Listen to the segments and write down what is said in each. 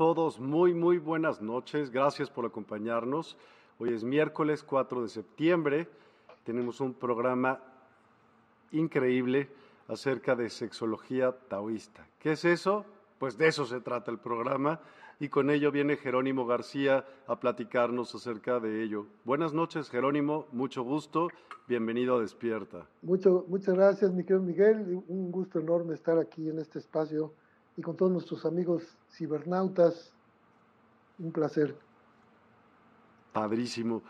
Todos, muy, muy buenas noches, gracias por acompañarnos. Hoy es miércoles 4 de septiembre, tenemos un programa increíble acerca de sexología taoísta. ¿Qué es eso? Pues de eso se trata el programa y con ello viene Jerónimo García a platicarnos acerca de ello. Buenas noches, Jerónimo, mucho gusto, bienvenido a Despierta. Mucho, muchas gracias, mi querido Miguel, un gusto enorme estar aquí en este espacio y con todos nuestros amigos cibernautas, un placer. Padrísimo.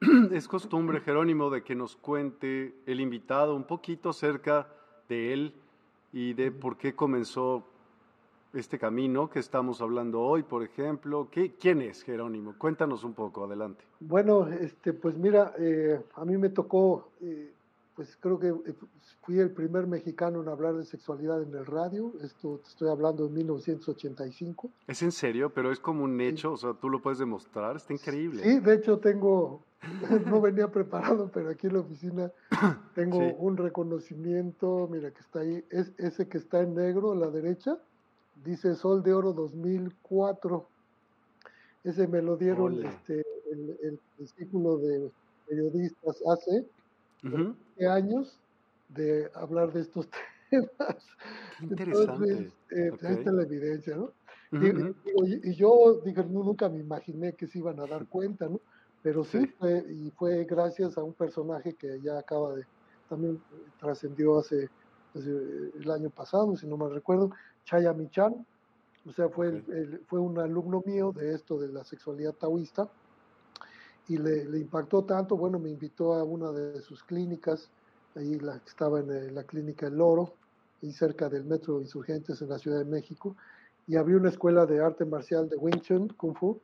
Es costumbre, Jerónimo, de que nos cuente el invitado un poquito acerca de él y de por qué comenzó este camino que estamos hablando hoy, por ejemplo. ¿Qué, ¿Quién es Jerónimo? Cuéntanos un poco, adelante. Bueno, este, pues mira, eh, a mí me tocó, eh, pues creo que eh, fui el primer mexicano en hablar de sexualidad en el radio. Esto te estoy hablando de 1985. ¿Es en serio? Pero es como un hecho, o sea, tú lo puedes demostrar, está increíble. Sí, de hecho tengo, no venía preparado, pero aquí en la oficina tengo un reconocimiento, mira que está ahí, es ese que está en negro a la derecha, dice Sol de Oro 2004. Ese me lo dieron este, el, el, círculo de periodistas hace años de hablar de estos temas. interesante. Eh, pues, ahí está la evidencia, ¿no? y, yo dije, nunca me imaginé que se iban a dar cuenta, ¿no? Pero sí, Fue, y fue gracias a un personaje que ya acaba de, también trascendió hace, el año pasado, si no mal recuerdo, Chaya Michan, o sea, fue, fue un alumno mío de esto de la sexualidad taoísta, y le, le, impactó tanto, bueno, me invitó a una de sus clínicas, ahí la, estaba en eh, la clínica El Oro, ahí cerca del Metro Insurgentes en la Ciudad de México, y abrió una escuela de arte marcial de Wing Chun, Kung Fu,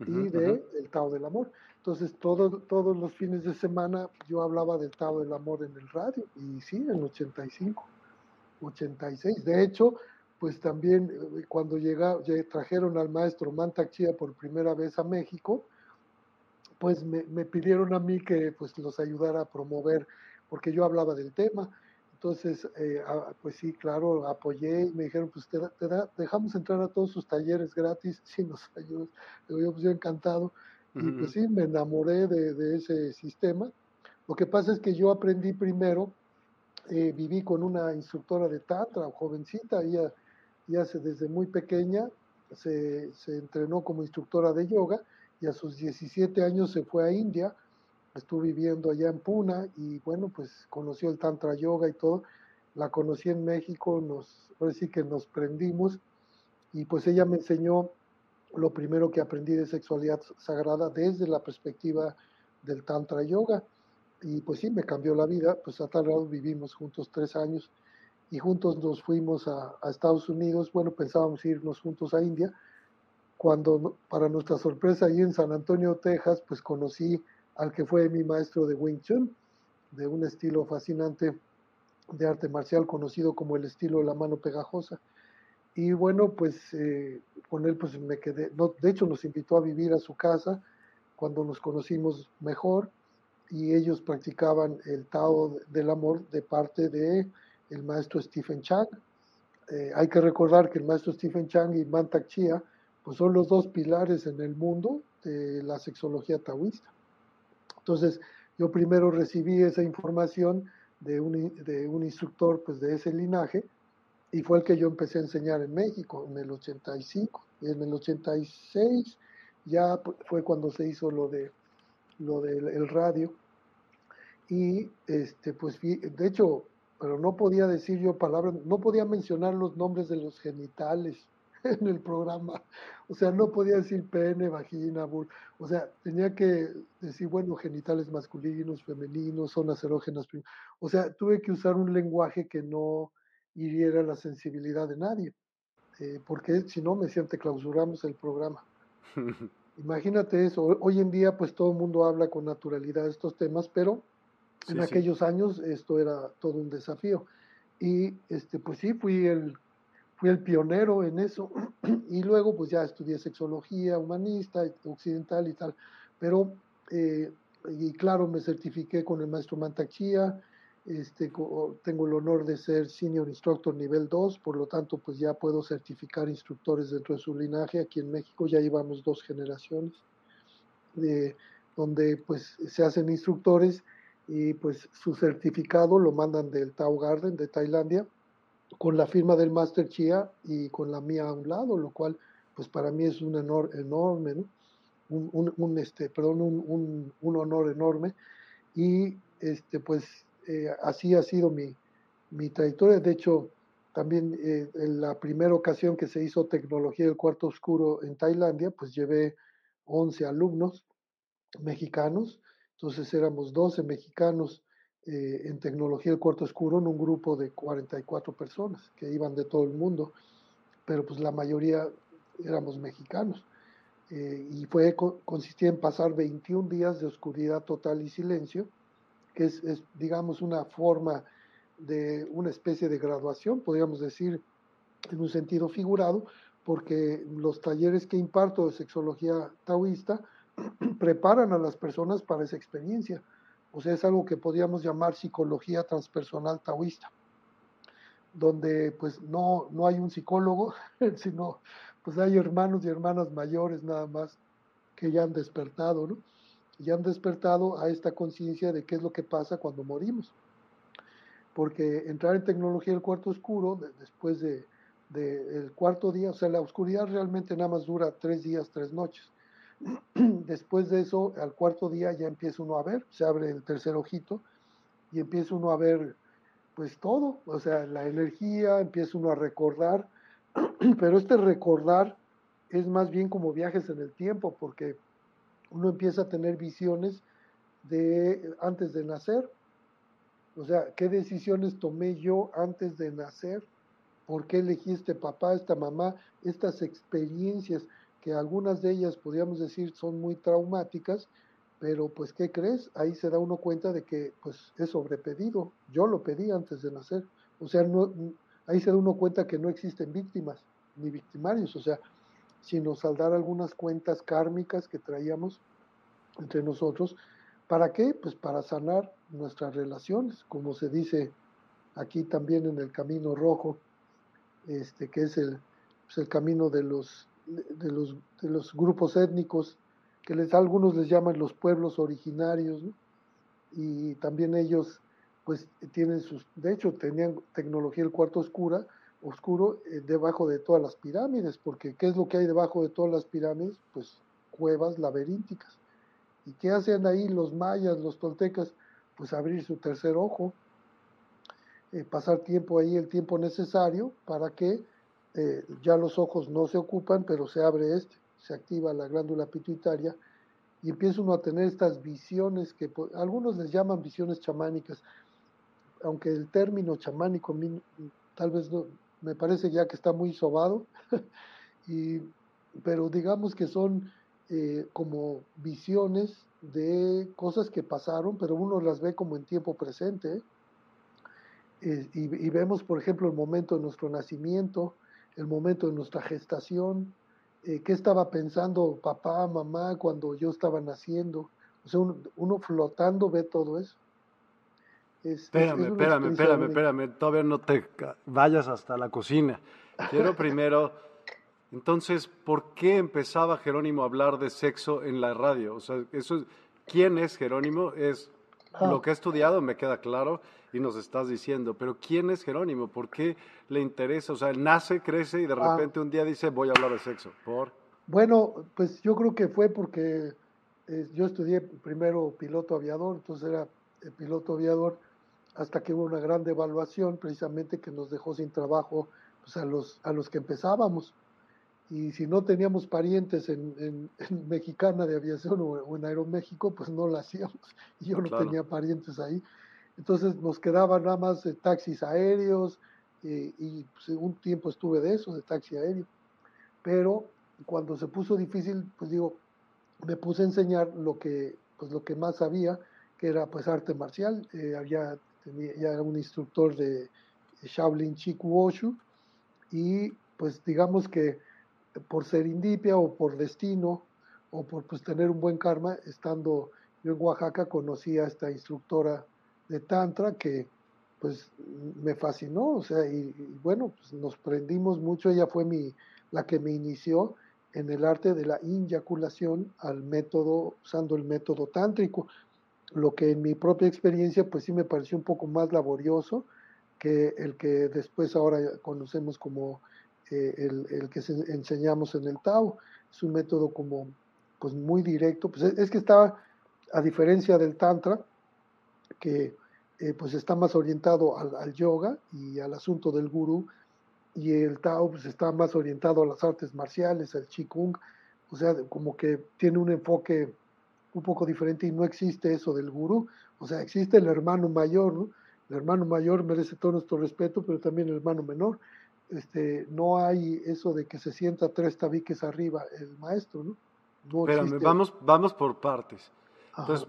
y de el Tao del Amor. Entonces, todo, todos los fines de semana yo hablaba del Tao del Amor en el radio, y sí, en 85, 86. De hecho, pues también eh, cuando llega, trajeron al maestro Mantak Chia por primera vez a México, pues me, me, pidieron a mí que pues los ayudara a promover porque yo hablaba del tema. Entonces, eh, pues sí, claro, apoyé y me dijeron, pues te, dejamos entrar a todos sus talleres gratis si nos ayudas. Yo, pues yo encantado. Y pues sí, me enamoré de, de, ese sistema. Lo que pasa es que yo aprendí primero, eh, viví con una instructora de Tantra, jovencita, ella, ya desde muy pequeña se, se entrenó como instructora de yoga y a sus 17 años se fue a India estuve viviendo allá en Puna y bueno, pues conoció el Tantra Yoga y todo. La conocí en México, nos, ahora sí que nos prendimos y pues ella me enseñó lo primero que aprendí de sexualidad sagrada desde la perspectiva del Tantra Yoga. Y pues sí, me cambió la vida, pues a tal grado vivimos juntos tres años y juntos nos fuimos a Estados Unidos, bueno, pensábamos irnos juntos a India, cuando para nuestra sorpresa allí en San Antonio, Texas, pues conocí al que fue mi maestro de Wing Chun, de un estilo fascinante de arte marcial conocido como el estilo de la mano pegajosa. Y bueno, pues eh, con él pues me quedé, no, de hecho nos invitó a vivir a su casa cuando nos conocimos mejor y ellos practicaban el Tao del Amor de parte de el maestro Stephen Chang. Eh, hay que recordar que el maestro Stephen Chang y Mantak Chia pues son los dos pilares en el mundo de la sexología taoísta. Entonces, yo primero recibí esa información de un, de un instructor pues, de ese linaje y fue el que yo empecé a enseñar en México en el 85. Y en el 86 ya fue cuando se hizo lo de lo del radio y este pues de hecho pero no podía decir yo palabras no podía mencionar los nombres de los genitales en el programa. O sea, no podía decir pene, vagina, bull. O sea, tenía que decir, bueno, genitales masculinos, femeninos, zonas erógenas. O sea, tuve que usar un lenguaje que no hiriera la sensibilidad de nadie. Eh, porque si no, me siente clausuramos el programa. Imagínate eso. Hoy en día, pues todo el mundo habla con naturalidad de estos temas, pero en aquellos años esto era todo un desafío. Y este, pues sí, fui el el pionero en eso y luego pues ya estudié sexología humanista, occidental y tal, pero eh, y claro me certifiqué con el maestro Mantaxia, este, tengo el honor de ser senior instructor nivel 2, por lo tanto pues ya puedo certificar instructores dentro de su linaje, aquí en México ya llevamos dos generaciones, de, donde pues se hacen instructores y pues su certificado lo mandan del Tao Garden de Tailandia con la firma del Master Chia y con la mía a un lado, lo cual pues para mí es un honor enorme, ¿no? un, un, este, perdón, un, un, honor enorme y este, pues eh, así ha sido mi, mi, trayectoria. De hecho, también eh, en la primera ocasión que se hizo tecnología del cuarto oscuro en Tailandia, pues llevé 11 alumnos mexicanos, entonces éramos 12 mexicanos eh, en tecnología del cuarto oscuro en un grupo de 44 personas que iban de todo el mundo, pero pues la mayoría éramos mexicanos. Eh, y fue consistía en pasar 21 días de oscuridad total y silencio, que es, es, digamos una forma de una especie de graduación, podríamos decir en un sentido figurado, porque los talleres que imparto de sexología taoísta preparan a las personas para esa experiencia o sea, es algo que podríamos llamar psicología transpersonal taoísta, donde pues no, no hay un psicólogo, sino pues hay hermanos y hermanas mayores nada más que ya han despertado, ¿no? Ya han despertado a esta conciencia de qué es lo que pasa cuando morimos. Porque entrar en tecnología del cuarto oscuro, después del de, cuarto día, o sea, la oscuridad realmente nada más dura tres días, tres noches. Después de eso, al cuarto día ya empieza uno a ver, se abre el tercer ojito y empieza uno a ver pues todo, o sea, la energía, empieza uno a recordar, pero este recordar es más bien como viajes en el tiempo, porque uno empieza a tener visiones de antes de nacer, o sea, qué decisiones tomé yo antes de nacer, por qué elegí este papá, esta mamá, estas experiencias que algunas de ellas podríamos decir son muy traumáticas, pero pues ¿qué crees? Ahí se da uno cuenta de que pues es sobrepedido, yo lo pedí antes de nacer, o sea, ahí se da uno cuenta que no existen víctimas ni victimarios, o sea, sino saldar algunas cuentas kármicas que traíamos entre nosotros, ¿para qué? Pues para sanar nuestras relaciones, como se dice aquí también en el camino rojo, este, que es el, pues, el camino de los de, los, de los grupos étnicos, que les, algunos les llaman los pueblos originarios, y también ellos pues tienen sus, de hecho tenían tecnología el cuarto oscura, oscuro eh, debajo de todas las pirámides, porque ¿qué es lo que hay debajo de todas las pirámides? Pues cuevas laberínticas. ¿Y qué hacen ahí los mayas, los toltecas? Pues abrir su tercer ojo, eh, pasar tiempo ahí, el tiempo necesario para que eh, ya los ojos no se ocupan, pero se abre este, se activa la glándula pituitaria y empieza uno a tener estas visiones que algunos les llaman visiones chamánicas, aunque el término chamánico tal vez no, me parece ya que está muy sobado, y, pero digamos que son eh, como visiones de cosas que pasaron, pero uno las ve como en tiempo presente. Eh, y, vemos, por ejemplo, el momento de nuestro nacimiento, el momento de nuestra gestación, eh, qué estaba pensando papá, mamá cuando yo estaba naciendo. O sea, uno, flotando ve todo eso. espérame, espérame, espérame, espérame, todavía no te vayas hasta la cocina. Quiero primero, entonces, ¿por qué empezaba Jerónimo a hablar de sexo en la radio? O sea, eso, ¿quién es Jerónimo? Es ah. lo que he estudiado, me queda claro, y nos estás diciendo, pero ¿quién es Jerónimo? ¿Por qué le interesa? O sea, él nace, crece y de ah. repente un día dice, voy a hablar de sexo. ¿Por? Bueno, pues yo creo que fue porque eh, yo estudié primero piloto aviador, entonces era el piloto aviador, hasta que hubo una gran devaluación precisamente que nos dejó sin trabajo pues, a, los, a los que empezábamos. Y si no teníamos parientes en, Mexicana de Aviación o, en Aeroméxico, pues no la hacíamos. Y yo no tenía parientes ahí. Entonces nos quedaban nada más taxis aéreos eh, y pues, un tiempo estuve de eso, de taxi aéreo. Pero cuando se puso difícil, pues digo, me puse a enseñar lo que, pues lo que más sabía, que era pues arte marcial. Eh, había, ya era un instructor de Shaolin Chiku Oshu y pues digamos que por ser indipia o por destino o por pues tener un buen karma, estando yo en Oaxaca conocí a esta instructora de Tantra que pues me fascinó, o sea, y, bueno, pues nos prendimos mucho, ella fue mi, la que me inició en el arte de la inyaculación al método, usando el método tántrico, lo que en mi propia experiencia pues sí me pareció un poco más laborioso que el que después ahora conocemos como eh, el, el, que enseñamos en el Tao, es un método como pues muy directo, pues es, que está, a diferencia del Tantra, que eh, pues está más orientado al, yoga y al asunto del gurú, y el Tao pues está más orientado a las artes marciales, al Qigong, o sea, como que tiene un enfoque un poco diferente y no existe eso del gurú, o sea, existe el hermano mayor, ¿no? El hermano mayor merece todo nuestro respeto, pero también el hermano menor. Este, no hay eso de que se sienta tres tabiques arriba el maestro, ¿no? no Espérame, vamos, vamos por partes. Entonces,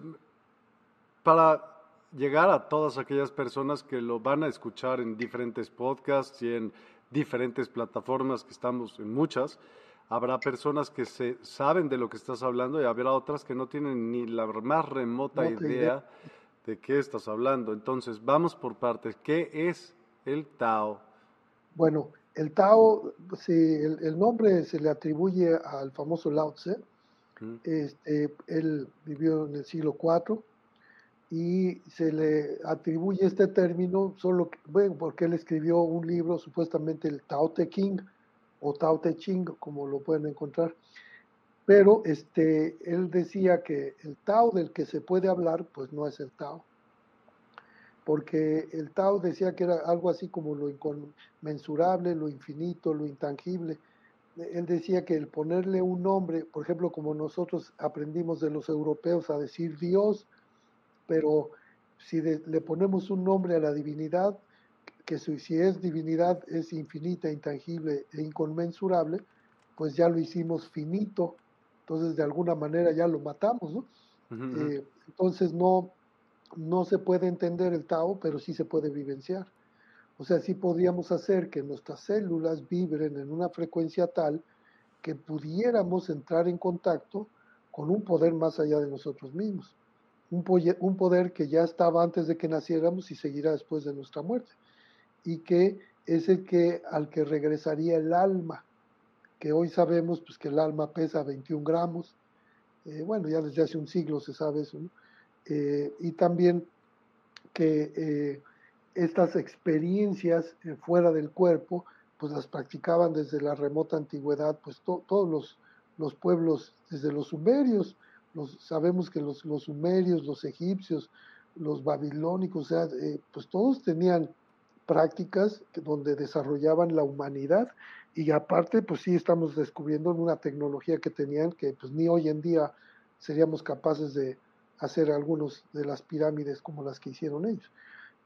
para llegar a todas aquellas personas que lo van a escuchar en diferentes podcasts y en diferentes plataformas, que estamos en muchas. Habrá personas que se saben de lo que estás hablando y habrá otras que no tienen ni la más remota idea, de qué estás hablando. Entonces, vamos por partes. ¿Qué es el Tao? Bueno, el Tao, si el, nombre se le atribuye al famoso Lao Tse. Este, él vivió en el siglo IV y se le atribuye este término solo bueno, porque él escribió un libro, supuestamente el Tao Te King o Tao Te Ching, como lo pueden encontrar. Pero este, él decía que el Tao del que se puede hablar, pues no es el Tao. Porque el Tao decía que era algo así como lo inconmensurable, lo infinito, lo intangible. Él decía que el ponerle un nombre, por ejemplo, como nosotros aprendimos de los europeos a decir Dios, pero si le ponemos un nombre a la divinidad, que si es divinidad es infinita, intangible e inconmensurable, pues ya lo hicimos finito, entonces de alguna manera ya lo matamos, ¿no? Eh, entonces no, no se puede entender el Tao, pero sí se puede vivenciar. O sea, sí podríamos hacer que nuestras células vibren en una frecuencia tal que pudiéramos entrar en contacto con un poder más allá de nosotros mismos un, poder que ya estaba antes de que naciéramos y seguirá después de nuestra muerte, y que es el que al que regresaría el alma, que hoy sabemos pues, que el alma pesa 21 gramos, eh, bueno, ya desde hace un siglo se sabe eso, eh, y también que eh, estas experiencias fuera del cuerpo, pues las practicaban desde la remota antigüedad, pues todos los, los pueblos, desde los sumerios, sabemos que los, los sumerios, los egipcios, los babilónicos, o sea, eh, pues todos tenían prácticas donde desarrollaban la humanidad y aparte, pues sí estamos descubriendo una tecnología que tenían que pues ni hoy en día seríamos capaces de hacer algunos de las pirámides como las que hicieron ellos.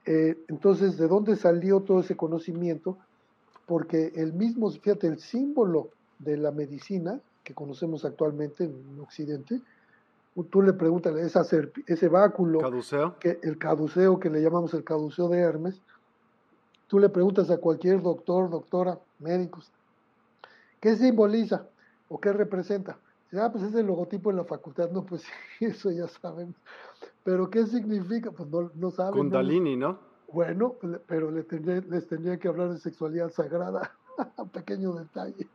Eh, entonces, ¿de dónde salió todo ese conocimiento? Porque el mismo, fíjate, el símbolo de la medicina que conocemos actualmente en Occidente, tú le preguntas, esa ese báculo, Que, el caduceo que le llamamos el caduceo de Hermes, tú le preguntas a cualquier doctor, doctora, médicos, ¿qué simboliza o qué representa? Ah, pues es el logotipo de la facultad, no, pues eso ya sabemos. Pero ¿qué significa? Pues no, no saben. Kundalini, ¿no? Bueno, pero le les tendría que hablar de sexualidad sagrada, pequeño detalle.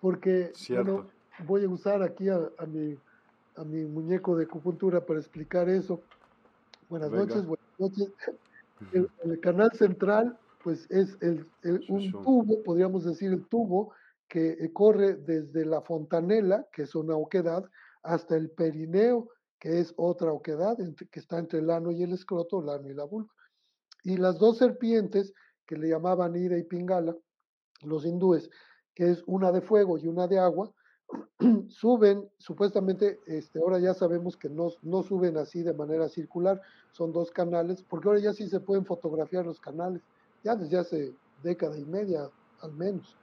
Porque, bueno, voy a usar aquí a, mi, a mi muñeco de acupuntura para explicar eso. Buenas noches, buenas noches. El, el, canal central, pues es el, un tubo, podríamos decir el tubo, que eh, corre desde la fontanela, que es una oquedad, hasta el perineo, que es otra oquedad, que está entre el ano y el escroto, el ano y la vulva. Y las dos serpientes, que le llamaban Ira y Pingala, los hindúes, que es una de fuego y una de agua, suben, supuestamente, este, ahora ya sabemos que no, no suben así de manera circular, son dos canales, porque ahora ya sí se pueden fotografiar los canales, ya desde hace década y media al menos,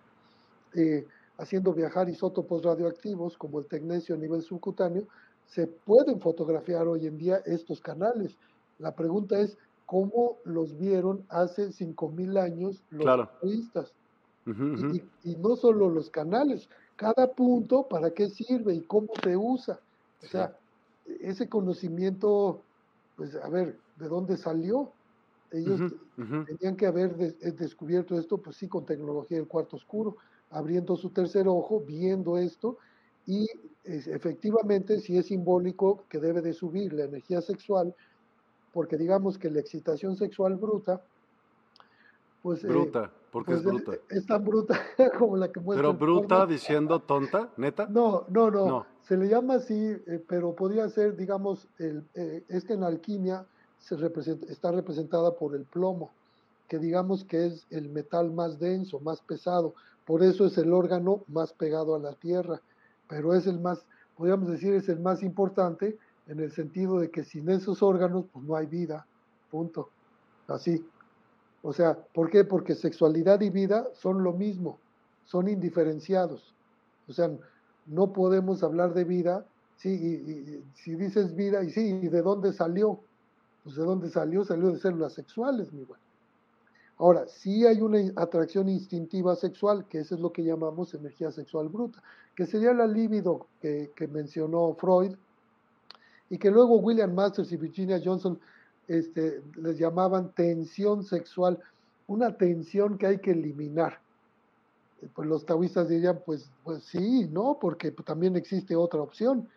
eh, haciendo viajar isótopos radioactivos como el tecnecio a nivel subcutáneo, se pueden fotografiar hoy en día estos canales. La pregunta es, ¿cómo los vieron hace 5.000 años los turistas? y, no solo los canales, cada punto, ¿para qué sirve y cómo se usa? O sea, ese conocimiento, pues a ver, ¿de dónde salió? Ellos tenían que haber eh, descubierto esto, pues sí, con tecnología del cuarto oscuro, abriendo su tercer ojo, viendo esto, y efectivamente si es simbólico que debe de subir la energía sexual, porque digamos que la excitación sexual bruta, pues... Eh, bruta, porque es pues, bruta. Es tan bruta como la que muestra. ¿Pero bruta diciendo tonta, neta? No, no, no, Se le llama así, eh, pero podría ser, digamos, el, eh, es que en alquimia se representa, está representada por el plomo, que digamos que es el metal más denso, más pesado. Por eso es el órgano más pegado a la tierra, pero es el más, podríamos decir, es el más importante en el sentido de que sin esos órganos, pues no hay vida, punto. Así. O sea, ¿por qué? Porque sexualidad y vida son lo mismo, son indiferenciados. O sea, no podemos hablar de vida, sí, y, si dices vida, y sí, ¿y de dónde salió? Pues de dónde salió, salió de células sexuales, mi bueno. Ahora, sí hay una atracción instintiva sexual, que eso es lo que llamamos energía sexual bruta, que sería la libido que, mencionó Freud, y que luego William Masters y Virginia Johnson este, les llamaban tensión sexual, una tensión que hay que eliminar. Pues los taoístas dirían, pues, pues sí, no, porque también existe otra opción,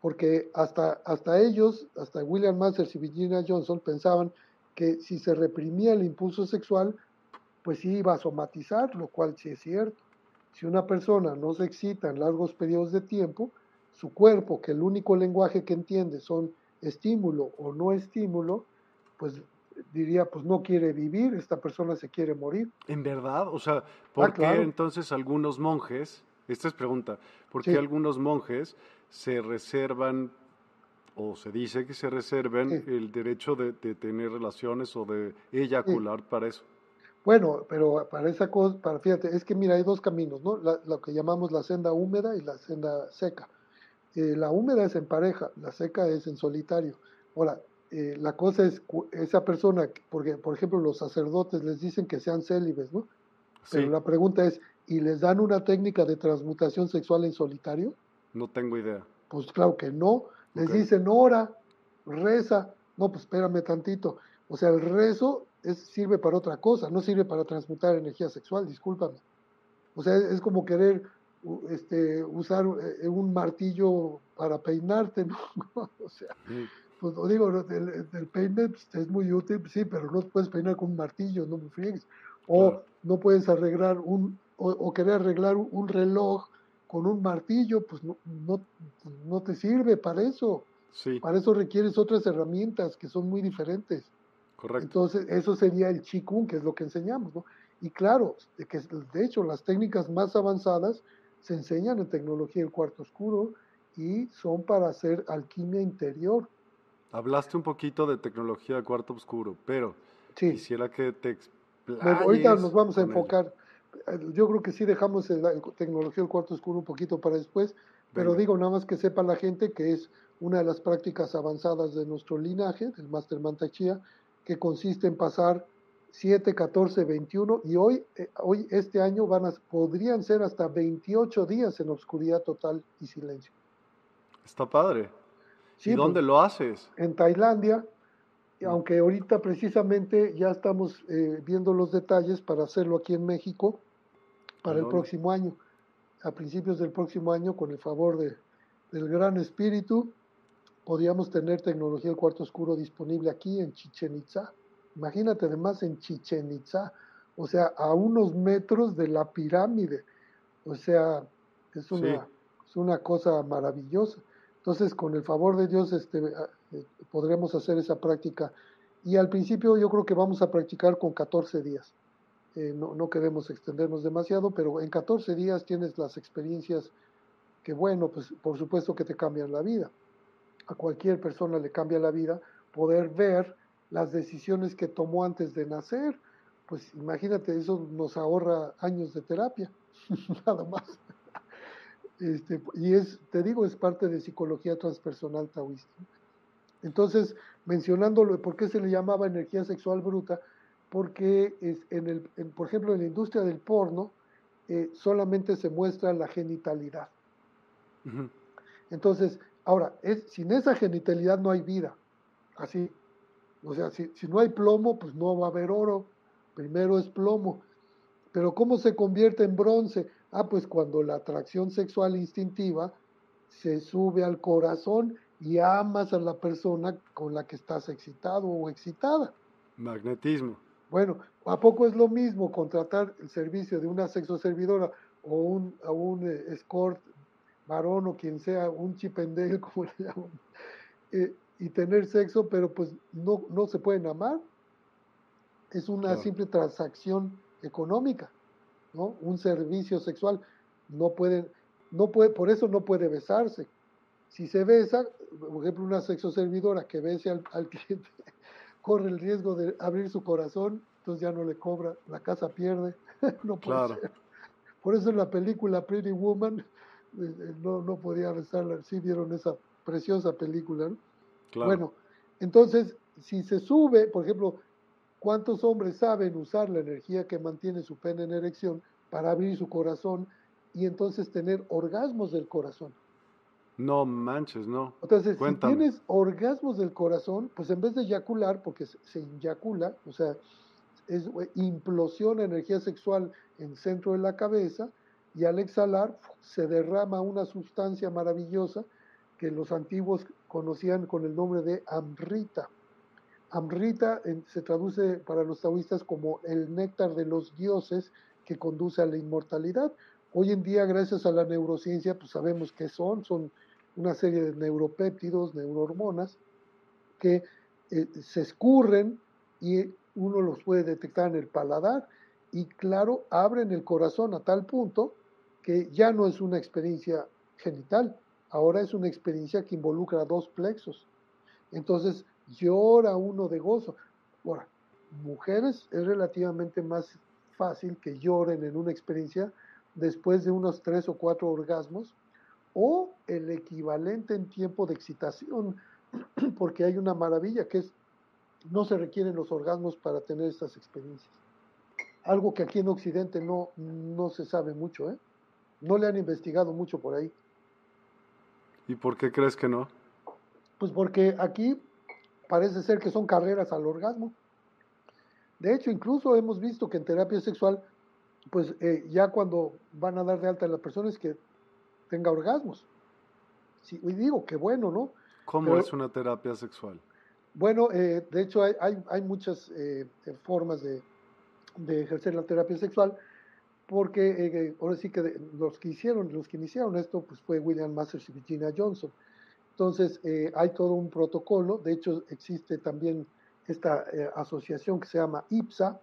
porque hasta, hasta ellos, hasta William Masters y Virginia Johnson pensaban que si se reprimía el impulso sexual, pues sí iba a somatizar, lo cual sí es cierto. Si una persona no se excita en largos periodos de tiempo, su cuerpo, que el único lenguaje que entiende son estímulo o no estímulo, pues diría, pues no quiere vivir, esta persona se quiere morir. En verdad, o sea, ¿por ah, qué entonces algunos monjes, esta es pregunta, ¿por qué algunos monjes se reservan o se dice que se reserven el derecho de, tener relaciones o de eyacular para eso. Bueno, pero para esa cosa, para, fíjate, es que mira, hay dos caminos, ¿no? lo que llamamos la senda húmeda y la senda seca. Eh, la húmeda es en pareja, la seca es en solitario. Ahora, eh, la cosa es esa persona, porque por ejemplo los sacerdotes les dicen que sean célibes, ¿no? Pero la pregunta es, ¿y les dan una técnica de transmutación sexual en solitario? No tengo idea. Pues claro que no, les dicen ora, reza, no, pues espérame tantito. O sea, el rezo es, sirve para otra cosa, no sirve para transmutar energía sexual, discúlpame. O sea, es, como querer este, usar eh, un martillo para peinarte, ¿no? o sea, pues digo, el, peine pues, es muy útil, sí, pero no puedes peinar con un martillo, no me friegues. O no puedes arreglar un, o, querer arreglar un reloj con un martillo, pues no, no, no, te sirve para eso. Sí. Para eso requieres otras herramientas que son muy diferentes. Correcto. Entonces, eso sería el Qigong, que es lo que enseñamos, ¿no? Y claro, que, de hecho, las técnicas más avanzadas se enseñan en tecnología del cuarto oscuro y son para hacer alquimia interior. Hablaste un poquito de tecnología del cuarto oscuro, pero sí. quisiera que te bueno, ahorita nos vamos a enfocar. Eh, yo creo que sí dejamos la tecnología del cuarto oscuro un poquito para después, pero Venga. digo nada más que sepa la gente que es una de las prácticas avanzadas de nuestro linaje, del Master Mantachía, que consiste en pasar 7, 14, 21 y hoy, eh, hoy este año van a, podrían ser hasta 28 días en oscuridad total y silencio. Está padre. Sí, ¿Y dónde pues, lo haces? En Tailandia, aunque ahorita precisamente ya estamos eh, viendo los detalles para hacerlo aquí en México para el próximo año, a principios del próximo año, con el favor de, del Gran Espíritu, podríamos tener tecnología del cuarto oscuro disponible aquí en Chichen Itza. Imagínate además en Chichen Itza, o sea, a unos metros de la pirámide. O sea, es una, sí. es una cosa maravillosa. Entonces, con el favor de Dios, este, eh, podremos hacer esa práctica. Y al principio yo creo que vamos a practicar con 14 días. Eh, no, no, queremos extendernos demasiado, pero en 14 días tienes las experiencias que, bueno, pues por supuesto que te cambian la vida. A cualquier persona le cambia la vida poder ver las decisiones que tomó antes de nacer. Pues imagínate, eso nos ahorra años de terapia, nada más. Este, y es, te digo, es parte de psicología transpersonal taoísta. Entonces, mencionándolo, ¿por qué se le llamaba energía sexual bruta? Porque, es en el, en, por ejemplo, en la industria del porno, eh, solamente se muestra la genitalidad. Uh -huh. Entonces, ahora, es, sin esa genitalidad no hay vida. Así. O sea, si, si no hay plomo, pues no va a haber oro. Primero es plomo. Pero ¿cómo se convierte en bronce? Ah, pues cuando la atracción sexual instintiva se sube al corazón y amas a la persona con la que estás excitado o excitada. Magnetismo. Bueno, ¿a poco es lo mismo contratar el servicio de una sexoservidora o un, a un eh, escort varón o quien sea, un chipendel, como le llaman, eh, y tener sexo, pero pues no, no se pueden amar? Es una claro. simple transacción económica, ¿no? Un servicio sexual. No pueden, no puede, por eso no puede besarse. Si se besa, por ejemplo, una sexoservidora que bese al, al cliente, corre el riesgo de abrir su corazón, entonces ya no le cobra, la casa pierde, no puede claro. ser. Por eso en la película Pretty Woman eh, no, no podía besarla, sí vieron esa preciosa película, ¿no? Claro. Bueno, entonces, si se sube, por ejemplo, ¿cuántos hombres saben usar la energía que mantiene su pene en erección para abrir su corazón y entonces tener orgasmos del corazón? No manches, no. Entonces, Cuéntame. si tienes orgasmos del corazón, pues en vez de eyacular, porque se, inyacula, o sea, es implosión energía sexual en centro de la cabeza, y al exhalar se derrama una sustancia maravillosa que los antiguos conocían con el nombre de Amrita. Amrita se traduce para los taoístas como el néctar de los dioses que conduce a la inmortalidad. Hoy en día, gracias a la neurociencia, pues sabemos qué son, son una serie de neuropéptidos, neurohormonas, que eh, se escurren y uno los puede detectar en el paladar y claro, abren el corazón a tal punto que ya no es una experiencia genital, ahora es una experiencia que involucra dos plexos. Entonces llora uno de gozo. Ahora, mujeres es relativamente más fácil que lloren en una experiencia después de unos tres o cuatro orgasmos o el equivalente en tiempo de excitación, porque hay una maravilla que es, no se requieren los orgasmos para tener estas experiencias. Algo que aquí en Occidente no, no se sabe mucho, ¿eh? No le han investigado mucho por ahí. ¿Y por qué crees que no? Pues porque aquí parece ser que son carreras al orgasmo. De hecho, incluso hemos visto que en terapia sexual, pues eh, ya cuando van a dar de alta a la persona es que tenga orgasmos. Sí, y digo, qué bueno, ¿no? ¿Cómo Pero, es una terapia sexual? Bueno, eh, de hecho hay, hay, hay muchas eh, formas de, de, ejercer la terapia sexual, porque ahora sí que de, los que hicieron, los que iniciaron esto, pues fue William Masters y Virginia Johnson. Entonces, eh, hay todo un protocolo, de hecho existe también esta eh, asociación que se llama IPSA,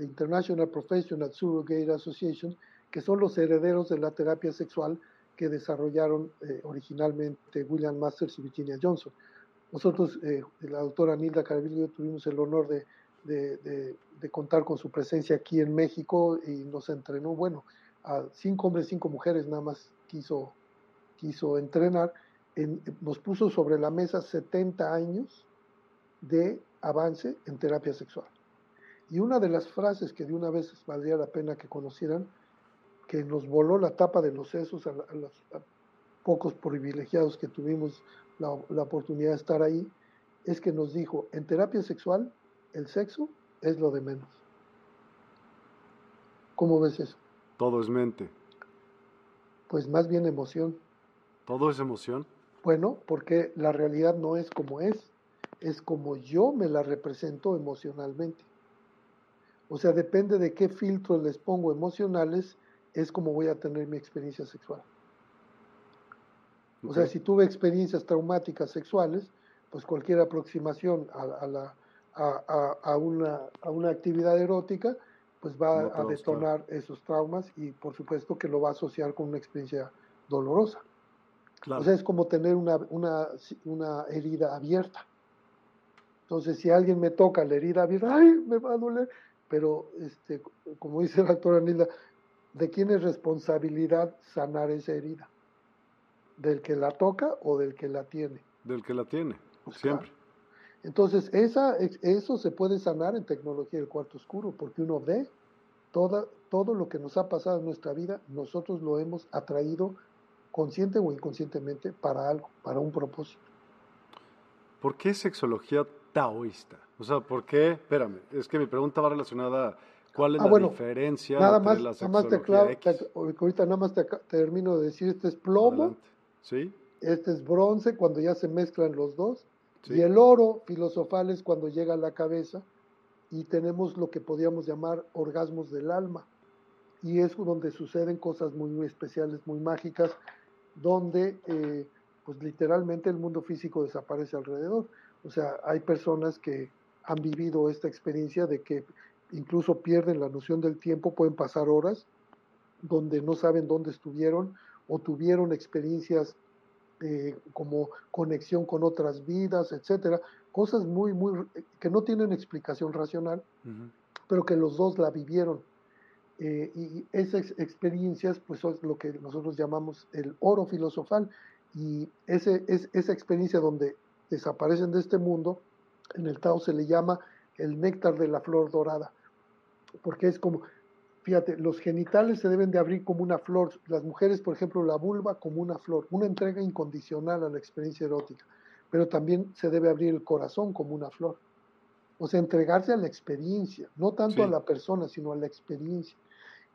International Professional Surrogate Association, que son los herederos de la terapia sexual que desarrollaron eh, originalmente William Masters y Virginia Johnson. Nosotros, la doctora Nilda yo tuvimos el honor de, de, de, contar con su presencia aquí en México y nos entrenó, bueno, a cinco hombres, cinco mujeres nada más quiso entrenar nos puso sobre la mesa 70 años de avance en terapia sexual. Y una de las frases que de una vez valdría la pena que conocieran, que nos voló la tapa de los sesos a, los pocos privilegiados que tuvimos la, la oportunidad de estar ahí, es que nos dijo, en terapia sexual, el sexo es lo de menos. ¿Cómo ves eso? Todo es mente. Pues más bien emoción. ¿Todo es emoción? Bueno, porque la realidad no es como es, es como yo me la represento emocionalmente. O sea, depende de qué filtros les pongo emocionales, es como voy a tener mi experiencia sexual. O sea, si tuve experiencias traumáticas sexuales, pues cualquier aproximación a, la, a, una, a una actividad erótica, pues va a detonar esos traumas y por supuesto que lo va a asociar con una experiencia dolorosa. O sea, es como tener una, una, una, herida abierta. Entonces, si alguien me toca la herida abierta, ¡ay, me va a doler! Pero, este, como dice la doctora Nilda, ¿de quién es responsabilidad sanar esa herida? ¿Del que la toca o del que la tiene? Del que la tiene, pues siempre. Entonces, esa, eso se puede sanar en tecnología del cuarto oscuro, porque uno ve toda, todo lo que nos ha pasado en nuestra vida, nosotros lo hemos atraído consciente o inconscientemente, para algo, para un propósito. ¿Por qué sexología taoísta? O sea, ¿por qué? Espérame, es que mi pregunta va relacionada cuál es ah, la diferencia nada entre más, la sexología nada más te, ahorita nada más te, termino de decir, este es plomo, ¿Sí? este es bronce cuando ya se mezclan los dos, y el oro filosofal es cuando llega a la cabeza y tenemos lo que podríamos llamar orgasmos del alma. Y es donde suceden cosas muy, muy especiales, muy mágicas, donde eh, pues literalmente el mundo físico desaparece alrededor. O sea, hay personas que han vivido esta experiencia de que incluso pierden la noción del tiempo, pueden pasar horas donde no saben dónde estuvieron o tuvieron experiencias eh, como conexión con otras vidas, etcétera, cosas muy, muy que no tienen explicación racional, pero que los dos la vivieron. Eh, y esas experiencias, pues son lo que nosotros llamamos el oro filosofal. Y ese, es, esa experiencia donde desaparecen de este mundo, en el Tao se le llama el néctar de la flor dorada. Porque es como, fíjate, los genitales se deben de abrir como una flor. Las mujeres, por ejemplo, la vulva como una flor, una entrega incondicional a la experiencia erótica. Pero también se debe abrir el corazón como una flor. O sea, entregarse a la experiencia, no tanto a la persona, sino a la experiencia.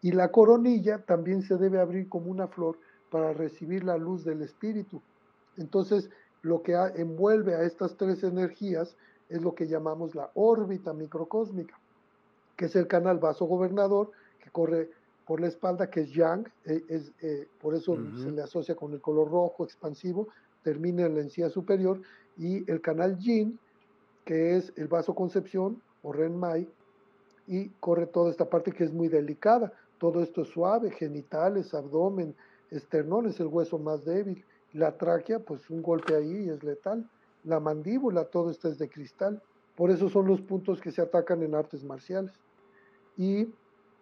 Y la coronilla también se debe abrir como una flor para recibir la luz del espíritu. Entonces, lo que envuelve a estas tres energías es lo que llamamos la órbita microcósmica, que es el canal vaso gobernador que corre por la espalda, que es yang, eh, es, eh, por eso se le asocia con el color rojo expansivo, termina en la encía superior, y el canal yin, que es el vaso concepción o renmai, y corre toda esta parte que es muy delicada, todo esto es suave, genitales, abdomen, esternón es el hueso más débil. La tráquea, pues un golpe ahí es letal. La mandíbula, todo esto es de cristal. Por eso son los puntos que se atacan en artes marciales. Y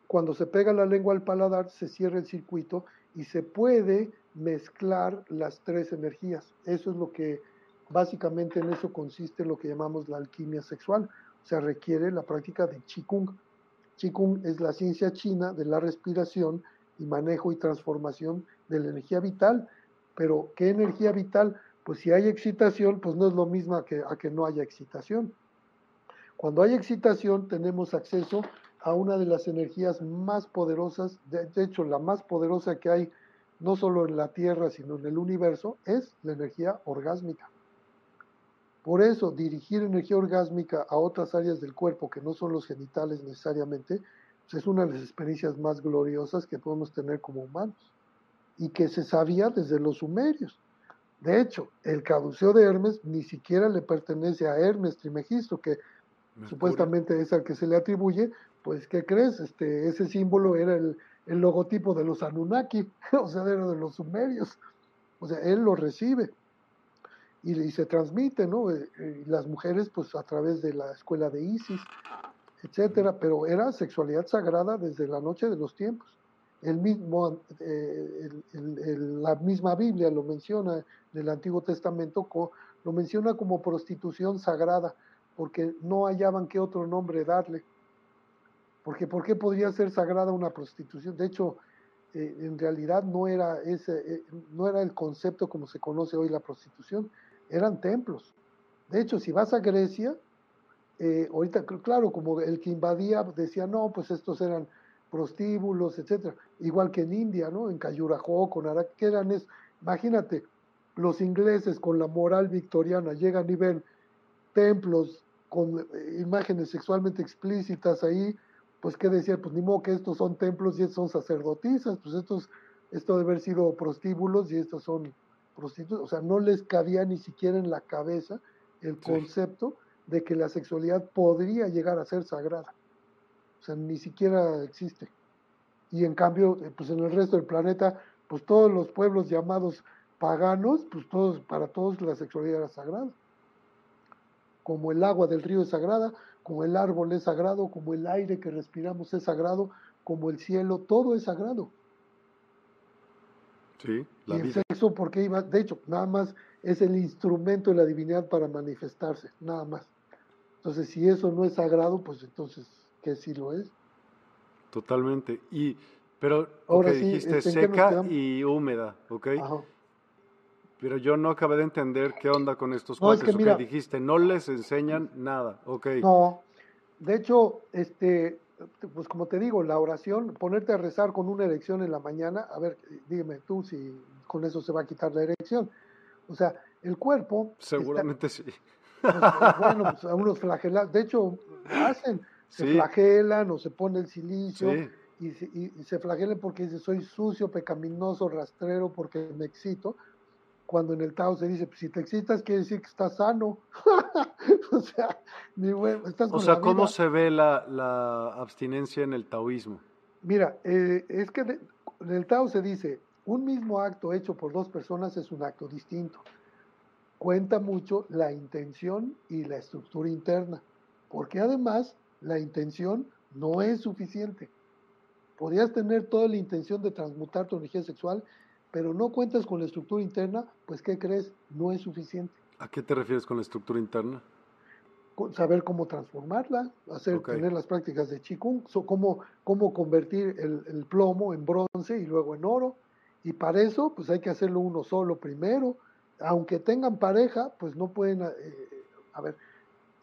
cuando se pega la lengua al paladar, se cierra el circuito y se puede mezclar las tres energías. Eso es lo que, básicamente en eso consiste lo que llamamos la alquimia sexual. O sea, requiere la práctica de Qigong. Qigong es la ciencia china de la respiración y manejo y transformación de la energía vital. Pero, ¿qué energía vital? Pues si hay excitación, pues no es lo mismo que, a que no haya excitación. Cuando hay excitación, tenemos acceso a una de las energías más poderosas, de, hecho, la más poderosa que hay, no solo en la Tierra, sino en el universo, es la energía orgásmica. Por eso, dirigir energía orgásmica a otras áreas del cuerpo que no son los genitales necesariamente, pues, es una de las experiencias más gloriosas que podemos tener como humanos y que se sabía desde los sumerios. De hecho, el caduceo de Hermes ni siquiera le pertenece a Hermes Trimegisto, que supuestamente es al que se le atribuye, pues, ¿qué crees? Este, ese símbolo era el, el logotipo de los Anunnaki, o sea, era de los sumerios. O sea, él lo recibe y, se transmite, ¿no? Eh, eh, las mujeres, pues, a través de la escuela de Isis, etcétera, pero era sexualidad sagrada desde la noche de los tiempos. El mismo, eh, la misma Biblia lo menciona del Antiguo Testamento, lo menciona como prostitución sagrada, porque no hallaban qué otro nombre darle. Porque ¿por qué podría ser sagrada una prostitución? De hecho, eh, en realidad no era, ese, eh, no era el concepto como se conoce hoy la prostitución, eran templos. De hecho, si vas a Grecia, eh, ahorita, claro, como el que invadía decía, no, pues estos eran prostíbulos, etcétera, igual que en India, ¿no? En Cayurajo, con Arak, que eran imagínate, los ingleses con la moral victoriana llegan y ven templos con imágenes sexualmente explícitas ahí, pues qué decía, pues ni modo que estos son templos y estos son sacerdotisas, pues estos, esto debe haber sido prostíbulos y estos son prostitutas, o sea, no les cabía ni siquiera en la cabeza el concepto de que la sexualidad podría llegar a ser sagrada. O sea, ni siquiera existe. Y en cambio, eh, pues en el resto del planeta, pues todos los pueblos llamados paganos, pues todos, para todos la sexualidad era sagrada. Como el agua del río es sagrada, como el árbol es sagrado, como el aire que respiramos es sagrado, como el cielo, todo es sagrado. Sí, la y el sexo, porque iba, de hecho, nada más es el instrumento de la divinidad para manifestarse, nada más. Entonces, si eso no es sagrado, pues entonces, ¿qué sí lo es? Totalmente. Y, pero, Ahora dijiste este, seca y húmeda, ¿ok? Pero yo no acabé de entender qué onda con estos no, cuates. que dijiste, no les enseñan nada, ok. No, de hecho, este, pues como te digo, la oración, ponerte a rezar con una erección en la mañana, a ver, dígame tú si con eso se va a quitar la erección. O sea, el cuerpo... Seguramente sí. Pues, bueno, pues a unos flagelados, de hecho, hacen, se flagelan o se pone el silicio. Y se, y, se flagelan porque dice soy sucio, pecaminoso, rastrero, porque me excito cuando en el Tao se dice, pues, si te excitas quiere decir que estás sano. o sea, mi estás O sea, ¿cómo se ve la, la, abstinencia en el taoísmo? Mira, eh, es que en el Tao se dice, un mismo acto hecho por dos personas es un acto distinto. Cuenta mucho la intención y la estructura interna, porque además la intención no es suficiente. Podrías tener toda la intención de transmutar tu energía sexual pero no cuentas con la estructura interna, pues ¿qué crees? No es suficiente. ¿A qué te refieres con la estructura interna? saber cómo transformarla, hacer, tener las prácticas de Qigong, cómo, cómo convertir el, plomo en bronce y luego en oro. Y para eso, pues hay que hacerlo uno solo primero. Aunque tengan pareja, pues no pueden, eh, a ver,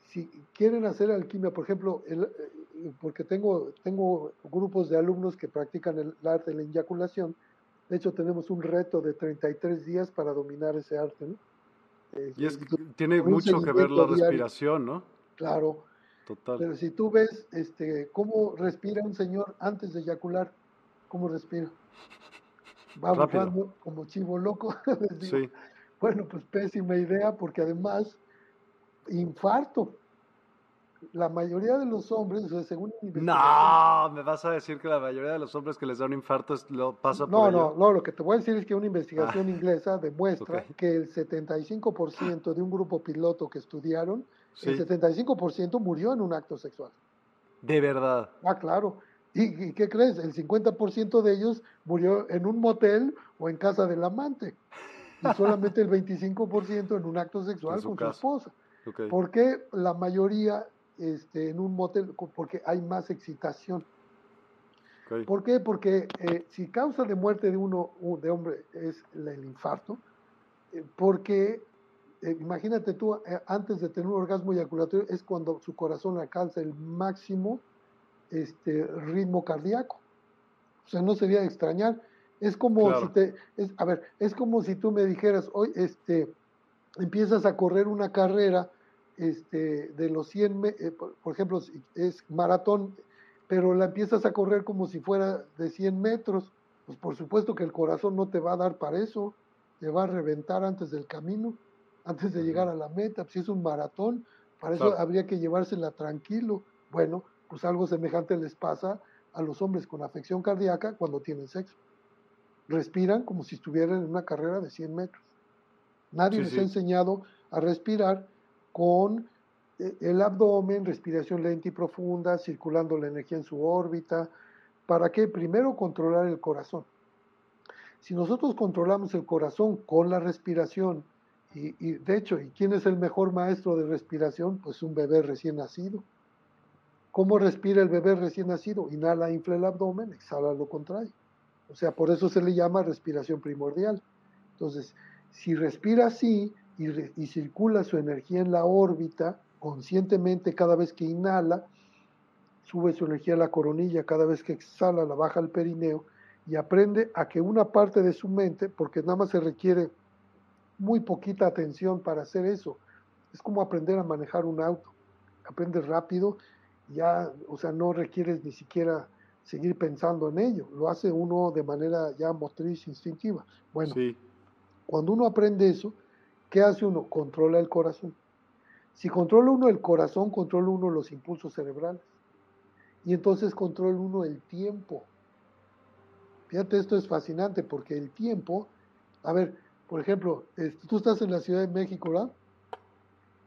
si quieren hacer alquimia, por ejemplo, el, eh, porque tengo, tengo grupos de alumnos que practican el arte de la eyaculación, de hecho, tenemos un reto de 33 días para dominar ese arte, ¿no? y es, tiene mucho que ver la respiración, ¿no? Claro. Total. Pero si tú ves este, cómo respira un señor antes de eyacular, ¿cómo respira? Va bufando como chivo loco. sí. Bueno, pues pésima idea porque además, infarto la mayoría de los hombres, según No, me vas a decir que la mayoría de los hombres que les da un infarto lo pasa por No, no, no, lo que te voy a decir es que una investigación ah, inglesa demuestra que el 75% de un grupo piloto que estudiaron, el 75% murió en un acto sexual. De verdad. Ah, claro. ¿Y, qué crees? El 50% de ellos murió en un motel o en casa del amante. Y solamente el 25% en un acto sexual con su esposa. Porque la mayoría este, en un motel porque hay más excitación. ¿Por qué? Porque eh, si causa de muerte de uno, de hombre, es el infarto, eh, porque eh, imagínate tú, antes de tener un orgasmo eyaculatorio, es cuando su corazón alcanza el máximo este, ritmo cardíaco. O sea, no sería de extrañar. Es como si te, es, a ver, es como si tú me dijeras, hoy, este, empiezas a correr una carrera este, de los 100, eh, por, ejemplo, es maratón, pero la empiezas a correr como si fuera de 100 metros, pues por supuesto que el corazón no te va a dar para eso. te va a reventar antes del camino, antes de llegar a la meta. Si es un maratón, para eso habría que llevársela tranquilo. Bueno, pues algo semejante les pasa a los hombres con afección cardíaca cuando tienen sexo. Respiran como si estuvieran en una carrera de 100 metros. Nadie les ha enseñado a respirar con eh, el abdomen, respiración lenta y profunda, circulando la energía en su órbita. ¿Para qué? Primero controlar el corazón. Si nosotros controlamos el corazón con la respiración, y, y, de hecho, ¿y quién es el mejor maestro de respiración? Pues un bebé recién nacido. ¿Cómo respira el bebé recién nacido? Inhala, infla el abdomen, exhala lo contrario. O sea, por eso se le llama respiración primordial. Entonces, si respira así y, y circula su energía en la órbita, conscientemente cada vez que inhala, sube su energía a la coronilla, cada vez que exhala la baja al perineo y aprende a que una parte de su mente, porque nada más se requiere muy poquita atención para hacer eso, es como aprender a manejar un auto, aprendes rápido, ya, o sea, no requieres ni siquiera seguir pensando en ello, lo hace uno de manera ya motriz, instintiva. Bueno, cuando uno aprende eso, ¿qué hace uno? Controla el corazón. Si controla uno el corazón, controla uno los impulsos cerebrales. Y entonces controla uno el tiempo. Fíjate, esto es fascinante porque el tiempo, a ver, por ejemplo, este, tú estás en la Ciudad de México, ¿verdad?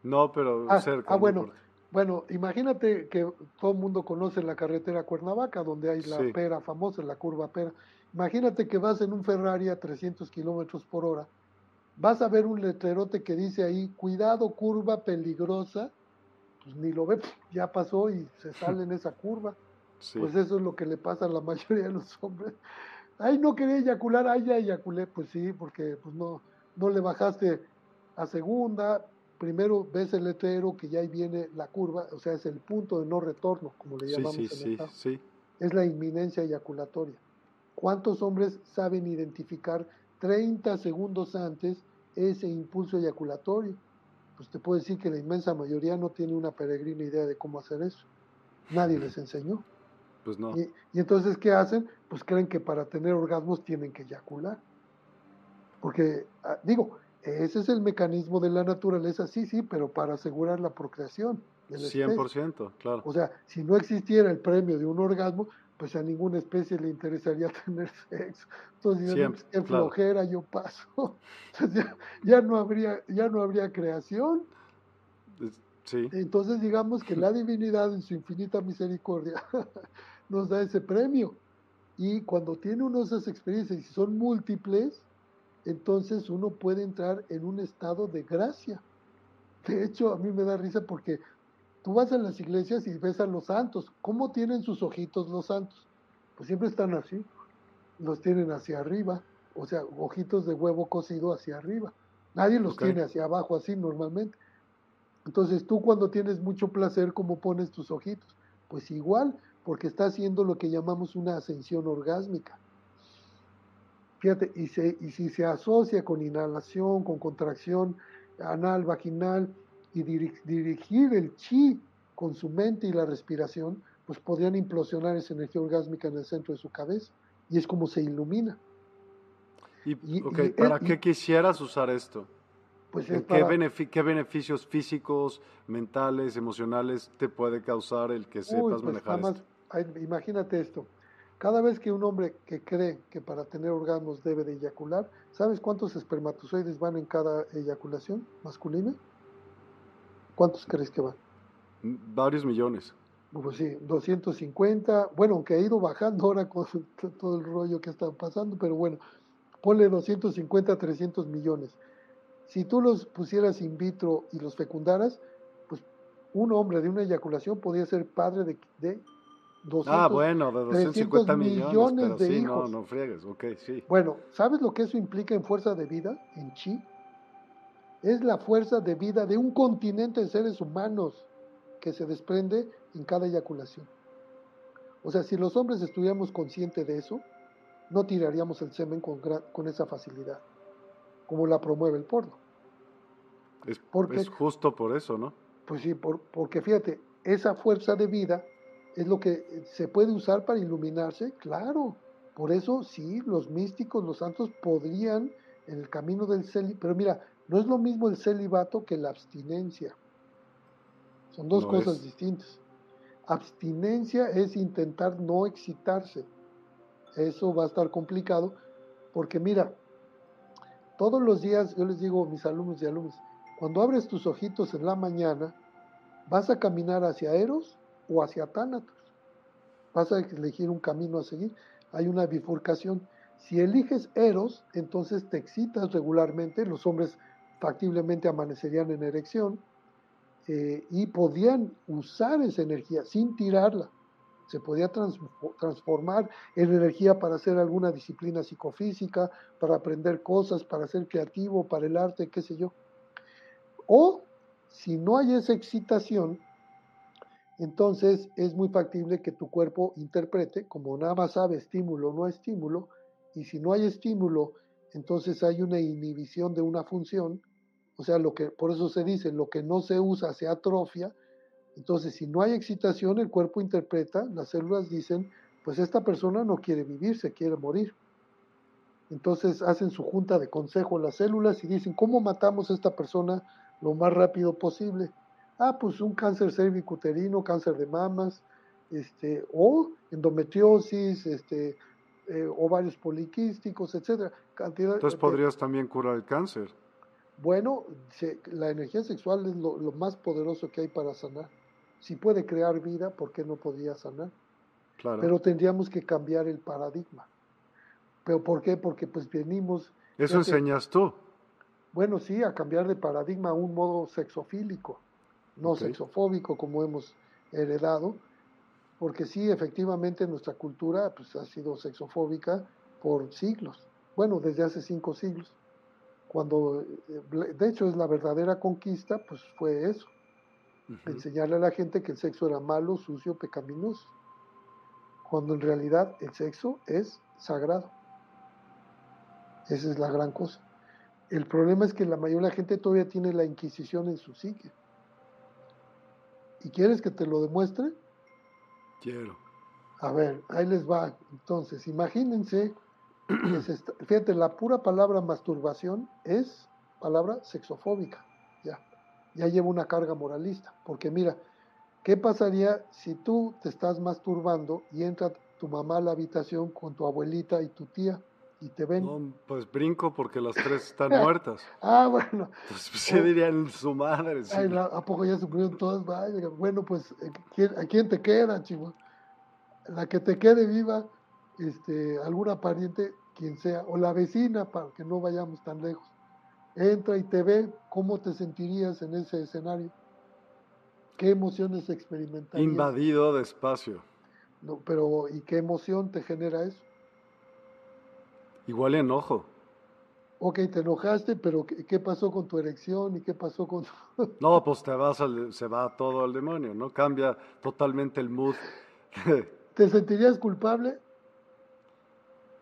No, pero ah, cerca. Ah, bueno, bueno, imagínate que todo el mundo conoce la carretera Cuernavaca, donde hay la pera famosa, la curva pera. Imagínate que vas en un Ferrari a 300 kilómetros por hora vas a ver un letrerote que dice ahí, cuidado, curva peligrosa, pues ni lo ve, ya pasó y se sale en esa curva. Pues eso es lo que le pasa a la mayoría de los hombres. Ay, no quería eyacular, ay, ya eyaculé. Pues sí, porque pues no, no le bajaste a segunda. Primero ves el letrero que ya ahí viene la curva, o sea, es el punto de no retorno, como le llamamos en sí, Es la inminencia eyaculatoria. ¿Cuántos hombres saben identificar 30 segundos antes ese impulso eyaculatorio. Pues te puedo decir que la inmensa mayoría no tiene una peregrina idea de cómo hacer eso. Nadie les enseñó. Pues no. Y, entonces, ¿qué hacen? Pues creen que para tener orgasmos tienen que eyacular. Porque, ah, digo, ese es el mecanismo de la naturaleza, sí, sí, pero para asegurar la procreación. 100%, claro. O sea, si no existiera el premio de un orgasmo, pues a ninguna especie le interesaría tener sexo. Entonces, Siempre, qué flojera, yo paso. Entonces ya, no habría, ya no habría creación. Sí. Entonces digamos que la divinidad en su infinita misericordia nos da ese premio. Y cuando tiene uno esas experiencias y son múltiples, entonces uno puede entrar en un estado de gracia. De hecho, a mí me da risa porque Tú vas a las iglesias y ves a los santos. ¿Cómo tienen sus ojitos los santos? Pues siempre están así. Los tienen hacia arriba. O sea, ojitos de huevo cocido hacia arriba. Nadie los tiene hacia abajo así normalmente. Entonces tú cuando tienes mucho placer, ¿cómo pones tus ojitos? Pues igual, porque está haciendo lo que llamamos una ascensión orgásmica. Fíjate, y, y si se asocia con inhalación, con contracción anal, vaginal, y dirigir el chi con su mente y la respiración, pues podrían implosionar esa energía orgásmica en el centro de su cabeza. Y es como se ilumina. ¿Y, para qué quisieras usar esto? Pues ¿Qué, ¿Qué, beneficios físicos, mentales, emocionales te puede causar el que sepas pues manejar esto? Imagínate esto. Cada vez que un hombre que cree que para tener orgasmos debe de eyacular, ¿sabes cuántos espermatozoides van en cada eyaculación masculina? ¿Cuántos crees que van? Varios millones. Pues sí, 250, bueno, aunque ha ido bajando ahora con todo el rollo que está pasando, pero bueno, ponle 250 300 millones. Si tú los pusieras in vitro y los fecundaras, pues un hombre de una eyaculación podría ser padre de, de 200, ah, bueno, de 250 millones, de hijos. No, no friegues, ok, sí. Bueno, ¿sabes lo que eso implica en fuerza de vida, en chi? es la fuerza de vida de un continente de seres humanos que se desprende en cada eyaculación. O sea, si los hombres estuviéramos conscientes de eso, no tiraríamos el semen con, con esa facilidad, como la promueve el porno. Es, porque, es justo por eso, ¿no? Pues sí, porque fíjate, esa fuerza de vida es lo que se puede usar para iluminarse, claro. Por eso sí, los místicos, los santos podrían en el camino del celibato, pero mira, no es lo mismo el celibato que la abstinencia. Son dos cosas distintas. Abstinencia es intentar no excitarse. Eso va a estar complicado porque mira, todos los días yo les digo a mis alumnos y alumnos, cuando abres tus ojitos en la mañana, vas a caminar hacia Eros o hacia Tánatos. Vas a elegir un camino a seguir. Hay una bifurcación. Si eliges Eros, entonces te excitas regularmente. Los hombres factiblemente amanecerían en erección eh, y podían usar esa energía sin tirarla. Se podía transformar en energía para hacer alguna disciplina psicofísica, para aprender cosas, para ser creativo, para el arte, qué sé yo. O si no hay esa excitación, entonces es muy factible que tu cuerpo interprete, como nada más sabe estímulo no estímulo, y si no hay estímulo, entonces hay una inhibición de una función, o sea, lo que por eso se dice, lo que no se usa se atrofia, entonces si no hay excitación, el cuerpo interpreta, las células dicen, pues esta persona no quiere vivir, se quiere morir. Entonces hacen su junta de consejo las células y dicen, ¿cómo matamos a esta persona lo más rápido posible? Ah, pues un cáncer cervicuterino, cáncer de mamas, este, o endometriosis, este, eh, ovarios poliquísticos, etcétera. Entonces podrías también curar el cáncer. Bueno, la energía sexual es lo, más poderoso que hay para sanar. Si puede crear vida, ¿por qué no podría sanar? Claro. Pero tendríamos que cambiar el paradigma. ¿Pero por qué? Porque pues venimos... Eso enseñas tú. Bueno, sí, a cambiar de paradigma a un modo sexofílico, no sexofóbico como hemos heredado, porque sí, efectivamente nuestra cultura pues, ha sido sexofóbica por siglos, bueno, desde hace cinco siglos. Cuando, eh, de hecho, es la verdadera conquista, pues fue eso, enseñarle a la gente que el sexo era malo, sucio, pecaminoso, cuando en realidad el sexo es sagrado. Esa es la gran cosa. El problema es que la mayoría de la gente todavía tiene la Inquisición en su psique. ¿Y quieres que te lo demuestre? Quiero. A ver, ahí les va. Entonces, imagínense, fíjate, la pura palabra masturbación es palabra sexofóbica. Ya, ya lleva una carga moralista. Porque mira, ¿qué pasaría si tú te estás masturbando y entra tu mamá a la habitación con tu abuelita y tu tía? Y te ven. No, pues brinco porque las tres están muertas. ah, bueno. Pues, se dirían su madre. ¿A poco ya se murieron todas? Bueno, pues, eh, ¿a quién te queda, chivo? La que te quede viva, este, alguna pariente, quien sea, o la vecina, para que no vayamos tan lejos. Entra y te ve, ¿cómo te sentirías en ese escenario? ¿Qué emociones experimentarías? Invadido de espacio. No, pero ¿y qué emoción te genera eso? Igual enojo. Ok, te enojaste, pero ¿qué, pasó con tu erección y qué pasó con No, pues te vas se va todo al demonio, ¿no? Cambia totalmente el mood. ¿Te sentirías culpable?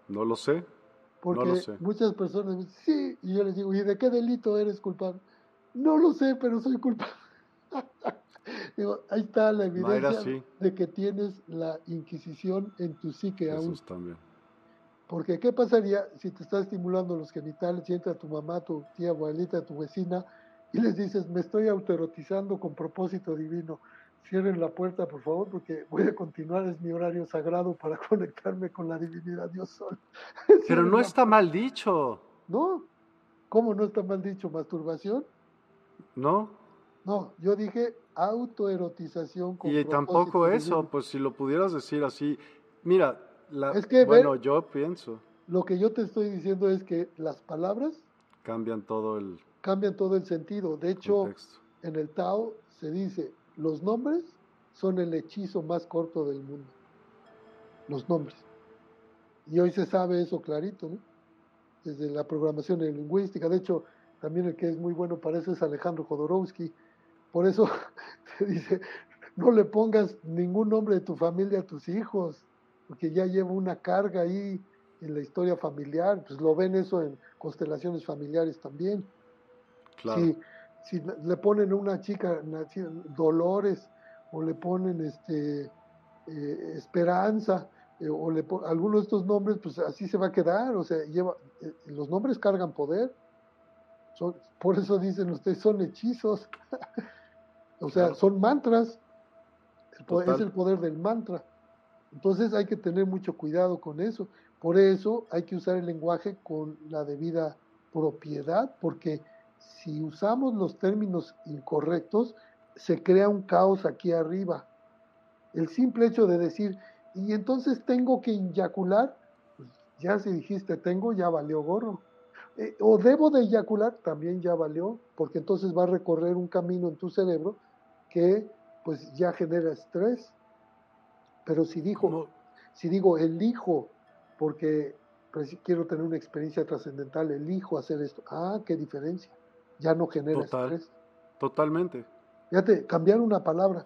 No lo sé. Porque muchas personas dicen, sí, y yo les digo, ¿y de qué delito eres culpable? No lo sé, pero soy culpable. digo, ahí está la evidencia de que tienes la Inquisición en tu psique aún. también. Porque ¿qué pasaría si te está estimulando los genitales y entra tu mamá, tu tía, abuelita, tu vecina y les dices, me estoy autoerotizando con propósito divino? Cierren la puerta, por favor, porque voy a continuar, es mi horario sagrado para conectarme con la divinidad Dios Sol. Pero no está mal dicho. ¿No? ¿Cómo no está mal dicho? ¿Masturbación? No. No, yo dije autoerotización con Y tampoco eso, pues si lo pudieras decir así, mira, es que, bueno, yo pienso. Lo que yo te estoy diciendo es que las palabras cambian todo el cambian todo el sentido. De hecho, en el Tao se dice, los nombres son el hechizo más corto del mundo. Los nombres. Y hoy se sabe eso clarito, ¿no? Desde la programación lingüística. De hecho, también el que es muy bueno para eso es Alejandro Jodorowsky. Por eso te dice, no le pongas ningún nombre de tu familia a tus hijos porque ya lleva una carga ahí en la historia familiar, pues lo ven eso en constelaciones familiares también. Claro. Si, si le ponen a una chica Dolores o le ponen este eh, Esperanza eh, o le algunos de estos nombres, pues así se va a quedar, o sea, lleva eh, los nombres cargan poder. Son, por eso dicen ustedes, son hechizos. o sea, son mantras. es el poder del mantra. Entonces hay que tener mucho cuidado con eso. Por eso hay que usar el lenguaje con la debida propiedad, porque si usamos los términos incorrectos, se crea un caos aquí arriba. El simple hecho de decir, y entonces tengo que eyacular, pues ya si dijiste tengo, ya valió gorro. Eh, o debo de eyacular, también ya valió, porque entonces va a recorrer un camino en tu cerebro que pues ya genera estrés. Pero si dijo, si digo elijo porque quiero tener una experiencia trascendental, elijo hacer esto, ah, qué diferencia. Ya no genera estrés. Totalmente. Fíjate, cambiar una palabra.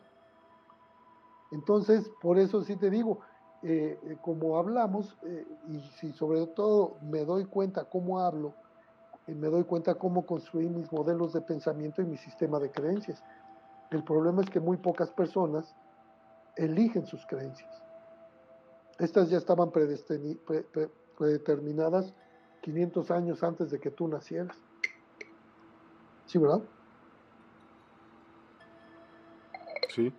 Entonces, por eso sí te digo, eh, eh, como hablamos, eh, y si sobre todo me doy cuenta cómo hablo, me doy cuenta cómo construir mis modelos de pensamiento y mi sistema de creencias. El problema es que muy pocas personas eligen sus creencias. Estas ya estaban predeterminadas 500 años antes de que tú nacieras. ¿Sí, verdad? Sí.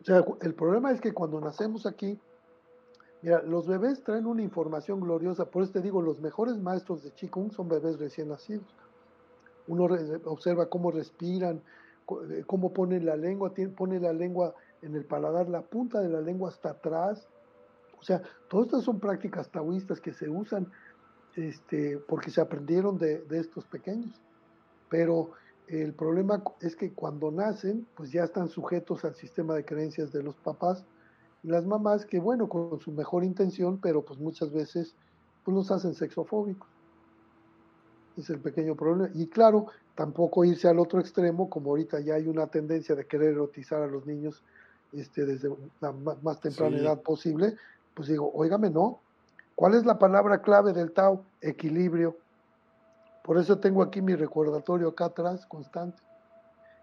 O sea, el problema es que cuando nacemos aquí, mira, los bebés traen una información gloriosa, por eso te digo, los mejores maestros de Qigong son bebés recién nacidos. Uno observa cómo respiran, eh, cómo ponen la lengua, pone la lengua en el paladar, la punta de la lengua hasta atrás. O sea, todas estas son prácticas taoístas que se usan este, porque se aprendieron de, de estos pequeños. Pero el problema es que cuando nacen, pues ya están sujetos al sistema de creencias de los papás y las mamás que, bueno, con su mejor intención, pero pues muchas veces pues los hacen sexofóbicos. Es el pequeño problema. Y claro, tampoco irse al otro extremo, como ahorita ya hay una tendencia de querer erotizar a los niños este, desde la más temprana edad posible, pues digo, óigame, no. ¿Cuál es la palabra clave del Tao? Equilibrio. Por eso tengo aquí mi recordatorio acá atrás constante.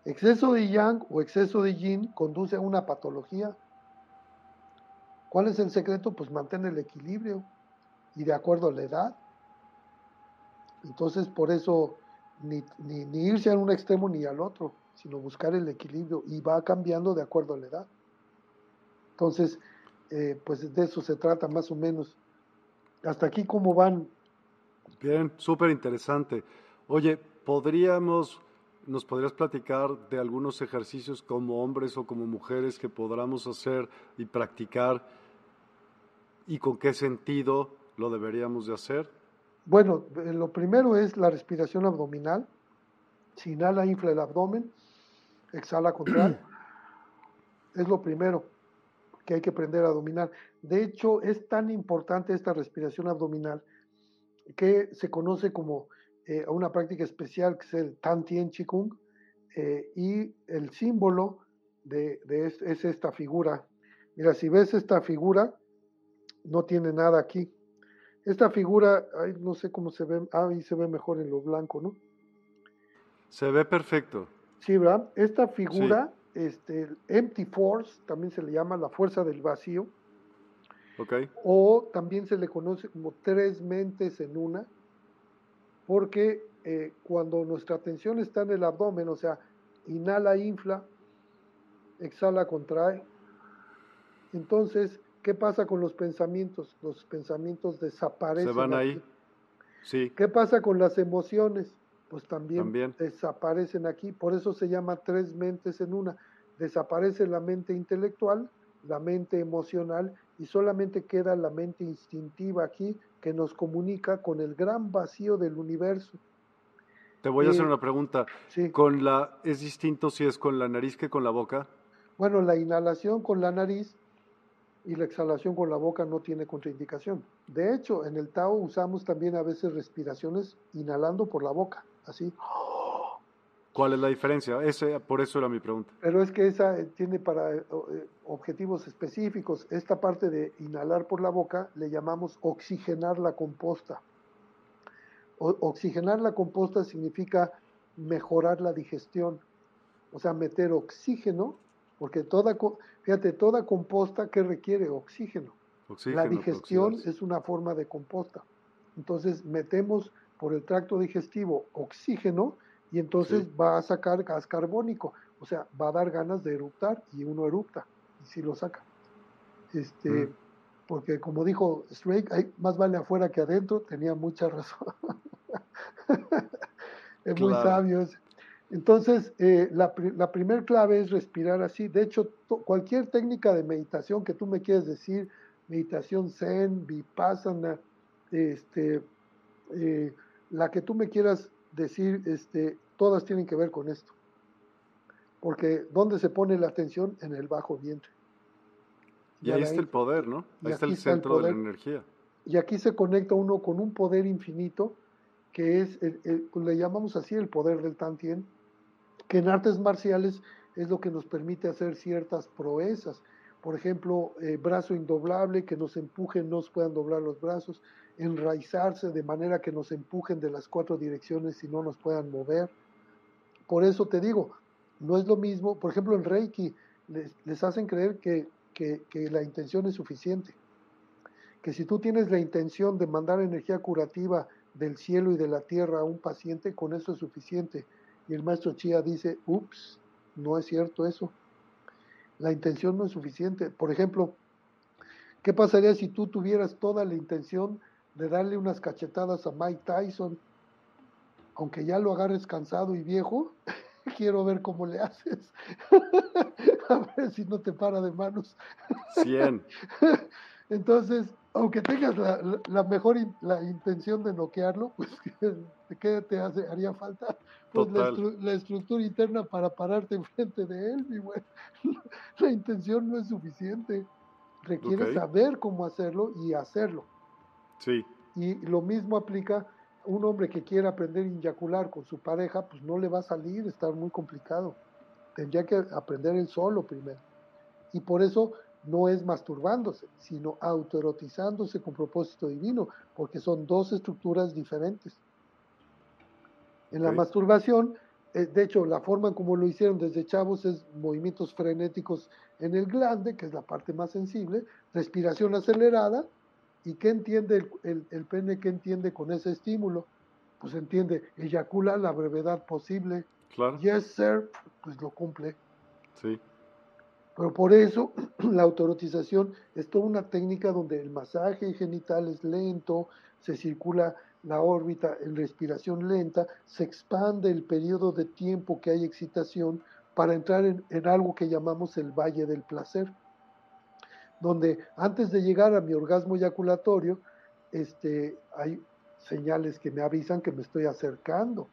Exceso de yang o exceso de yin conduce a una patología. ¿Cuál es el secreto? Pues mantener el equilibrio y de acuerdo a la edad. Entonces, por eso ni, irse a un extremo ni al otro, sino buscar el equilibrio y va cambiando de acuerdo a la edad. Entonces, eh, pues de eso se trata más o menos. Hasta aquí, ¿cómo van Bien, súper interesante. Oye, podríamos, nos podrías platicar de algunos ejercicios como hombres o como mujeres que podamos hacer y practicar y con qué sentido lo deberíamos de hacer. Bueno, eh, lo primero es la respiración abdominal. Si inhala, infla el abdomen, exhala, contrae. es lo primero que hay que aprender a dominar. De hecho, es tan importante esta respiración abdominal que se conoce como eh, una práctica especial que es el Tan Tien Chikung, eh, y el símbolo de, es, esta figura. Mira, si ves esta figura, no tiene nada aquí. Esta figura, no sé cómo se ve, ah, ahí se ve mejor en lo blanco, ¿no? Se ve perfecto. Sí, ¿verdad? Esta figura, este, Empty Force, también se le llama la fuerza del vacío, o también se le conoce como tres mentes en una, porque eh, cuando nuestra atención está en el abdomen, o sea, inhala, infla, exhala, contrae. Entonces, ¿qué pasa con los pensamientos? Los pensamientos desaparecen. Se van ahí. Sí. ¿Qué pasa con las emociones? Pues también, también, desaparecen aquí. Por eso se llama tres mentes en una. Desaparece la mente intelectual, la mente emocional y solamente queda la mente instintiva aquí que nos comunica con el gran vacío del universo. Te voy a hacer una pregunta. ¿Con la, ¿Es distinto si es con la nariz que con la boca? Bueno, la inhalación con la nariz y la exhalación con la boca no tiene contraindicación. De hecho, en el Tao usamos también a veces respiraciones inhalando por la boca, así. ¿Cuál es la diferencia? Ese, por eso era mi pregunta. Pero es que esa eh, tiene para eh, eh, objetivos específicos. Esta parte de inhalar por la boca le llamamos oxigenar la composta. oxigenar la composta significa mejorar la digestión, o sea, meter oxígeno, porque toda, fíjate, toda composta que requiere oxígeno. la digestión es una forma de composta. entonces metemos por el tracto digestivo oxígeno y entonces va a sacar gas carbónico, o sea, va a dar ganas de eruptar y uno erupta y si lo saca. Este, mm. porque como dijo Strake, hay, más vale afuera que adentro, tenía mucha razón. es muy sabio. Entonces, eh, la, la primera clave es respirar así. De hecho, cualquier técnica de meditación que tú me quieras decir, meditación zen, vipassana, este, eh, la que tú me quieras decir, este, todas tienen que ver con esto. Porque ¿dónde se pone la atención? En el bajo vientre. Y, ahí está el poder, ¿no? Ahí está el centro de la energía. Y aquí se conecta uno con un poder infinito, que es, le llamamos así el poder del Tantien, que en artes marciales es lo que nos permite hacer ciertas proezas. Por ejemplo, eh, brazo indoblable, que nos empujen, nos puedan doblar los brazos, enraizarse de manera que nos empujen de las cuatro direcciones y no nos puedan mover. Por eso te digo, no es lo mismo, por ejemplo, en Reiki les, hacen creer que, que, que la intención es suficiente, que si tú tienes la intención de mandar energía curativa del cielo y de la tierra a un paciente, con eso es suficiente. Y el maestro Chia dice, ups, no es cierto eso. La intención no es suficiente. Por ejemplo, ¿qué pasaría si tú tuvieras toda la intención de darle unas cachetadas a Mike Tyson? Aunque ya lo agarres cansado y viejo, quiero ver cómo le haces. a ver si no te para de manos. 100. Entonces, aunque tengas la, mejor la intención de noquearlo, pues ¿qué te hace? haría falta? Pues la, estructura interna para pararte enfrente de él, mi güey. La intención no es suficiente. Requiere saber cómo hacerlo y hacerlo. Sí. Y lo mismo aplica un hombre que quiera aprender a inyacular con su pareja, pues no le va a salir, está muy complicado. Tendría que aprender él solo primero. Y por eso no es masturbándose, sino autoerotizándose con propósito divino, porque son dos estructuras diferentes. En la masturbación, eh, de hecho, la forma como lo hicieron desde chavos es movimientos frenéticos en el glande, que es la parte más sensible, respiración acelerada, ¿y qué entiende el, el, pene? ¿Qué entiende con ese estímulo? Pues entiende, eyacula la brevedad posible. Claro. Yes, sir, pues lo cumple. Sí. Pero por eso la autorotización es toda una técnica donde el masaje genital es lento, se circula la órbita en respiración lenta, se expande el periodo de tiempo que hay excitación para entrar en, algo que llamamos el valle del placer, donde antes de llegar a mi orgasmo eyaculatorio, este, hay señales que me avisan que me estoy acercando.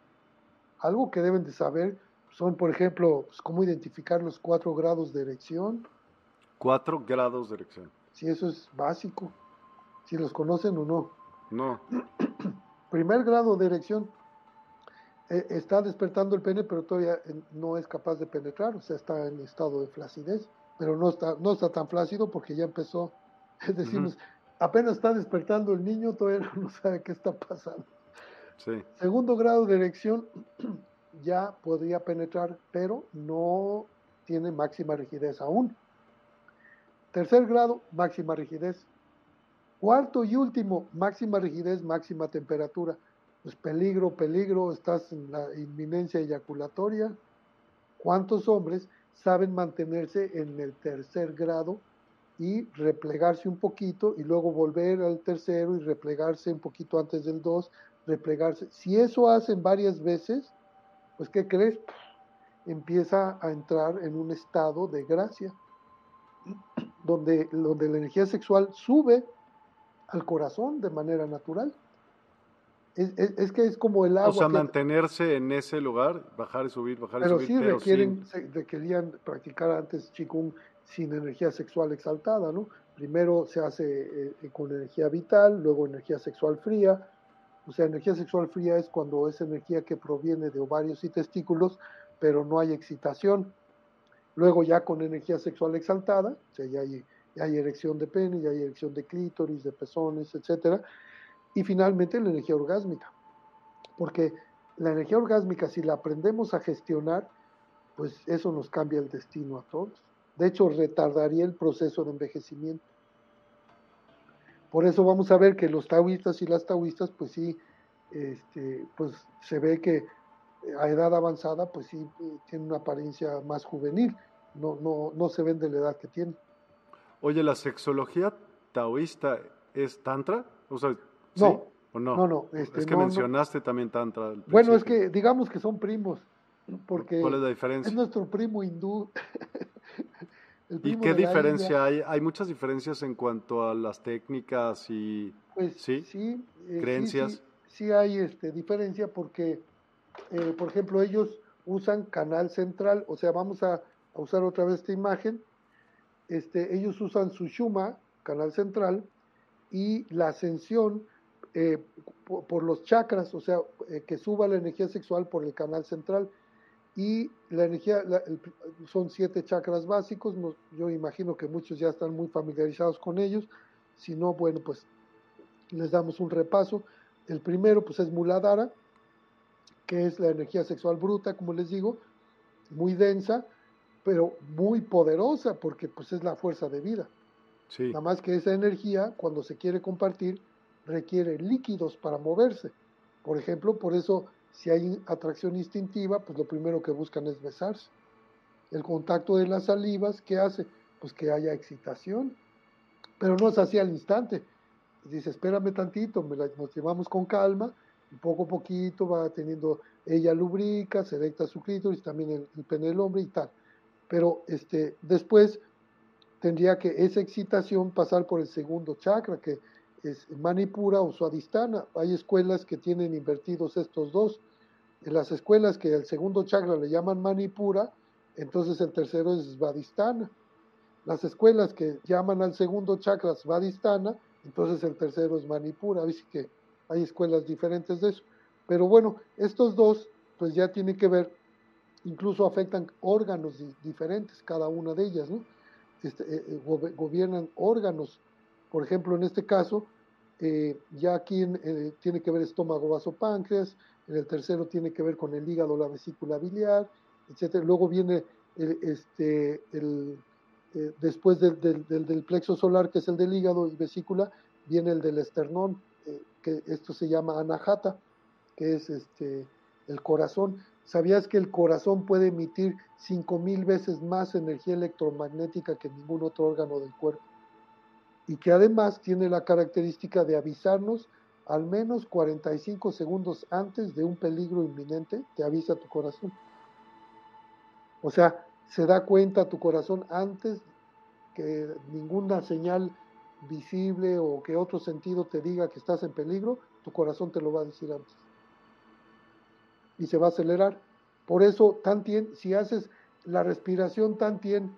Algo que deben de saber son, por ejemplo, pues, cómo identificar los cuatro grados de erección. Cuatro grados de erección. Si eso es básico, si los conocen o no. No. Primer grado de erección, eh, está despertando el pene, pero todavía no es capaz de penetrar, o sea, está en estado de flacidez, pero no está, no está tan flácido porque ya empezó, es decir, apenas está despertando el niño, todavía no sabe qué está pasando. Sí. Segundo grado de erección, ya podría penetrar, pero no tiene máxima rigidez aún. Tercer grado, máxima rigidez. Cuarto y último, máxima rigidez, máxima temperatura. Pues peligro, peligro, estás en la inminencia eyaculatoria. ¿Cuántos hombres saben mantenerse en el tercer grado y replegarse un poquito y luego volver al tercero y replegarse un poquito antes del dos, replegarse? Si eso hacen varias veces, pues ¿qué crees? Empieza a entrar en un estado de gracia, donde, donde la energía sexual sube al corazón de manera natural. Es, que es como el agua. O sea, mantenerse en ese lugar, bajar y subir, bajar y subir. Sí pero requieren, sí requerían practicar antes Qigong sin energía sexual exaltada, ¿no? Primero se hace eh, con energía vital, luego energía sexual fría, o sea, energía sexual fría es cuando es energía que proviene de ovarios y testículos, pero no hay excitación. Luego ya con energía sexual exaltada, o sea, ya hay, hay erección de pene, ya hay erección de clítoris, de pezones, etc. Y finalmente la energía orgásmica. Porque la energía orgásmica, si la aprendemos a gestionar, pues eso nos cambia el destino a todos. De hecho, retardaría el proceso de envejecimiento. Por eso vamos a ver que los taoístas y las taoístas, pues sí, este, pues se ve que a edad avanzada, pues sí, tienen una apariencia más juvenil, no, no, no se ven de la edad que tienen. Oye, ¿la sexología taoísta es tantra? O sea, no, ¿o no? No, no. es que mencionaste también tantra. Bueno, es que digamos que son primos, porque ¿Cuál es la diferencia? Es nuestro primo hindú. ¿Y qué diferencia hay? Hay muchas diferencias en cuanto a las técnicas y pues, ¿sí? Sí, eh, creencias. Sí, hay este, diferencia porque, eh, por ejemplo, ellos usan canal central, o sea, vamos a, usar otra vez esta imagen. Este, ellos usan su Shuma, canal central, y la ascensión eh, por, los chakras, o sea, que suba la energía sexual por el canal central y la energía, son siete chakras básicos, yo imagino que muchos ya están muy familiarizados con ellos, si no, bueno, pues les damos un repaso. El primero, pues es Muladhara, que es la energía sexual bruta, como les digo, muy densa, pero muy poderosa, porque pues es la fuerza de vida. Sí. Nada más que esa energía, cuando se quiere compartir, requiere líquidos para moverse. Por ejemplo, por eso si hay atracción instintiva, pues lo primero que buscan es besarse. El contacto de las salivas, ¿qué hace? Pues que haya excitación. Pero no es así al instante. Dice, espérame tantito, me la, nos llevamos con calma, y poco a poquito va teniendo, ella lubrica, se erecta su clítoris, también el, el pene del hombre y tal. Pero este, después tendría que esa excitación pasar por el segundo chakra, que es Manipura o Suadistana. Hay escuelas que tienen invertidos estos dos. En las escuelas que el segundo chakra le llaman Manipura, entonces el tercero es Svadhisthana. Las escuelas que llaman al segundo chakra Svadhisthana, entonces el tercero es Manipura. Así que hay escuelas diferentes de eso. Pero bueno, estos dos pues ya tienen que ver, incluso afectan órganos diferentes, cada una de ellas, ¿no? Este, eh, eh, gobiernan órganos por ejemplo, en este caso, eh, ya aquí eh, tiene que ver estómago, vaso, páncreas, en el tercero tiene que ver con el hígado, la vesícula biliar, etc. Luego viene el, este, el, eh, después del, del, plexo solar, que es el del hígado y vesícula, viene el del esternón, que esto se llama anahata, que es este, el corazón. ¿Sabías que el corazón puede emitir 5.000 veces más energía electromagnética que ningún otro órgano del cuerpo? Y que además tiene la característica de avisarnos al menos 45 segundos antes de un peligro inminente, te avisa tu corazón. O sea, se da cuenta tu corazón antes que ninguna señal visible o que otro sentido te diga que estás en peligro, tu corazón te lo va a decir antes. Y se va a acelerar. Por eso, tan si haces la respiración tan bien,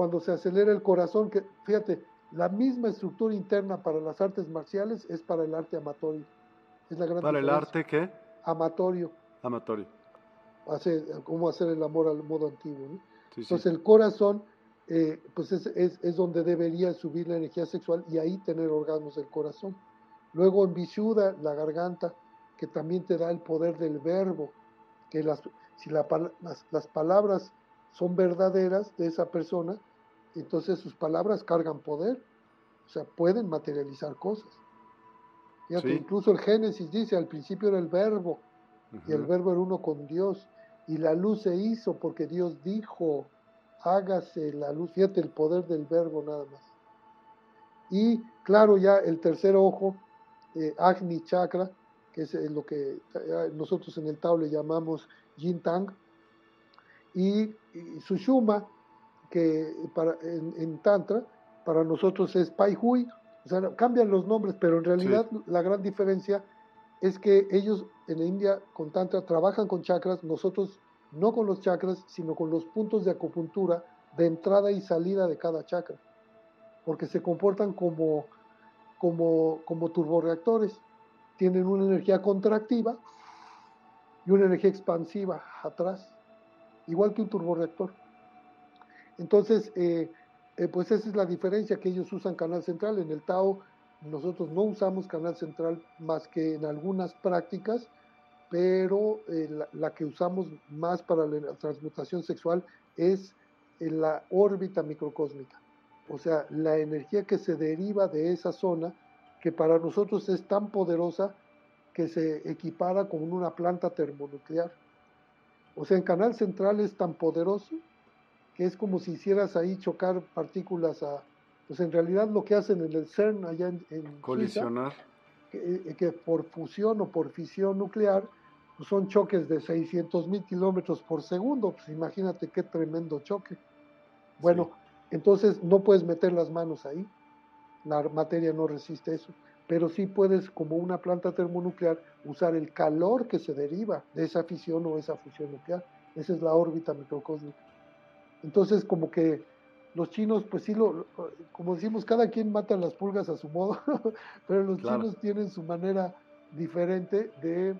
cuando se acelera el corazón, que fíjate, la misma estructura interna para las artes marciales es para el arte amatorio. Es la gran ¿Para el arte qué? Amatorio. Amatorio. Hace, cómo hacer el amor al modo antiguo. Entonces el corazón eh, pues es, es, es, donde debería subir la energía sexual y ahí tener orgasmos del corazón. Luego en Vishuddha, la garganta, que también te da el poder del verbo, que las, si las, las palabras son verdaderas de esa persona, entonces sus palabras cargan poder, o sea, pueden materializar cosas. Fíjate, incluso el Génesis dice, al principio era el verbo, y el verbo era uno con Dios, y la luz se hizo porque Dios dijo, hágase la luz, fíjate el poder del verbo nada más. Y claro, ya el tercer ojo, eh, Agni Chakra, que es lo que eh, nosotros en el Tao le llamamos Yin Tang, y, y Sushuma, que para, en, Tantra para nosotros es Pai Hui, o sea, cambian los nombres, pero en realidad la gran diferencia es que ellos en la India con Tantra trabajan con chakras, nosotros no con los chakras, sino con los puntos de acupuntura de entrada y salida de cada chakra, porque se comportan como, como, como turboreactores, tienen una energía contractiva y una energía expansiva atrás, igual que un turboreactor. Entonces, eh, eh, pues esa es la diferencia que ellos usan canal central. En el Tao nosotros no usamos canal central más que en algunas prácticas, pero eh, la, que usamos más para la transmutación sexual es en la órbita microcósmica. o sea, la energía que se deriva de esa zona, que para nosotros es tan poderosa que se equipara con una planta termonuclear. O sea, en Canal Central es tan poderoso que es como si hicieras ahí chocar partículas a... Pues en realidad lo que hacen en el CERN allá en... Colisionar. que, que, por fusión o por fisión nuclear pues son choques de 600 mil kilómetros por segundo. Pues imagínate qué tremendo choque. Bueno, entonces no puedes meter las manos ahí. La materia no resiste eso pero sí puedes, como una planta termonuclear, usar el calor que se deriva de esa fisión o esa fusión nuclear. Esa es la órbita microcósmica. Entonces, como que los chinos, pues sí, lo, como decimos, cada quien mata las pulgas a su modo, pero los chinos tienen su manera diferente de,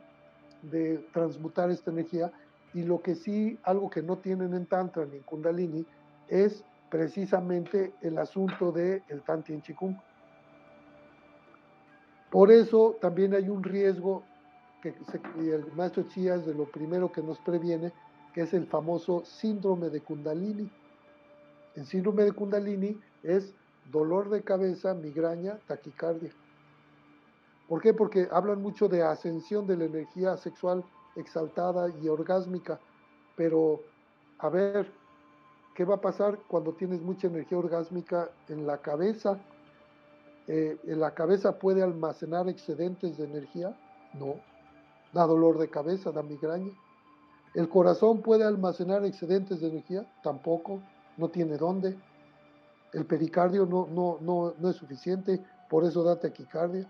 de, transmutar esta energía. Y lo que sí, algo que no tienen en Tantra ni en Kundalini, es precisamente el asunto del el Tanti en Chikung. Por eso también hay un riesgo que el maestro Chías de lo primero que nos previene, que es el famoso síndrome de Kundalini. El síndrome de Kundalini es dolor de cabeza, migraña, taquicardia. ¿Por qué? Porque hablan mucho de ascensión de la energía sexual exaltada y orgásmica, pero a ver, ¿qué va a pasar cuando tienes mucha energía orgásmica en la cabeza? Eh, ¿La cabeza puede almacenar excedentes de energía? No. Da dolor de cabeza, da migraña. ¿El corazón puede almacenar excedentes de energía? Tampoco. No tiene dónde. El pericardio no, no, no, no es suficiente, por eso da taquicardia.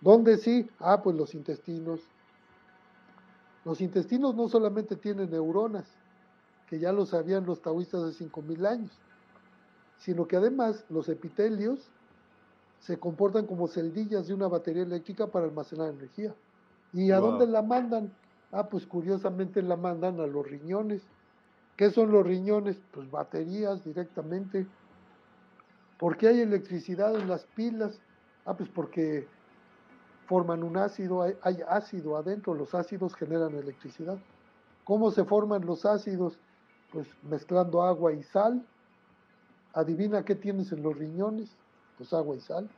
¿Dónde sí? Ah, pues los intestinos. Los intestinos no solamente tienen neuronas, que ya lo sabían los taoístas de 5.000 años, sino que además los epitelios se comportan como celdillas de una batería eléctrica para almacenar energía. ¿Y a dónde la mandan? Ah, pues curiosamente la mandan a los riñones. ¿Qué son los riñones? Pues baterías directamente. ¿Por qué hay electricidad en las pilas? Ah, pues porque forman un ácido, hay, hay ácido adentro, los ácidos generan electricidad. ¿Cómo se forman los ácidos? Pues mezclando agua y sal. Adivina qué tienes en los riñones pues agua y sal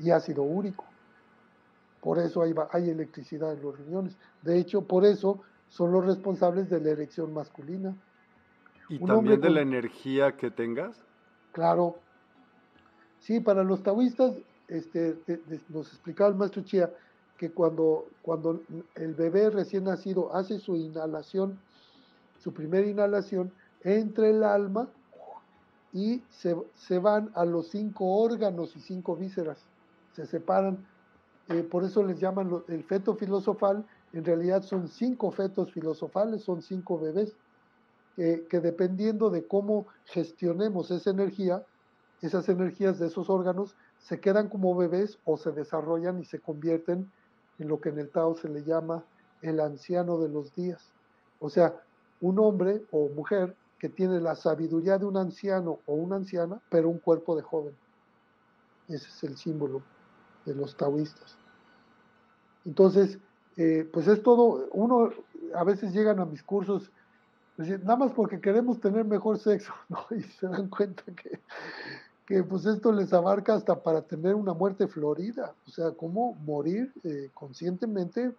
y ácido úrico. Por eso hay, hay electricidad en los riñones. De hecho, por eso son los responsables de la erección masculina. ¿Y también de la energía que tengas? Claro. Sí, para los taoístas, este, nos explicaba el maestro Chia que cuando, cuando el bebé recién nacido hace su inhalación, su primera inhalación, entre el alma y se, van a los cinco órganos y cinco vísceras, se separan. Eh, por eso les llaman el feto filosofal, en realidad son cinco fetos filosofales, son cinco bebés, que dependiendo de cómo gestionemos esa energía, esas energías de esos órganos se quedan como bebés o se desarrollan y se convierten en lo que en el Tao se le llama el anciano de los días. O sea, un hombre o mujer que tiene la sabiduría de un anciano o una anciana, pero un cuerpo de joven. Ese es el símbolo de los taoístas. Entonces, eh, pues es todo, uno a veces llegan a mis cursos, pues, nada más porque queremos tener mejor sexo, ¿no? Y se dan cuenta que, que pues esto les abarca hasta para tener una muerte florida, o sea, cómo morir eh, conscientemente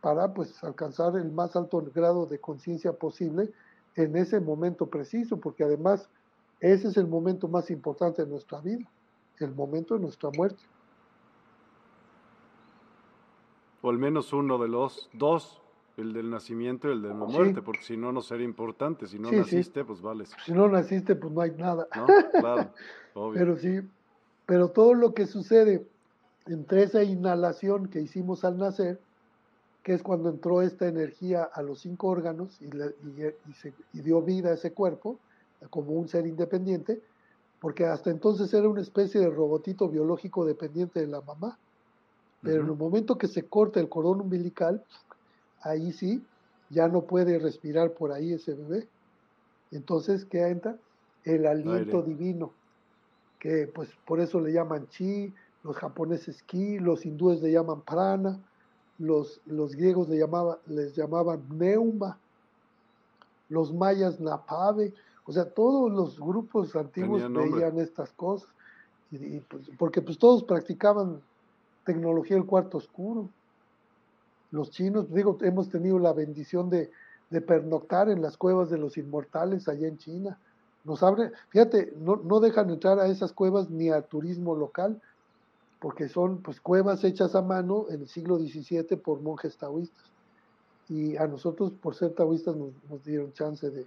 para pues alcanzar el más alto grado de conciencia posible en ese momento preciso, porque además ese es el momento más importante de nuestra vida, el momento de nuestra muerte. O al menos uno de los dos, el del nacimiento y el de la muerte, porque si no, no sería importante. Si no naciste, pues vale. Si no naciste, pues no hay nada. Claro, obvio. Pero sí, pero todo lo que sucede entre esa inhalación que hicimos al nacer que es cuando entró esta energía a los cinco órganos y, dio vida a ese cuerpo como un ser independiente, porque hasta entonces era una especie de robotito biológico dependiente de la mamá. Pero en el momento que se corta el cordón umbilical, ahí sí, ya no puede respirar por ahí ese bebé. Entonces, ¿qué entra? El aliento divino, que pues por eso le llaman chi, los japoneses ki, los hindúes le llaman prana, los, los griegos le llamaba, les llamaban neuma, los mayas napave, O sea, todos los grupos antiguos veían estas cosas. Y, pues, porque pues todos practicaban tecnología del cuarto oscuro. Los chinos, digo, hemos tenido la bendición de, de pernoctar en las cuevas de los inmortales allá en China. Nos abre, fíjate, no, no dejan entrar a esas cuevas ni a turismo local, porque son pues cuevas hechas a mano en el siglo XVII por monjes taoístas. Y a nosotros, por ser taoístas, nos, dieron chance de,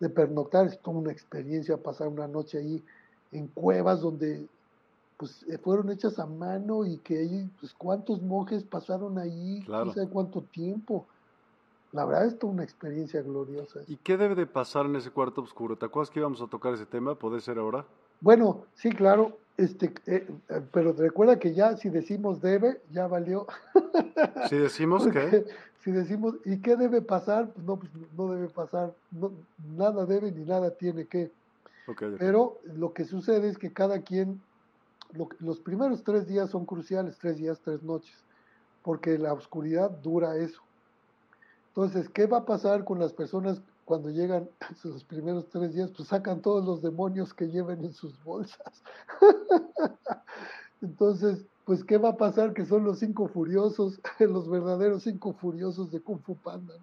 de pernoctar. Es toda una experiencia pasar una noche ahí en cuevas donde pues eh, fueron hechas a mano y que ahí, pues cuántos monjes pasaron ahí, no sé cuánto tiempo. La verdad es toda una experiencia gloriosa. ¿Y qué debe de pasar en ese cuarto oscuro? ¿Te acuerdas que íbamos a tocar ese tema? ¿Puede ser ahora? Bueno, sí, claro. Este, eh, eh, pero recuerda que ya si decimos debe, ya valió. Si decimos que si decimos, ¿y qué debe pasar? Pues no, pues no debe pasar, nada debe ni nada tiene que. Pero lo que sucede es que cada quien, los primeros tres días son cruciales, tres días, tres noches, porque la oscuridad dura eso. Entonces, ¿qué va a pasar con las personas cuando llegan los primeros tres días? Pues sacan todos los demonios que lleven en sus bolsas. Entonces, pues ¿qué va a pasar? Que son los cinco furiosos, los verdaderos cinco furiosos de Kung Fu Panda.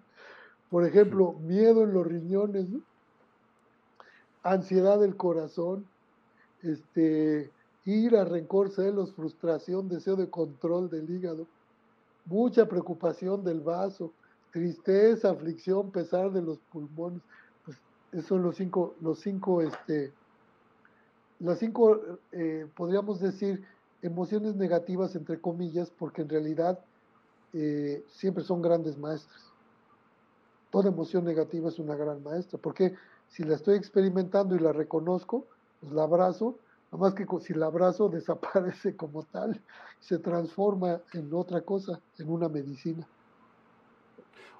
Por ejemplo, miedo en los riñones, ansiedad del corazón, este, ira, rencor, celos, frustración, deseo de control del hígado, mucha preocupación del vaso, tristeza, aflicción, pesar de los pulmones. Pues esos son los cinco, los cinco, este, las cinco, eh, podríamos decir, emociones negativas, entre comillas, porque en realidad eh, siempre son grandes maestras. Toda emoción negativa es una gran maestra, porque si la estoy experimentando y la reconozco, pues la abrazo, nada más que si la abrazo desaparece como tal, se transforma en otra cosa, en una medicina.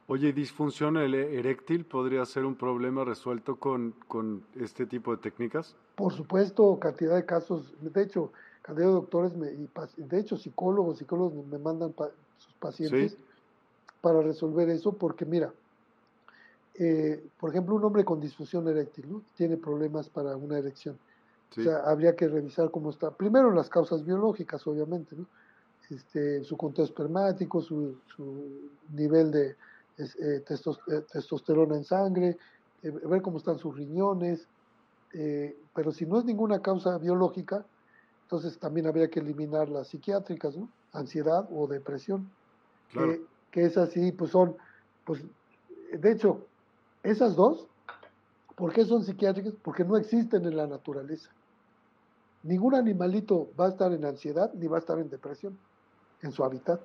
Oye, ¿disfunción eréctil podría ser un problema resuelto con, con este tipo de técnicas? Por supuesto, cantidad de casos. De hecho, cantidad de doctores me, y de hecho psicólogos, psicólogos me mandan sus pacientes para resolver eso, porque mira, eh, por ejemplo, un hombre con disfunción eréctil, ¿no? Tiene problemas para una erección. O sea, habría que revisar cómo está. Primero las causas biológicas, obviamente, ¿no? Este, su conteo espermático, su, su nivel de eh, eh, testosterona en sangre, ver cómo están sus riñones. pero si no es ninguna causa biológica, entonces también habría que eliminar las psiquiátricas, ¿no? Ansiedad o depresión. Que, que es así, pues son, pues, de hecho, esas dos, ¿por qué son psiquiátricas? Porque no existen en la naturaleza. Ningún animalito va a estar en ansiedad ni va a estar en depresión en su hábitat.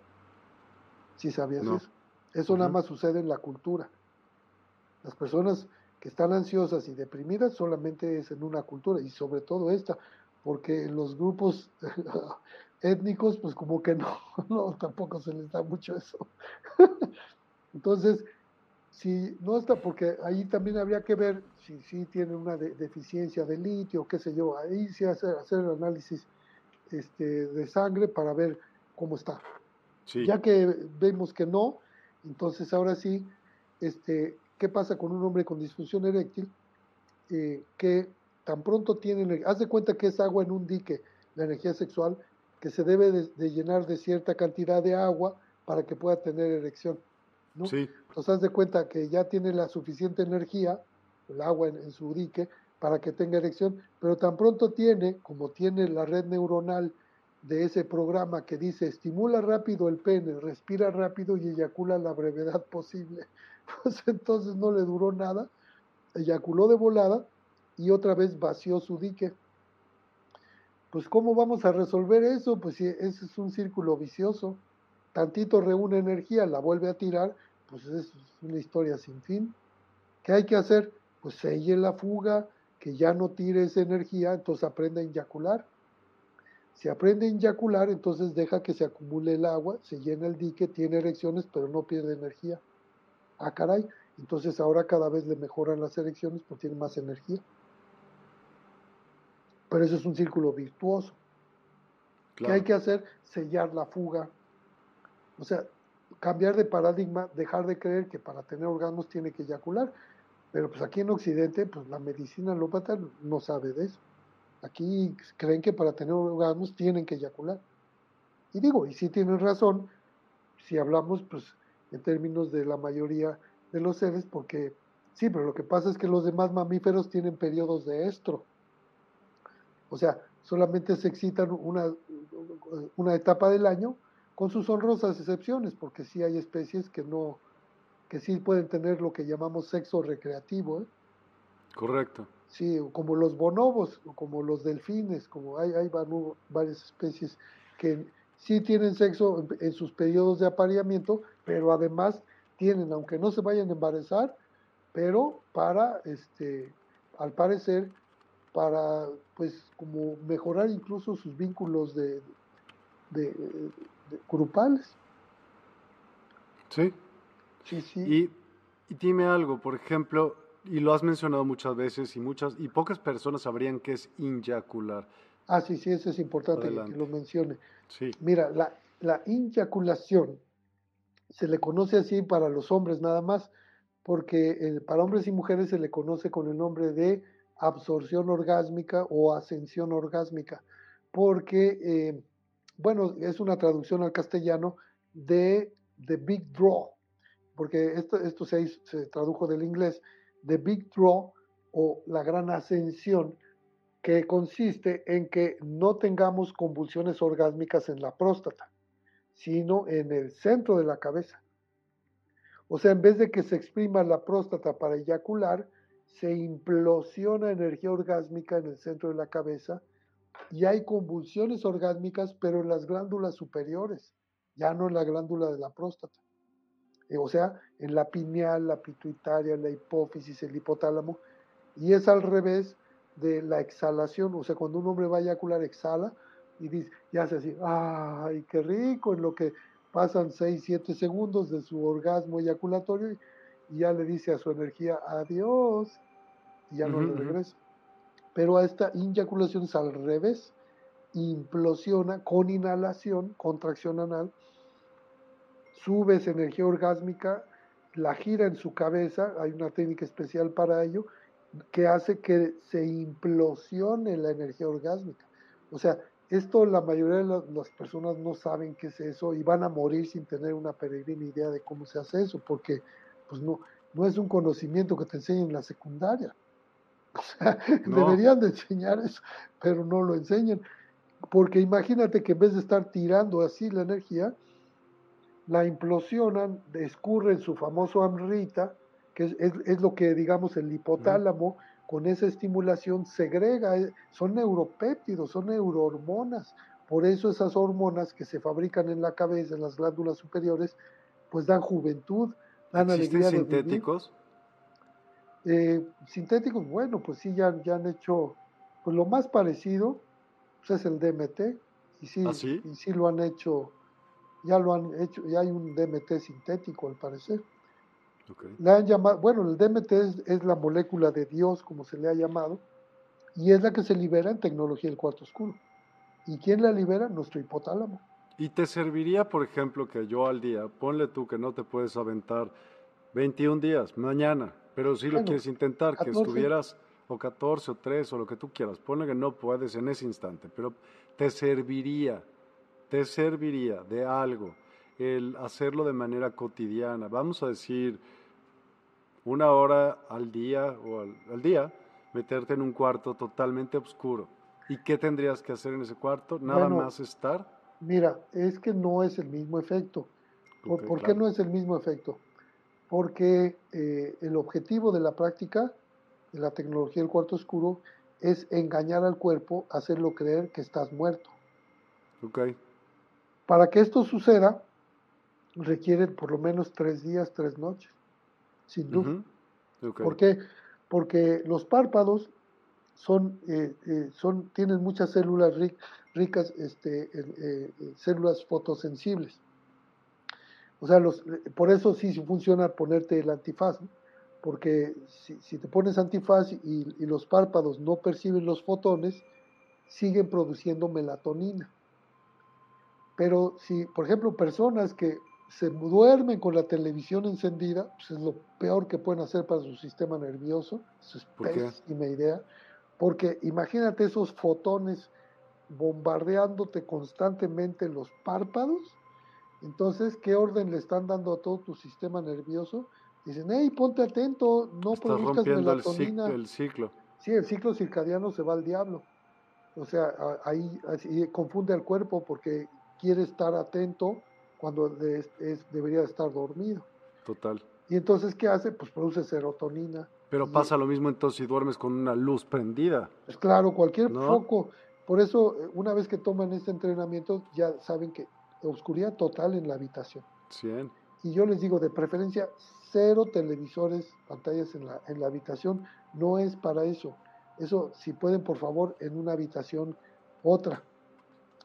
Si sabías eso. Eso nada más sucede en la cultura. Las personas que están ansiosas y deprimidas solamente es en una cultura y sobre todo esta porque los grupos étnicos, pues como que no, no, tampoco se les da mucho eso. Entonces, si no está, porque ahí también habría que ver si, si tiene una deficiencia de litio, qué sé yo, ahí sí hacer, hacer el análisis este, de sangre para ver cómo está. Ya que vemos que no, entonces ahora sí, este, ¿qué pasa con un hombre con disfunción eréctil? Eh, que tan pronto tiene, haz de cuenta que es agua en un dique, la energía sexual, que se debe de, llenar de cierta cantidad de agua para que pueda tener erección. ¿No? Sí. Entonces haz de cuenta que ya tiene la suficiente energía, el agua en, su dique, para que tenga erección, pero tan pronto tiene, como tiene la red neuronal de ese programa que dice estimula rápido el pene, respira rápido y eyacula a la brevedad posible, pues entonces no le duró nada, eyaculó de volada y otra vez vació su dique. Pues ¿cómo vamos a resolver eso? Pues si ese es un círculo vicioso. Tantito reúne energía, la vuelve a tirar, pues es una historia sin fin. ¿Qué hay que hacer? Pues selle la fuga, que ya no tire esa energía, entonces aprende a eyacular. Si aprende a eyacular, entonces deja que se acumule el agua, se llena el dique, tiene erecciones, pero no pierde energía. Ah, caray. Entonces ahora cada vez le mejoran las erecciones porque tiene más energía. Pero eso es un círculo virtuoso. ¿Qué hay que hacer? Sellar la fuga. O sea, cambiar de paradigma, dejar de creer que para tener orgasmos tiene que eyacular. Pero pues aquí en Occidente, pues la medicina alópata no sabe de eso. Aquí creen que para tener orgasmos tienen que eyacular. Y digo, y sí tienen razón, si hablamos pues en términos de la mayoría de los seres, porque sí, pero lo que pasa es que los demás mamíferos tienen periodos de estro. O sea, solamente se excitan una, una etapa del año, con sus honrosas excepciones, porque sí hay especies que no, que sí pueden tener lo que llamamos sexo recreativo. ¿eh? Correcto. Sí, como los bonobos, como los delfines, como hay, hay varias especies que sí tienen sexo en, sus periodos de apareamiento, pero además tienen, aunque no se vayan a embarazar, pero para, este, al parecer, para, pues, como mejorar incluso sus vínculos de, de, grupales. Sí. Sí, sí. Y, y dime algo, por ejemplo, y lo has mencionado muchas veces y muchas y pocas personas sabrían qué es inyacular. Ah, sí, sí, eso es importante que lo mencione. Sí. Mira, la, la inyaculación se le conoce así para los hombres nada más, porque eh, para hombres y mujeres se le conoce con el nombre de absorción orgásmica o ascensión orgásmica, porque, eh, bueno, es una traducción al castellano de The Big Draw, porque esto, se tradujo del inglés, The Big Draw o la gran ascensión, que consiste en que no tengamos convulsiones orgásmicas en la próstata, sino en el centro de la cabeza. O sea, en vez de que se exprima la próstata para eyacular, se implosiona energía orgásmica en el centro de la cabeza y hay convulsiones orgásmicas, pero en las glándulas superiores, ya no en la glándula de la próstata. Eh, o sea, en la pineal, la pituitaria, la hipófisis, el hipotálamo, y es al revés de la exhalación, o sea, cuando un hombre va a eyacular, exhala y dice, ya hace así, ¡ay, qué rico! En lo que pasan 6, 7 segundos de su orgasmo eyaculatorio y ya le dice a su energía, adiós, y ya no le regresa. Pero a esta inyaculación es al revés, implosiona con inhalación, contracción anal, sube esa energía orgásmica, la gira en su cabeza, hay una técnica especial para ello, que hace que se implosione la energía orgásmica. O sea, esto la mayoría de las personas no saben qué es eso y van a morir sin tener una peregrina idea de cómo se hace eso, porque pues no, no es un conocimiento que te enseñen en la secundaria. O sea, deberían de enseñar eso, pero no lo enseñan. Porque imagínate que en vez de estar tirando así la energía, la implosionan, escurren su famoso AMRITA, que es, lo que, digamos, el hipotálamo con esa estimulación segrega, eh, son neuropéptidos, son neurohormonas. Por eso esas hormonas que se fabrican en la cabeza, en las glándulas superiores, pues dan juventud, dan alegría. sintéticos? Eh, sintéticos, bueno, pues sí, ya, ya han hecho, pues lo más parecido pues es el DMT, y sí, ¿Ah, sí? y sí lo han hecho, ya lo han hecho, ya hay un DMT sintético al parecer. Le han llamado, bueno, el DMT es, la molécula de Dios, como se le ha llamado, y es la que se libera en tecnología del cuarto oscuro. ¿Y quién la libera? Nuestro hipotálamo. ¿Y te serviría, por ejemplo, que yo al día, ponle tú que no te puedes aventar 21 días, mañana, pero si lo quieres intentar, que estuvieras o 14 o 3 o lo que tú quieras, ponle que no puedes en ese instante, pero te serviría, te serviría de algo el hacerlo de manera cotidiana. Vamos a decir, una hora al día o al, día, meterte en un cuarto totalmente oscuro. ¿Y qué tendrías que hacer en ese cuarto? Nada más estar. Mira, es que no es el mismo efecto. ¿Por, qué no es el mismo efecto? Porque eh, el objetivo de la práctica de la tecnología del cuarto oscuro es engañar al cuerpo, hacerlo creer que estás muerto. Okay. Para que esto suceda, requieren por lo menos tres días, tres noches, sin duda. ¿Por qué? Porque los párpados son, eh, eh, son, tienen muchas células ricas, este, eh, células fotosensibles. O sea, los, por eso sí funciona ponerte el antifaz, porque si, te pones antifaz y, y los párpados no perciben los fotones, siguen produciendo melatonina. Pero si, por ejemplo, personas que se duermen con la televisión encendida, pues es lo peor que pueden hacer para su sistema nervioso. Eso es pésima idea. Porque imagínate esos fotones bombardeándote constantemente los párpados. Entonces, ¿qué orden le están dando a todo tu sistema nervioso? Dicen, hey, ponte atento, no produzcas melatonina. El, ciclo. Sí, el ciclo circadiano se va al diablo. O sea, ahí confunde al cuerpo porque quiere estar atento cuando debería estar dormido. Total. Y entonces, ¿qué hace? Pues produce serotonina. Pero pasa lo mismo entonces si duermes con una luz prendida. Pues claro, cualquier foco. Por eso, eh, una vez que toman este entrenamiento, ya saben que oscuridad total en la habitación. Y yo les digo, de preferencia, cero televisores, pantallas en la, en la habitación. No es para eso. Eso, si pueden, por favor, en una habitación otra.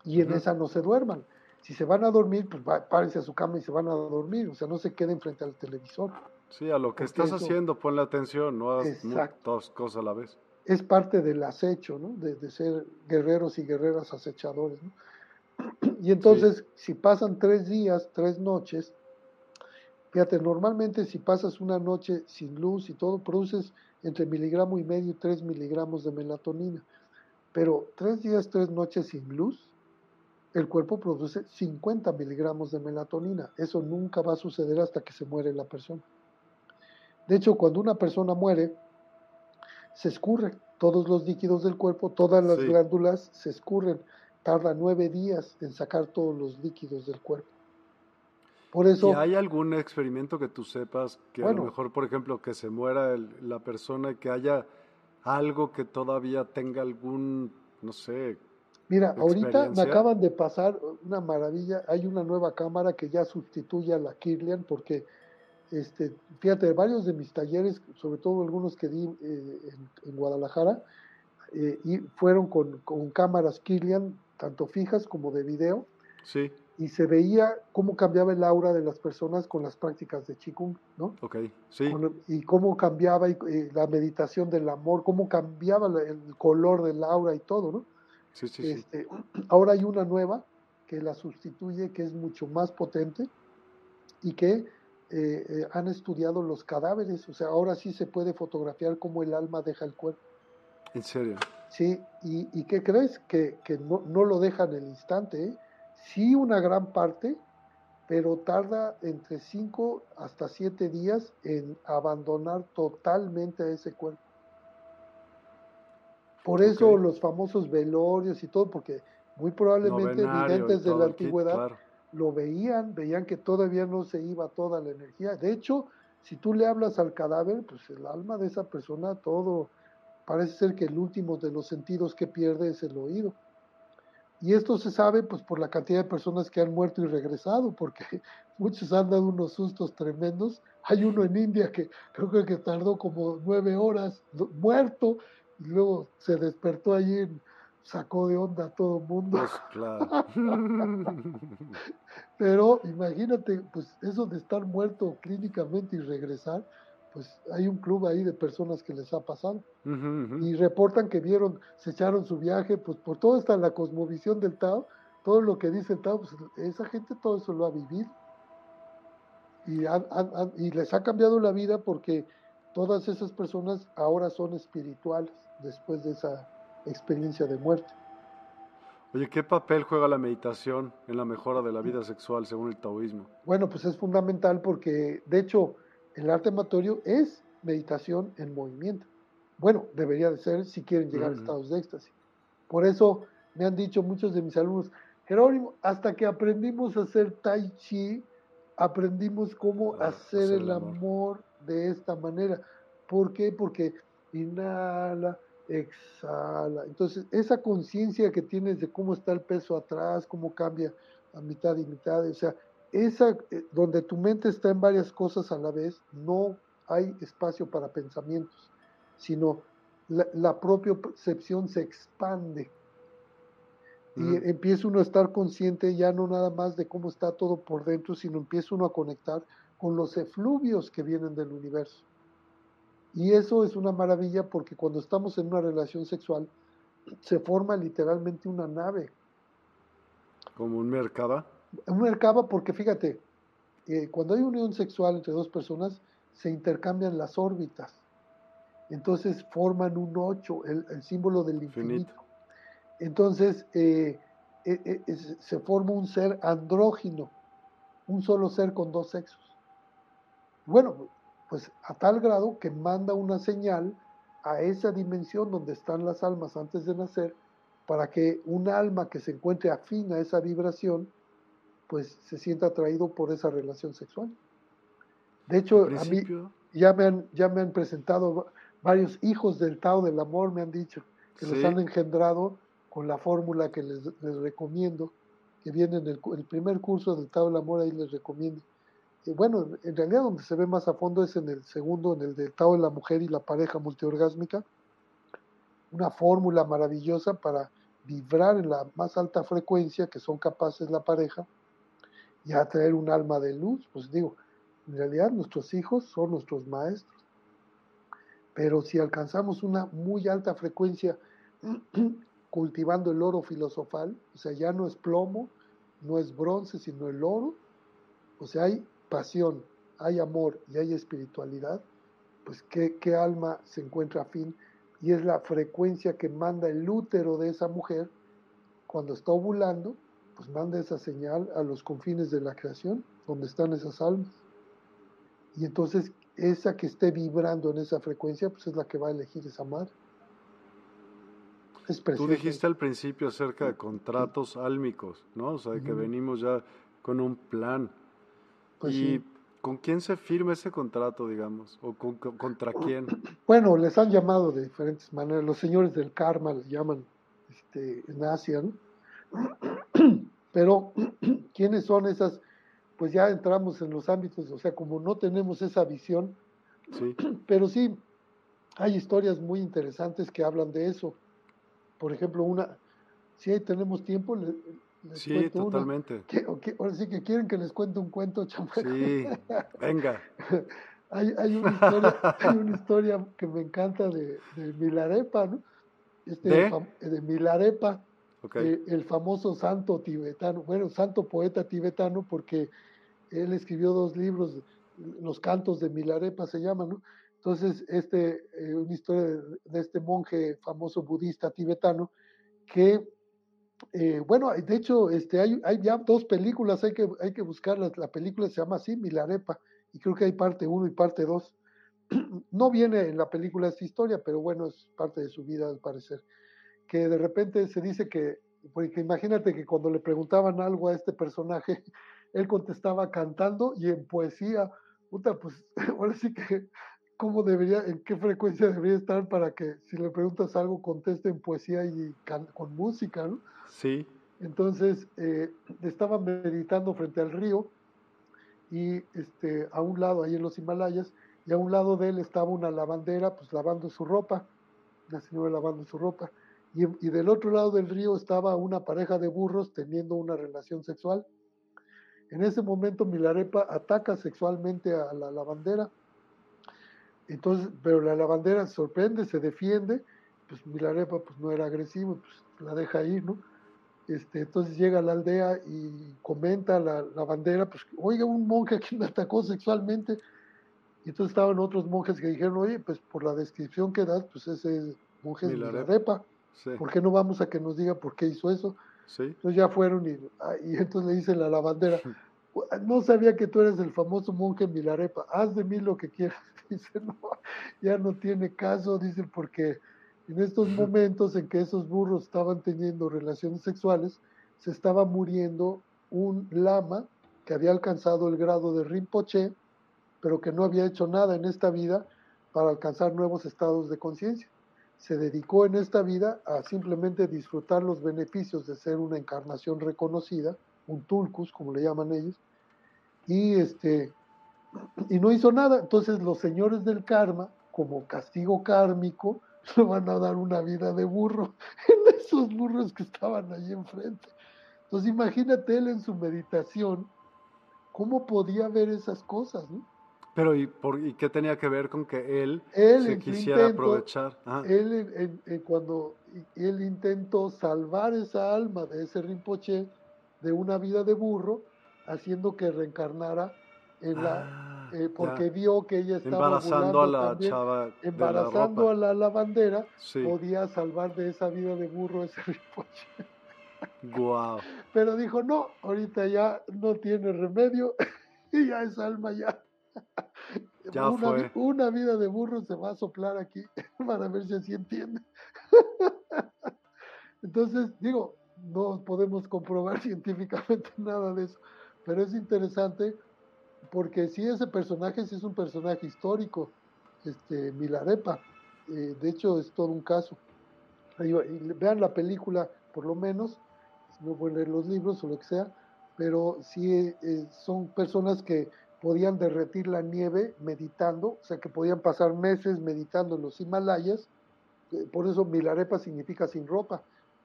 Y en esa no se duerman si se van a dormir, pues párense a su cama y se van a dormir, o sea, no se queden frente al televisor. Sí, a lo que estás haciendo, ponle atención, no hagas dos cosas a la vez. Es parte del acecho, ¿no? De, ser guerreros y guerreras acechadores, ¿no? Y entonces, si pasan tres días, tres noches, fíjate, normalmente si pasas una noche sin luz y todo, produces entre miligramo y medio y tres miligramos de melatonina. Pero tres días, tres noches sin luz, el cuerpo produce 50 miligramos de melatonina. Eso nunca va a suceder hasta que se muere la persona. De hecho, cuando una persona muere, se escurre todos los líquidos del cuerpo, todas las glándulas se escurren. Tarda nueve días en sacar todos los líquidos del cuerpo. Por eso. ¿Y hay algún experimento que tú sepas que a lo mejor, por ejemplo, que se muera la persona y que haya algo que todavía tenga algún, no sé, Mira, ahorita me acaban de pasar una maravilla. Hay una nueva cámara que ya sustituye a la Kirlian porque, este, fíjate, varios de mis talleres, sobre todo algunos que di eh, en, Guadalajara, eh, y fueron con, con, cámaras Kirlian, tanto fijas como de video. Sí. Y se veía cómo cambiaba el aura de las personas con las prácticas de Qigong, ¿no? Ok, sí. y cómo cambiaba la meditación del amor, cómo cambiaba el color del aura y todo, ¿no? Este, ahora hay una nueva que la sustituye, que es mucho más potente y que eh, eh, han estudiado los cadáveres. O sea, ahora sí se puede fotografiar cómo el alma deja el cuerpo. ¿En serio? Sí, y, y ¿qué crees? Que, no, no, lo dejan el instante. ¿eh? Sí, una gran parte, pero tarda entre 5 hasta 7 días en abandonar totalmente a ese cuerpo. Por eso los famosos velorios y todo, porque muy probablemente videntes de la antigüedad lo veían, veían que todavía no se iba toda la energía. De hecho, si tú le hablas al cadáver, pues el alma de esa persona, todo, parece ser que el último de los sentidos que pierde es el oído. Y esto se sabe pues por la cantidad de personas que han muerto y regresado, porque muchos han dado unos sustos tremendos. Hay uno en India que creo que tardó como nueve horas muerto y luego se despertó allí, sacó de onda a todo el mundo. Pues claro. Pero imagínate, pues eso de estar muerto clínicamente y regresar, pues hay un club ahí de personas que les ha pasado. Y reportan que vieron, se echaron su viaje, pues por todo está la cosmovisión del Tao, todo lo que dice el Tao, pues esa gente todo eso lo ha vivido. Y, y les ha cambiado la vida porque todas esas personas ahora son espirituales después de esa experiencia de muerte. Oye, ¿qué papel juega la meditación en la mejora de la vida sexual según el taoísmo? Bueno, pues es fundamental porque, de hecho, el arte amatorio es meditación en movimiento. Bueno, debería de ser si quieren llegar a estados de éxtasis. Por eso me han dicho muchos de mis alumnos, Jerónimo, hasta que aprendimos a hacer tai chi, aprendimos cómo ah, hacer, el amor de esta manera. ¿Por qué? Porque inhala, exhala. Entonces, esa conciencia que tienes de cómo está el peso atrás, cómo cambia a mitad y mitad, o sea, esa, eh, donde tu mente está en varias cosas a la vez, no hay espacio para pensamientos, sino la, propia percepción se expande. Y empieza uno a estar consciente ya no nada más de cómo está todo por dentro, sino empieza uno a conectar con los efluvios que vienen del universo. Y eso es una maravilla porque cuando estamos en una relación sexual se forma literalmente una nave. ¿Como un mercaba? Un mercaba porque fíjate, eh, cuando hay unión sexual entre dos personas, se intercambian las órbitas. Entonces forman un 8, el, símbolo del infinito. Entonces eh, eh, se forma un ser andrógino, un solo ser con dos sexos. Bueno, pues a tal grado que manda una señal a esa dimensión donde están las almas antes de nacer, para que un alma que se encuentre afín a esa vibración, pues se sienta atraído por esa relación sexual. De hecho, a mí ya me, han, ya me han presentado varios hijos del Tao del Amor, me han dicho, que los han engendrado con la fórmula que les, recomiendo, que viene en el, primer curso del Tao del Amor, ahí les recomiendo. Y bueno, en realidad donde se ve más a fondo es en el segundo, en el del Tao de la Mujer y la pareja multiorgásmica, una fórmula maravillosa para vibrar en la más alta frecuencia que son capaces la pareja y atraer un alma de luz. Pues digo, en realidad nuestros hijos son nuestros maestros. Pero si alcanzamos una muy alta frecuencia cultivando el oro filosofal, o sea, ya no es plomo, no es bronce, sino el oro, o sea, hay pasión, hay amor y hay espiritualidad, pues qué, qué alma se encuentra afín y es la frecuencia que manda el útero de esa mujer cuando está ovulando, pues manda esa señal a los confines de la creación, donde están esas almas. Y entonces esa que esté vibrando en esa frecuencia, pues es la que va a elegir esa madre. Es Tú dijiste al principio acerca de contratos álmicos, ¿no? O sea, que venimos ya con un plan. Pues y ¿Con quién se firma ese contrato, digamos? ¿O contra quién? Bueno, les han llamado de diferentes maneras. Los señores del karma les llaman este, en Asia, ¿no? Pero, ¿quiénes son esas? Pues ya entramos en los ámbitos, o sea, como no tenemos esa visión, sí. pero sí, hay historias muy interesantes que hablan de eso. Por ejemplo, una, si ahí tenemos tiempo, sí, totalmente. ahora sí que quieren que les cuente un cuento, chamaco. Sí, venga. hay, hay, una historia, hay, una historia, que me encanta de, de Milarepa, ¿no? Este, ¿De? de Milarepa, eh, el famoso santo tibetano, bueno, santo poeta tibetano, porque él escribió dos libros, los cantos de Milarepa se llaman, ¿no? Entonces, este, eh, una historia de, este monje famoso budista tibetano que eh, bueno, de hecho, este, hay, hay, ya dos películas, hay que, hay que buscarlas. La película se llama así, Milarepa, y creo que hay parte 1 y parte 2. No viene en la película esta historia, pero bueno, es parte de su vida al parecer. Que de repente se dice que, porque imagínate que cuando le preguntaban algo a este personaje, él contestaba cantando y en poesía. Puta, pues ahora sí que cómo debería, en qué frecuencia debería estar para que si le preguntas algo conteste en poesía y con música, ¿no? Sí. Entonces eh, estaba meditando frente al río y este, a un lado, ahí en los Himalayas, y a un lado de él estaba una lavandera, pues lavando su ropa, la señora lavando su ropa, y, y del otro lado del río estaba una pareja de burros teniendo una relación sexual. En ese momento Milarepa ataca sexualmente a la lavandera entonces, pero la lavandera sorprende, se defiende, pues Milarepa pues no era agresivo, pues la deja ir, ¿no? Este, entonces llega a la aldea y comenta la lavandera, pues, oiga, un monje que me atacó sexualmente. Y entonces estaban otros monjes que dijeron, oye, pues por la descripción que das, pues ese monje es Milarepa. ¿Por qué no vamos a que nos diga por qué hizo eso? Sí. Entonces ya fueron y, ah, y entonces le dice la lavandera, no sabía que tú eres el famoso monje Milarepa, haz de mí lo que quieras. Dice, no, ya no tiene caso, dice, porque en estos momentos en que esos burros estaban teniendo relaciones sexuales, se estaba muriendo un lama que había alcanzado el grado de Rinpoche, pero que no había hecho nada en esta vida para alcanzar nuevos estados de conciencia. Se dedicó en esta vida a simplemente disfrutar los beneficios de ser una encarnación reconocida, un tulcus, como le llaman ellos, y, este, y no hizo nada. Entonces los señores del karma, como castigo kármico, le van a dar una vida de burro en esos burros que estaban ahí enfrente. Entonces imagínate él en su meditación, cómo podía ver esas cosas, ¿no? Pero ¿y, por, ¿y qué tenía que ver con que él, se quisiera aprovechar? Él cuando él intentó salvar esa alma de ese Rinpoche de una vida de burro, haciendo que reencarnara en la, ah, eh, porque vio que ella estaba embarazando a la chava embarazando a la lavandera, podía salvar de esa vida de burro ese ripoche. Guau. Pero dijo, no, ahorita ya no tiene remedio y ya es alma ya. Ya una, fue. una vida de burro se va a soplar aquí para ver si así entiende. Entonces, digo, no podemos comprobar científicamente nada de eso, pero es interesante porque si ese personaje sí es un personaje histórico, este Milarepa, eh, de hecho es todo un caso. vean la película, por lo menos, no pueden leer los libros o lo que sea, pero sí eh, son personas que podían derretir la nieve meditando, o sea que podían pasar meses meditando en los Himalayas, por eso Milarepa significa sin ropa,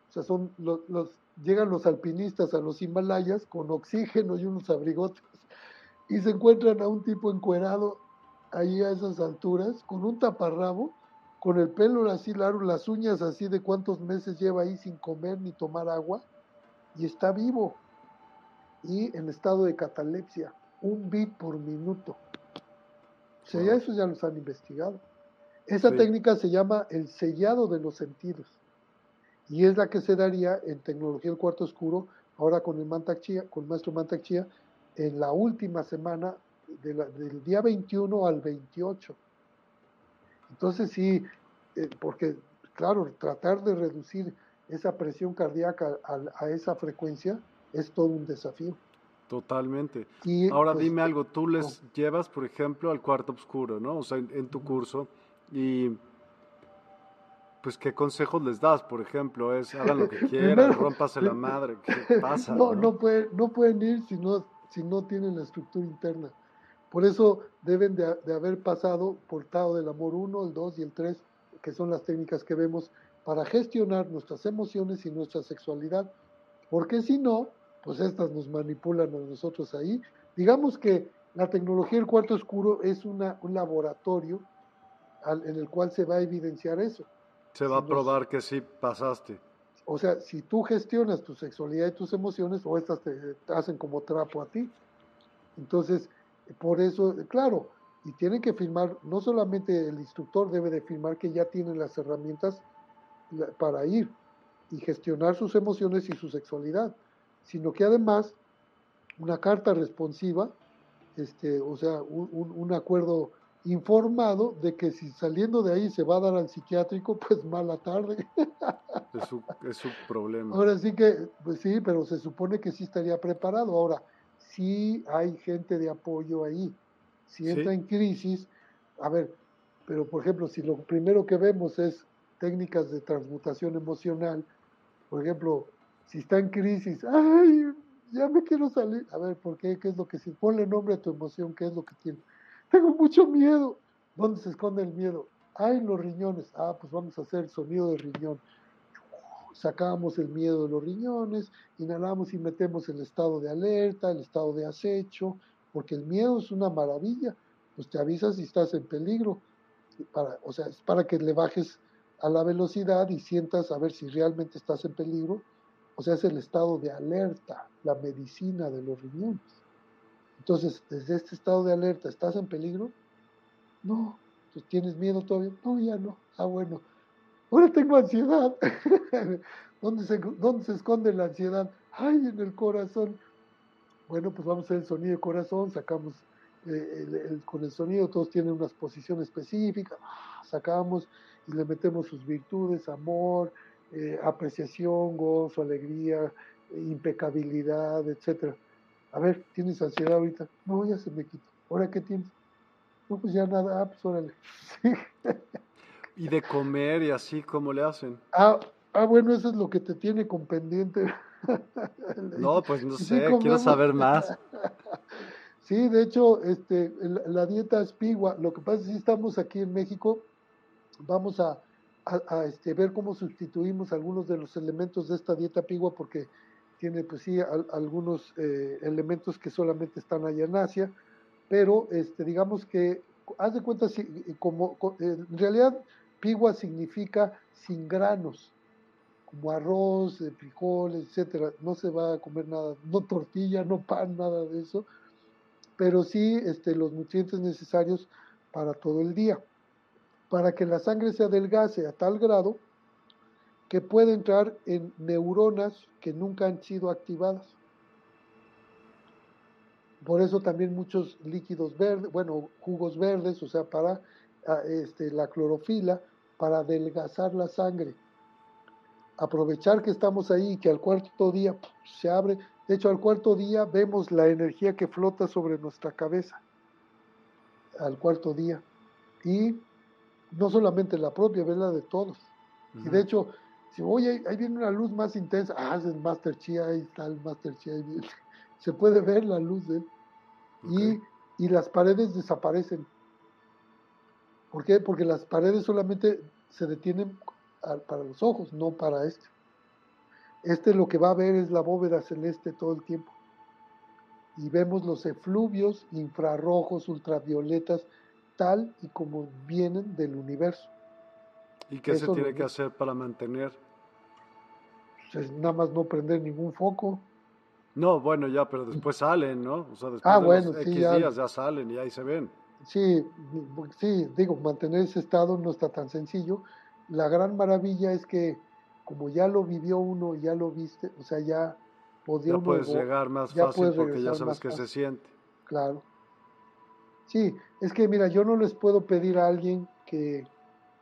o sea, son los, llegan los alpinistas a los Himalayas con oxígeno y unos abrigotes y se encuentran a un tipo encuerado ahí a esas alturas con un taparrabo, con el pelo así largo, las uñas así de cuántos meses lleva ahí sin comer ni tomar agua y está vivo y en estado de catalepsia, un bit por minuto. O sea, ya eso ya los han investigado. Esa técnica se llama el sellado de los sentidos y es la que se daría en tecnología del cuarto oscuro, ahora con el Mantak con el maestro Mantak en la última semana del día 21 al 28. Entonces sí, eh, porque claro, tratar de reducir esa presión cardíaca a, esa frecuencia es todo un desafío. Totalmente. Ahora pues, dime algo, tú les llevas, por ejemplo, al cuarto oscuro, ¿no? O sea, en tu curso, y pues qué consejos les das, por ejemplo, es hagan lo que quieran, rompase la madre, ¿qué pasa? No, no, puede, no pueden ir si no, si no tienen la estructura interna. Por eso deben de, haber pasado por Tao del Amor 1, el 2 y el 3, que son las técnicas que vemos para gestionar nuestras emociones y nuestra sexualidad, porque si no, pues estas nos manipulan a nosotros ahí. Digamos que la tecnología del cuarto oscuro es una, un laboratorio en el cual se va a evidenciar eso. Se va a probar que sí pasaste. O sea, si tú gestionas tu sexualidad y tus emociones, o estas te, hacen como trapo a ti. Entonces, por eso, claro, y tienen que firmar, no solamente el instructor debe de firmar que ya tiene las herramientas para ir y gestionar sus emociones y su sexualidad, sino que además una carta responsiva, este, o sea, un acuerdo informado de que si saliendo de ahí se va a dar al psiquiátrico, pues mala tarde. Es su, es su problema. Ahora sí que, pues sí, pero se supone que sí estaría preparado. Ahora, sí hay gente de apoyo ahí. Si entra en crisis, a ver, pero por ejemplo, si lo primero que vemos es técnicas de transmutación emocional, por ejemplo, si está en crisis, ay, ya me quiero salir. A ver, ¿por qué? ¿Qué es lo que si ponle nombre a tu emoción? ¿Qué es lo que tiene? Tengo mucho miedo. ¿Dónde se esconde el miedo? Ay, los riñones. Ah, pues vamos a hacer sonido de riñón. Sacamos el miedo de los riñones, inhalamos y metemos el estado de alerta, el estado de acecho, porque el miedo es una maravilla. Pues te avisas si estás en peligro. Para, o sea, es para que le bajes a la velocidad y sientas a ver si realmente estás en peligro. O sea, es el estado de alerta, la medicina de los riñones. Entonces, desde este estado de alerta, ¿estás en peligro? No. ¿Tienes miedo todavía? No, ya no. Ah, bueno. Ahora tengo ansiedad. ¿Dónde, se, ¿Dónde se esconde la ansiedad? Ay, en el corazón. Bueno, pues vamos a hacer el sonido de corazón, sacamos eh, con el sonido, todos tienen una posición específica, sacamos y le metemos sus virtudes, amor, eh, apreciación, gozo, alegría, impecabilidad, etcétera. A ver, ¿tienes ansiedad ahorita? No, ya se me quitó. ¿Ahora qué tienes? No, pues ya nada, ah, pues órale. ¿Y de comer y así cómo le hacen? Ah, ah, bueno, eso es lo que te tiene con pendiente. no, pues no sé, quiero saber más. sí, de hecho, este, la, dieta es pigua. Lo que pasa es que si estamos aquí en México, vamos a, a, este, ver cómo sustituimos algunos de los elementos de esta dieta pigua porque tiene pues sí algunos eh, elementos que solamente están allá en Asia, pero este, digamos que, haz de cuenta, si, como, en realidad pigua significa sin granos, como arroz, eh, frijoles, etcétera, no se va a comer nada, no tortilla, no pan, nada de eso, pero sí este, los nutrientes necesarios para todo el día, para que la sangre se adelgase a tal grado que puede entrar en neuronas que nunca han sido activadas. Por eso también muchos líquidos verdes, bueno, jugos verdes, o sea, para ah, este, la clorofila, para adelgazar la sangre. Aprovechar que estamos ahí y que al cuarto día se abre. De hecho, al cuarto día vemos la energía que flota sobre nuestra cabeza. Al cuarto día. Y no solamente la propia, ves la de todos. Y de hecho, si oye, ahí viene una luz más intensa, ah, es el Master Chi, ahí está el Master Chi, se puede ver la luz de él. Y, y, las paredes desaparecen. ¿Por qué? Porque las paredes solamente se detienen para los ojos, no para este. Este lo que va a ver es la bóveda celeste todo el tiempo. Y vemos los efluvios infrarrojos, ultravioletas, tal y como vienen del universo. ¿Y qué se tiene que hacer para mantener pues, nada más no prender ningún foco. No, bueno, ya, pero después salen, ¿no? O sea, después ah, de bueno, X días ya salen y ahí se ven. Sí, sí, digo, mantener ese estado no está tan sencillo. La gran maravilla es que como ya lo vivió uno, ya lo viste, o sea, ya podía Ya puedes llegar más fácil porque ya sabes que se siente. Claro. Sí, es que mira, yo no les puedo pedir a alguien que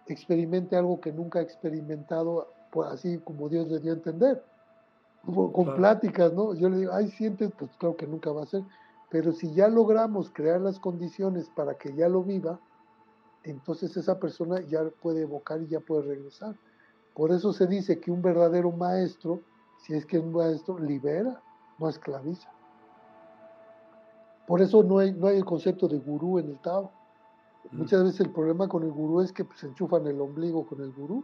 experimente algo que nunca ha experimentado pues, así como Dios le dio a entender, con pláticas, ¿no? Yo le digo, ay, sientes, pues claro que nunca va a ser, pero si ya logramos crear las condiciones para que ya lo viva, entonces esa persona ya puede evocar y ya puede regresar. Por eso se dice que un verdadero maestro, si es que es un maestro, libera, no esclaviza. Por eso no hay, no hay el concepto de gurú en el Tao. Muchas veces el problema con el gurú es que pues, se enchufan el ombligo con el gurú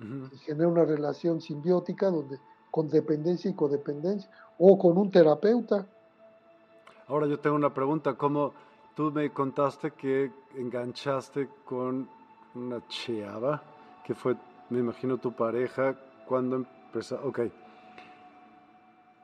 y genera una relación simbiótica donde con dependencia y codependencia o con un terapeuta. Ahora yo tengo una pregunta, ¿cómo tú me contaste que enganchaste con una cheava que fue, me imagino, tu pareja cuando empezó, ok.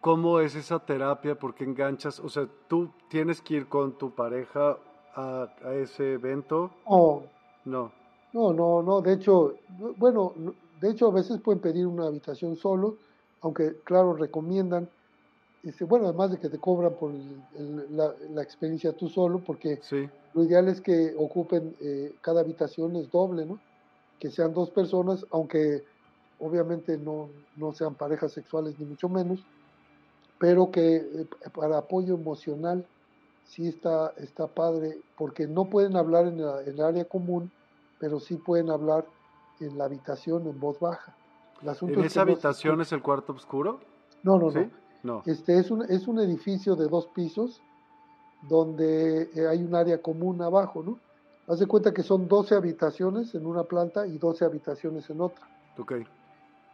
¿Cómo es esa terapia? ¿Por qué enganchas? O sea, ¿tú tienes que ir con tu pareja a, a ese evento? Oh. No. No, no, no. De hecho, bueno, de hecho a veces pueden pedir una habitación solo, aunque claro, recomiendan, este, bueno, además de que te cobran por la, experiencia tú solo, porque lo ideal es que ocupen, eh, cada habitación es doble, ¿no? Que sean dos personas, aunque obviamente no, no sean parejas sexuales ni mucho menos, pero que eh, para apoyo emocional sí está, está padre, porque no pueden hablar en, en el área común, pero sí pueden hablar en la habitación en voz baja. ¿En esa habitación es el cuarto oscuro? No, no, no. Este es un, es un edificio de dos pisos donde eh, hay un área común abajo, ¿no? Haz de cuenta que son 12 habitaciones en una planta y 12 habitaciones en otra. Ok.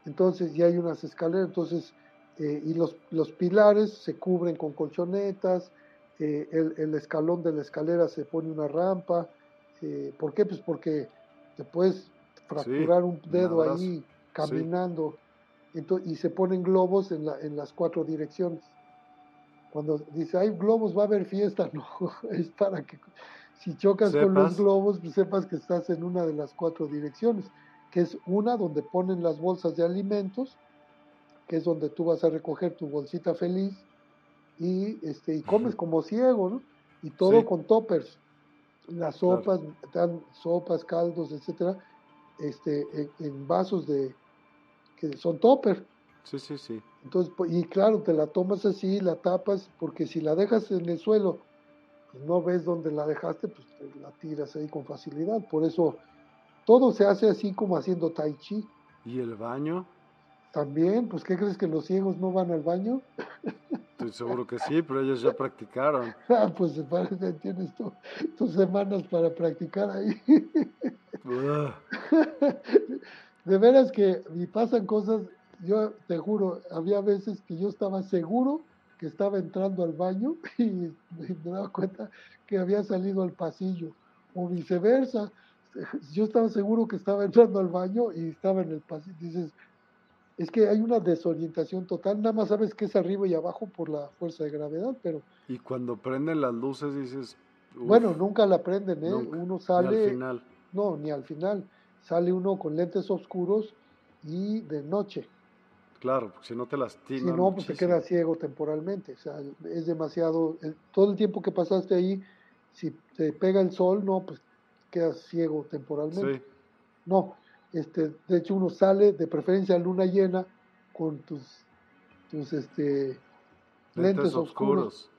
Entonces ya hay unas escaleras, entonces, eh, y los, los pilares se cubren con colchonetas, eh, el, el, escalón de la escalera se pone una rampa. ¿Por qué? Pues porque te puedes fracturar un dedo ahí caminando y se ponen globos en, la, en las cuatro direcciones. Cuando dice, hay globos, va a haber fiesta, no, es para que si chocas con los globos, pues sepas que estás en una de las cuatro direcciones, que es una donde ponen las bolsas de alimentos, que es donde tú vas a recoger tu bolsita feliz y, este, y comes como ciego, ¿no? Y todo con toppers las sopas, dan sopas, caldos, etcétera, este, en, vasos de que son topper. Sí, sí, sí. Entonces, y claro, te la tomas así, la tapas, porque si la dejas en el suelo, pues no ves dónde la dejaste, pues la tiras ahí con facilidad. Por eso todo se hace así como haciendo tai chi. ¿Y el baño? También, pues ¿qué crees que los ciegos no van al baño? Estoy seguro que sí, pero ellos ya practicaron. Ah, pues parece tienes tus semanas para practicar ahí. de veras que me pasan cosas, yo te juro, había veces que yo estaba seguro que estaba entrando al baño y me daba cuenta que había salido al pasillo, o viceversa. Yo estaba seguro que estaba entrando al baño y estaba en el pasillo. Dices, es que hay una desorientación total, nada más sabes que es arriba y abajo por la fuerza de gravedad, pero... Y cuando prenden las luces dices... bueno, nunca la prenden, ¿eh? uno sale... Ni al final. No, ni al final. Sale uno con lentes oscuros y de noche. Claro, porque si no te lastima. Si no, pues te queda ciego temporalmente. O sea, es demasiado. todo el tiempo que pasaste ahí, si te pega el sol, no, pues quedas ciego temporalmente. Sí. No, este, de hecho uno sale de preferencia a luna llena con tus, tus este, lentes, oscuros.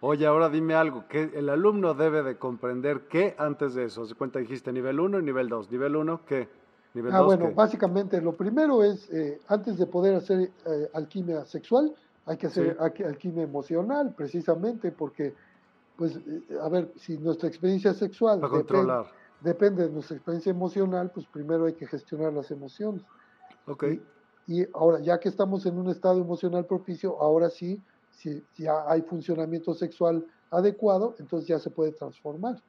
Oye, ahora dime algo, que el alumno debe de comprender qué antes de eso. ¿Se cuenta dijiste nivel 1 y nivel 2? ¿Nivel 1 qué? Nivel ah, bueno, básicamente lo primero es, eh, antes de poder hacer eh, alquimia sexual, hay que hacer alquimia emocional, precisamente porque, pues, eh, a ver, si nuestra experiencia sexual... Para controlar depende de nuestra experiencia emocional, pues primero hay que gestionar las emociones. Ok. Y, ahora, ya que estamos en un estado emocional propicio, ahora sí, si ya hay funcionamiento sexual adecuado, entonces ya se puede transformar.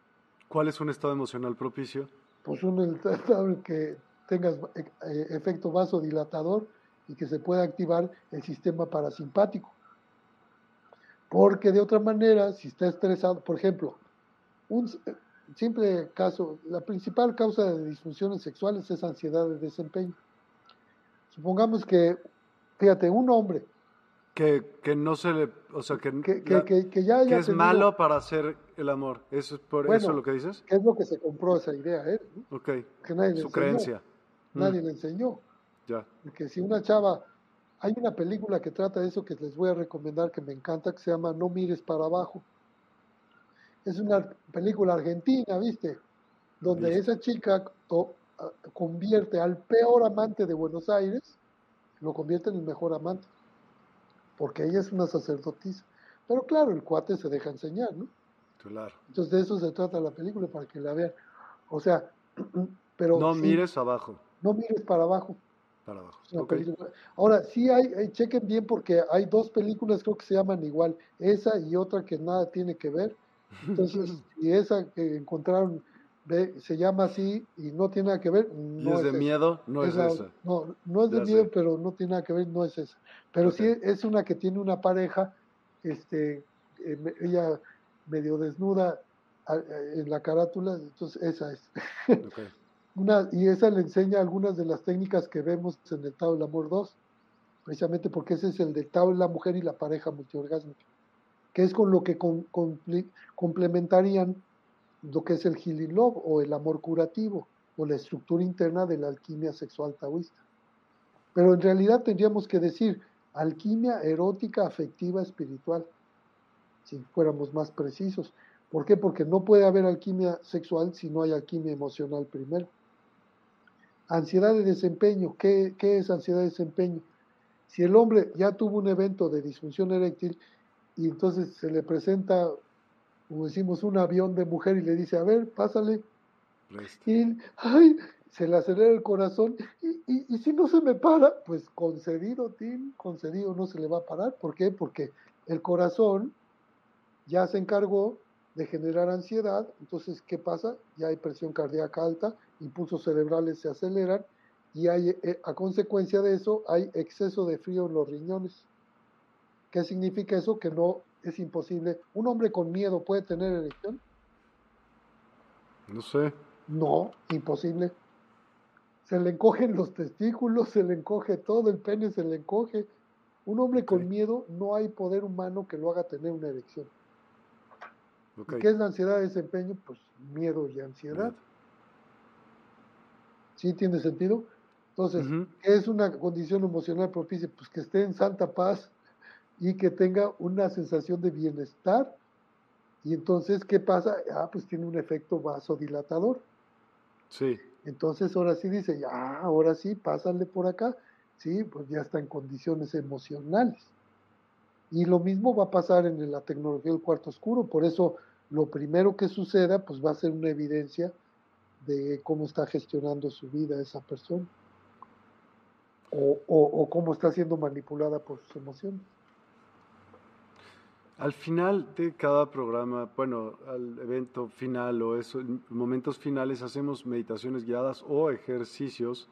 ¿Cuál es un estado emocional propicio? Pues un estado en que tengas eh, eh, efecto vasodilatador y que se pueda activar el sistema parasimpático. Porque de otra manera, si está estresado, por ejemplo, un, simple caso, la principal causa de disfunciones sexuales es ansiedad de desempeño. Supongamos que, fíjate, un hombre. Que, que no se le, o sea, que, que, ya es malo para hacer el amor. ¿Eso es por eso lo que dices? es lo que se compró esa idea ¿eh? Ok, su creencia. Nadie mm. le enseñó. Ya. Porque si una chava, hay una película que trata de eso que les voy a recomendar que me encanta, que se llama No mires para abajo es una película argentina, ¿viste? Donde esa chica convierte al peor amante de Buenos Aires, lo convierte en el mejor amante, porque ella es una sacerdotisa. Pero claro, el cuate se deja enseñar, ¿no? Claro. Entonces de eso se trata la película, para que la vean. O sea, pero... No mires abajo. No mires para abajo. Para abajo. Ahora, sí hay, chequen bien porque hay dos películas creo que se llaman igual, esa y otra que nada tiene que ver, entonces, y esa que encontraron se llama así y no tiene nada que ver. No es, de miedo, no es, esa. No, no es de miedo, pero no tiene nada que ver, no es esa. Pero sí es una que tiene una pareja, este, eh, ella medio desnuda en la carátula, entonces esa es. una, y esa le enseña algunas de las técnicas que vemos en el Tao del Amor 2, precisamente porque ese es el del Tao de la mujer y la pareja multiorgásmica que es con lo que complementarían lo que es el healing love o el amor curativo o la estructura interna de la alquimia sexual taoísta. Pero en realidad tendríamos que decir alquimia erótica, afectiva, espiritual, si fuéramos más precisos. ¿Por qué? Porque no puede haber alquimia sexual si no hay alquimia emocional primero. Ansiedad de desempeño. ¿Qué, qué es ansiedad de desempeño? Si el hombre ya tuvo un evento de disfunción eréctil y entonces se le presenta, como decimos, un avión de mujer y le dice, a ver, pásale. Y, ay, se le acelera el corazón y, y, si no se me para, pues concedido, Tim, concedido no se le va a parar. ¿Por qué? Porque el corazón ya se encargó de generar ansiedad, entonces, ¿qué pasa? Ya hay presión cardíaca alta, impulsos cerebrales se aceleran y hay, eh, a consecuencia de eso hay exceso de frío en los riñones. ¿Qué significa eso? Que no es imposible. ¿Un hombre con miedo puede tener erección? No sé. No, imposible. Se le encogen los testículos, se le encoge todo, el pene se le encoge. Un hombre con miedo no hay poder humano que lo haga tener una erección. ¿Qué es la ansiedad de desempeño? Pues miedo y ansiedad. ¿Sí tiene sentido? Entonces, ¿qué es una condición emocional propicia? Pues que esté en santa paz, y que tenga una sensación de bienestar. Y entonces, ¿qué pasa? Ah, pues tiene un efecto vasodilatador. Sí. Entonces, ahora sí dice, ya, ahora sí, pásale por acá. Sí, pues ya está en condiciones emocionales. Y lo mismo va a pasar en la tecnología del cuarto oscuro. Por eso, lo primero que suceda, pues va a ser una evidencia de cómo está gestionando su vida esa persona. O, o cómo está siendo manipulada por sus emociones. Al final de cada programa, bueno, al evento final o eso, en momentos finales hacemos meditaciones guiadas o ejercicios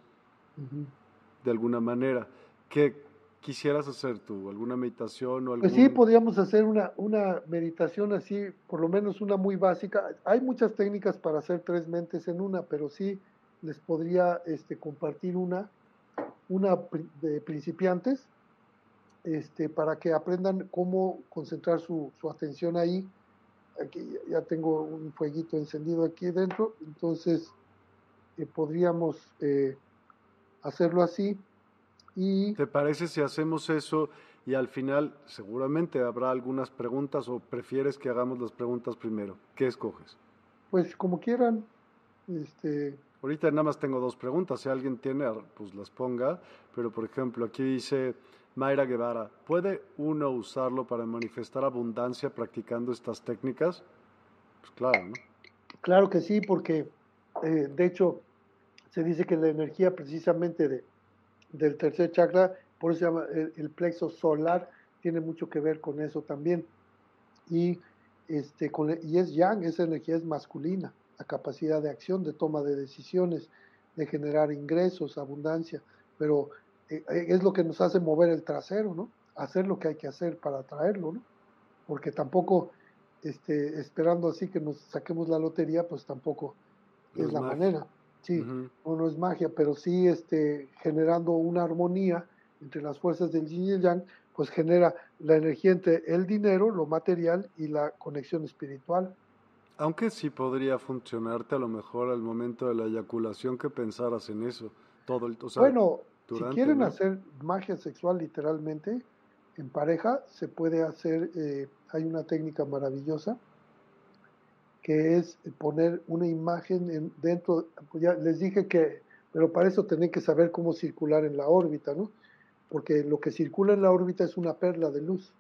de alguna manera. ¿Qué quisieras hacer tú? ¿Alguna meditación o algún... Pues sí, podríamos hacer una, una meditación así, por lo menos una muy básica. Hay muchas técnicas para hacer tres mentes en una, pero sí les podría este, compartir una, una de principiantes, este, para que aprendan cómo concentrar su, su atención ahí. Aquí ya tengo un fueguito encendido aquí dentro, entonces eh, podríamos eh, hacerlo así. Y, ¿Te parece si hacemos eso y al final seguramente habrá algunas preguntas o prefieres que hagamos las preguntas primero? ¿Qué escoges? Pues como quieran. Este... Ahorita nada más tengo dos preguntas, si alguien tiene, pues las ponga, pero por ejemplo aquí dice Mayra Guevara, ¿puede uno usarlo para manifestar abundancia practicando estas técnicas? Pues claro, ¿no? Claro que sí, porque eh, de hecho se dice que la energía precisamente de, del tercer chakra, por eso se llama el, plexo solar, tiene mucho que ver con eso también. Y, este, con, y es yang, esa energía es masculina, la capacidad de acción, de toma de decisiones, de generar ingresos, abundancia, pero eh, eh, es lo que nos hace mover el trasero, ¿no? Hacer lo que hay que hacer para atraerlo, ¿no? Porque tampoco, este, esperando así que nos saquemos la lotería, pues tampoco es, la manera. Sí, no, es magia, pero sí este, generando una armonía entre las fuerzas del yin y el yang, pues genera la energía entre el dinero, lo material y la conexión espiritual. Aunque sí podría funcionarte a lo mejor al momento de la eyaculación que pensaras en eso. Todo el, bueno, si quieren hacer magia sexual literalmente, en pareja se puede hacer, eh, hay una técnica maravillosa que es poner una imagen dentro, pues ya les dije que, pero para eso tienen que saber cómo circular en la órbita, ¿no? Porque lo que circula en la órbita es una perla de luz.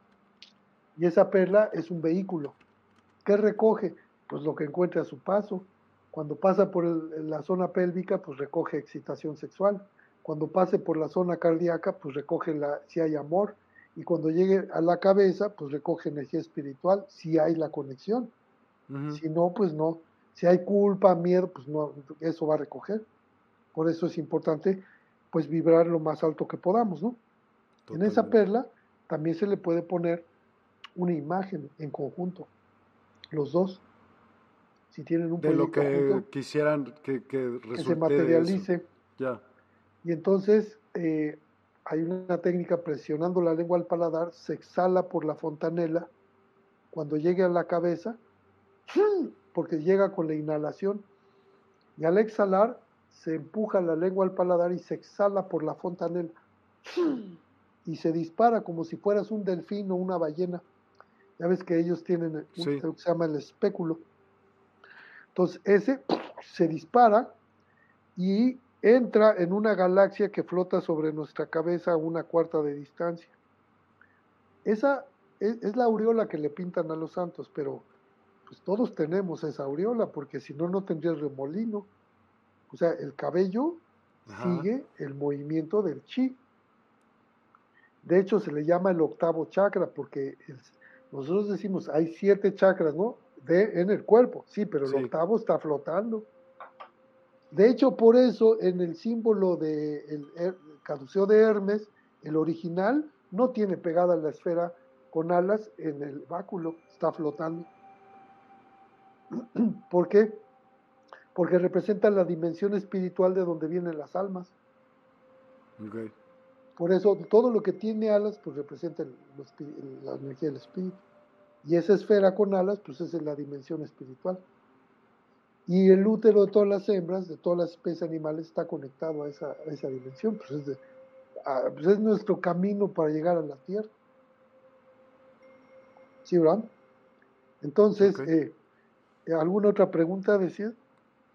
Y esa perla es un vehículo. ¿Qué recoge? Pues lo que encuentre a su paso. Cuando pasa por la zona pélvica, pues recoge excitación sexual. Cuando pase por la zona cardíaca, pues recoge la, si hay amor. Y cuando llegue a la cabeza, pues recoge energía espiritual, si hay la conexión. Si no, pues no. Si hay culpa, miedo, pues no, eso va a recoger. Por eso es importante, pues vibrar lo más alto que podamos, ¿no? En esa perla también se le puede poner una imagen en conjunto, los dos. Si tienen un de lo que quisieran que, que, se materialice. Ya. Y entonces eh, hay una técnica presionando la lengua al paladar, se exhala por la fontanela. Cuando llegue a la cabeza, porque llega con la inhalación. Y al exhalar, se empuja la lengua al paladar y se exhala por la fontanela. Y se dispara como si fueras un delfín o una ballena. Ya ves que ellos tienen un, que se llama el espéculo. Entonces, ese se dispara y entra en una galaxia que flota sobre nuestra cabeza a una cuarta de distancia. Esa es, es la aureola que le pintan a los santos, pero pues todos tenemos esa aureola, porque si no, no tendrías remolino. O sea, el cabello sigue el movimiento del chi. De hecho, se le llama el octavo chakra, porque nosotros decimos, hay siete chakras, ¿no? De, en el cuerpo, sí, pero el octavo está flotando. De hecho, por eso en el símbolo del de caduceo de Hermes, el original no tiene pegada la esfera con alas en el báculo, está flotando. ¿Por qué? Porque representa la dimensión espiritual de donde vienen las almas. Por eso todo lo que tiene alas, pues representa la energía del espíritu. Y esa esfera con alas, pues es la dimensión espiritual. Y el útero de todas las hembras, de todas las especies animales, está conectado a esa, esa dimensión. Pues es, pues es, nuestro camino para llegar a la tierra. ¿Sí, verdad? Entonces, eh, ¿Alguna otra pregunta, decía?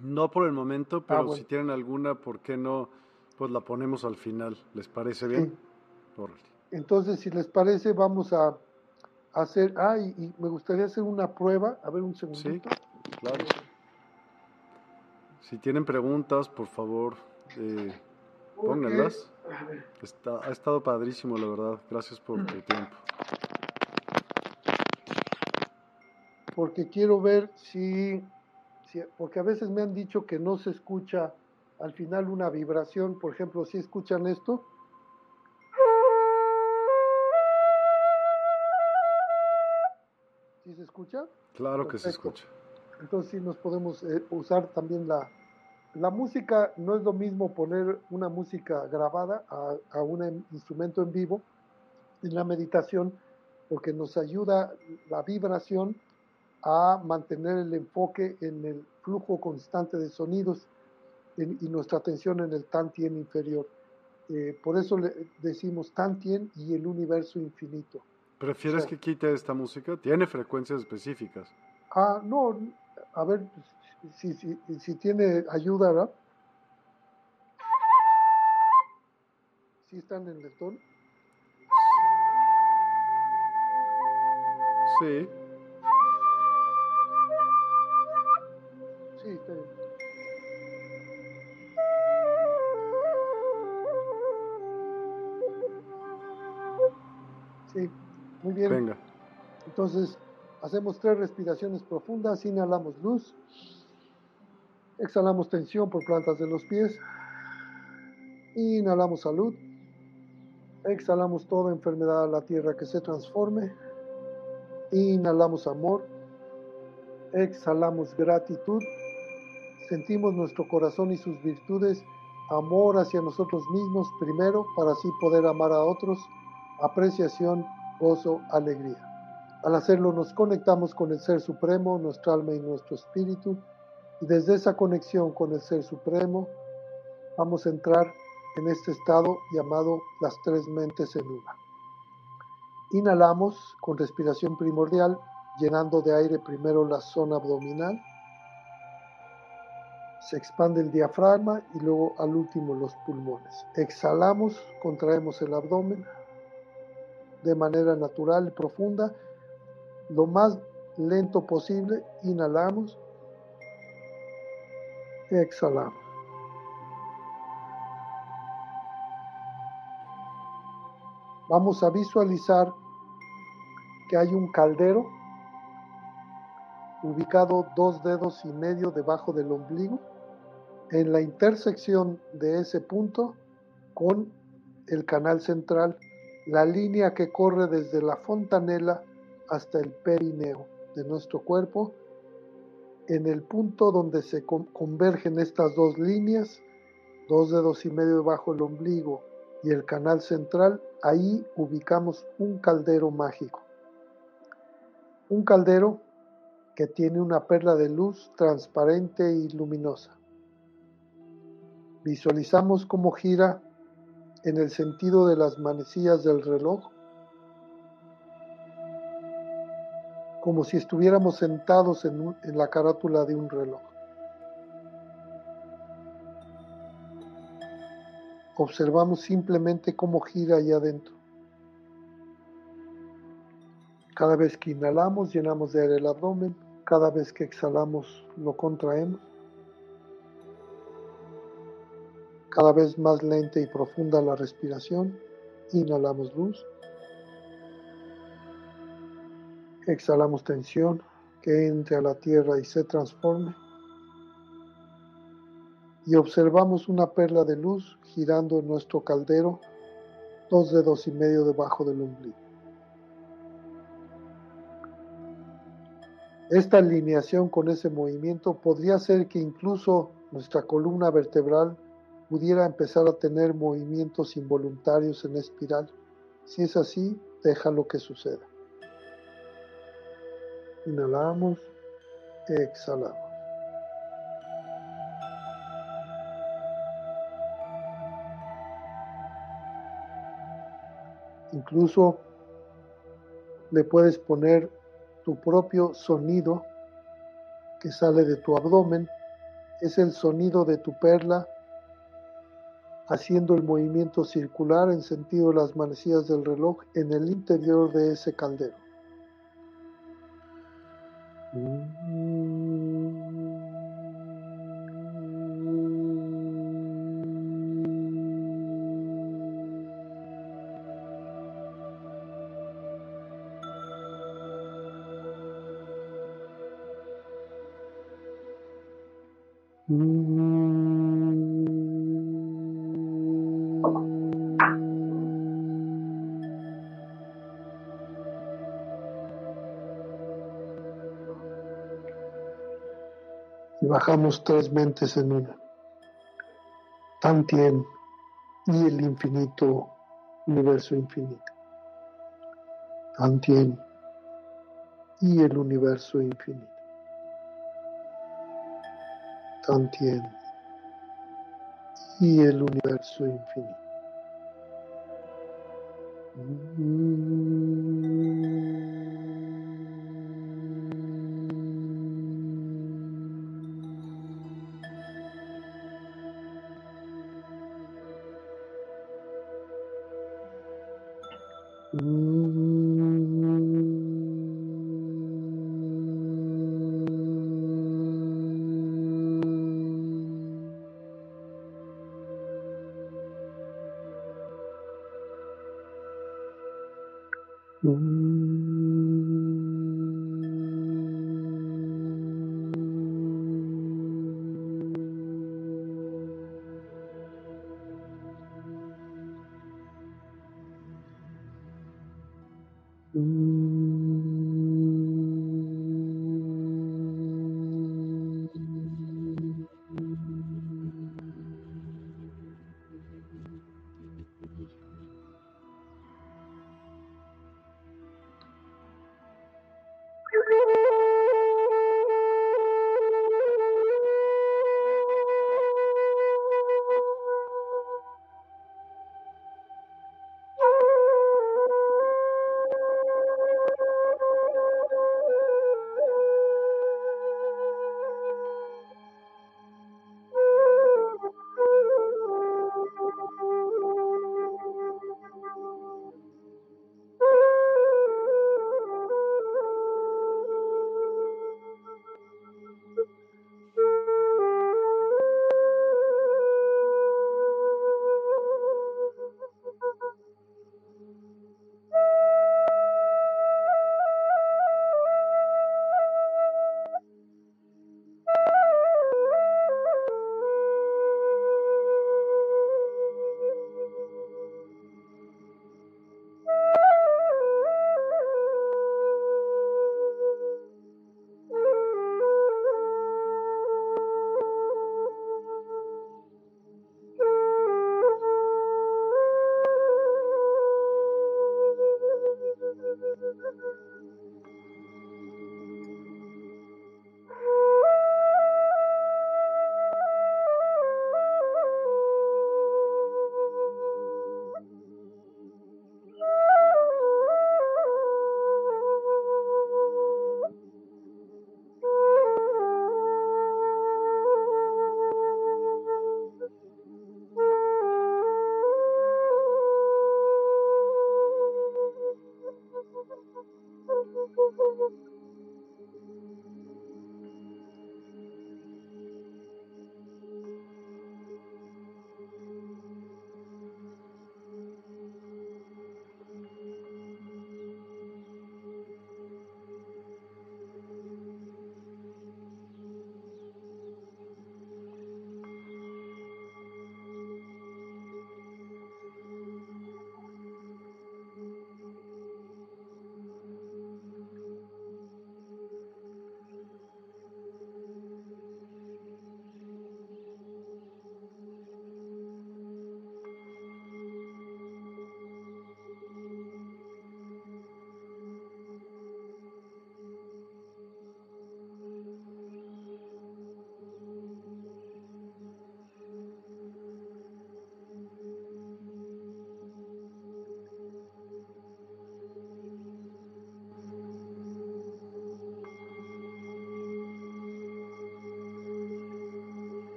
No por el momento, ah, pero si tienen alguna, ¿por qué no? Pues la ponemos al final. ¿Les parece bien? Entonces, si les parece, vamos a hacer. Ah, y, me gustaría hacer una prueba. A ver, un segundito. Sí, claro. Si tienen preguntas, por favor, eh, pónganlas. Está, ha estado padrísimo, la verdad. Gracias por tu tiempo. porque quiero ver si, porque a veces me han dicho que no se escucha al final una vibración, por ejemplo, si escuchan esto, ¿sí se escucha? Claro que se escucha. Entonces sí nos podemos eh, usar también la, la música, no es lo mismo poner una música grabada a, a un instrumento en vivo en la meditación, porque nos ayuda la vibración a mantener el enfoque en el flujo constante de sonidos y nuestra atención en el Tantien inferior. Eh, por eso le decimos Tantien y el universo infinito. ¿Prefieres que quite esta música? Tiene frecuencias específicas. Ah, no, a ver si, si, si tiene ayuda, ¿verdad? ¿Sí están en el tono? Sí. Sí, está bien. Sí, muy bien. Venga. Entonces, hacemos tres respiraciones profundas, inhalamos luz, exhalamos tensión por plantas de los pies, inhalamos salud, exhalamos toda enfermedad a la tierra que se transforme, inhalamos amor, exhalamos gratitud, sentimos nuestro corazón y sus virtudes, amor hacia nosotros mismos primero para así poder amar a otros, apreciación, gozo, alegría. Al hacerlo nos conectamos con el Ser Supremo, nuestra alma y nuestro espíritu, y desde esa conexión con el Ser Supremo vamos a entrar en este estado llamado las tres mentes en una. Inhalamos con respiración primordial, llenando de aire primero la zona abdominal. Se expande el diafragma y luego al último los pulmones. Exhalamos, contraemos el abdomen de manera natural y profunda, lo más lento posible. Inhalamos, exhalamos. Vamos a visualizar que hay un caldero ubicado dos dedos y medio debajo del ombligo, en la intersección de ese punto con el canal central, la línea que corre desde la fontanela hasta el perineo de nuestro cuerpo, en el punto donde se convergen estas dos líneas, dos dedos y medio debajo del ombligo y el canal central, ahí ubicamos un caldero mágico. Un caldero que tiene una perla de luz transparente y luminosa. Visualizamos cómo gira en el sentido de las manecillas del reloj, como si estuviéramos sentados en, la carátula de un reloj. observamos simplemente cómo gira allá adentro. Cada vez que inhalamos, llenamos de aire el abdomen. Cada vez que exhalamos, lo contraemos. Cada vez más lenta y profunda la respiración. Inhalamos luz. Exhalamos tensión que entre a la tierra y se transforme y observamos una perla de luz girando en nuestro caldero, dos dedos y medio debajo del ombligo. Esta alineación con ese movimiento podría ser que incluso nuestra columna vertebral pudiera empezar a tener movimientos involuntarios en espiral. Si es así, déjalo que suceda. Inhalamos, exhalamos. Incluso le puedes poner tu propio sonido que sale de tu abdomen. Es el sonido de tu perla haciendo el movimiento circular en sentido de las manecillas del reloj en el interior de ese caldero. Mm. Bajamos tres mentes en una. Tantien y el infinito universo infinito. Tantien y el universo infinito. Tantien y el universo infinito.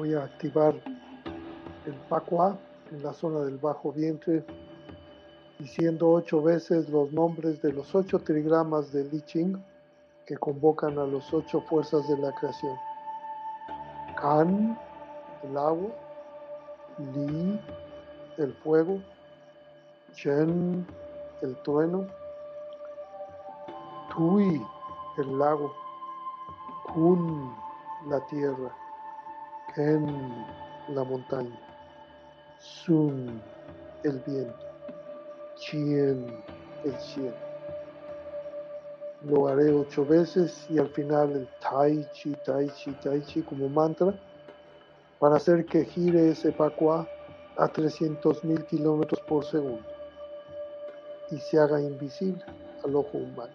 Voy a activar el Pacua en la zona del bajo vientre, diciendo ocho veces los nombres de los ocho trigramas de Li Ching que convocan a los ocho fuerzas de la creación. Kan, el agua, Li, el fuego, Chen, el trueno, Tui, el lago, Kun, la tierra, Ken, la montaña, Sun, el viento, Chien, el cielo. Lo haré ocho veces y al final el Tai Chi, Tai Chi, Tai Chi como mantra para hacer que gire ese Pacua a 300.000 kilómetros por segundo y se haga invisible al ojo humano.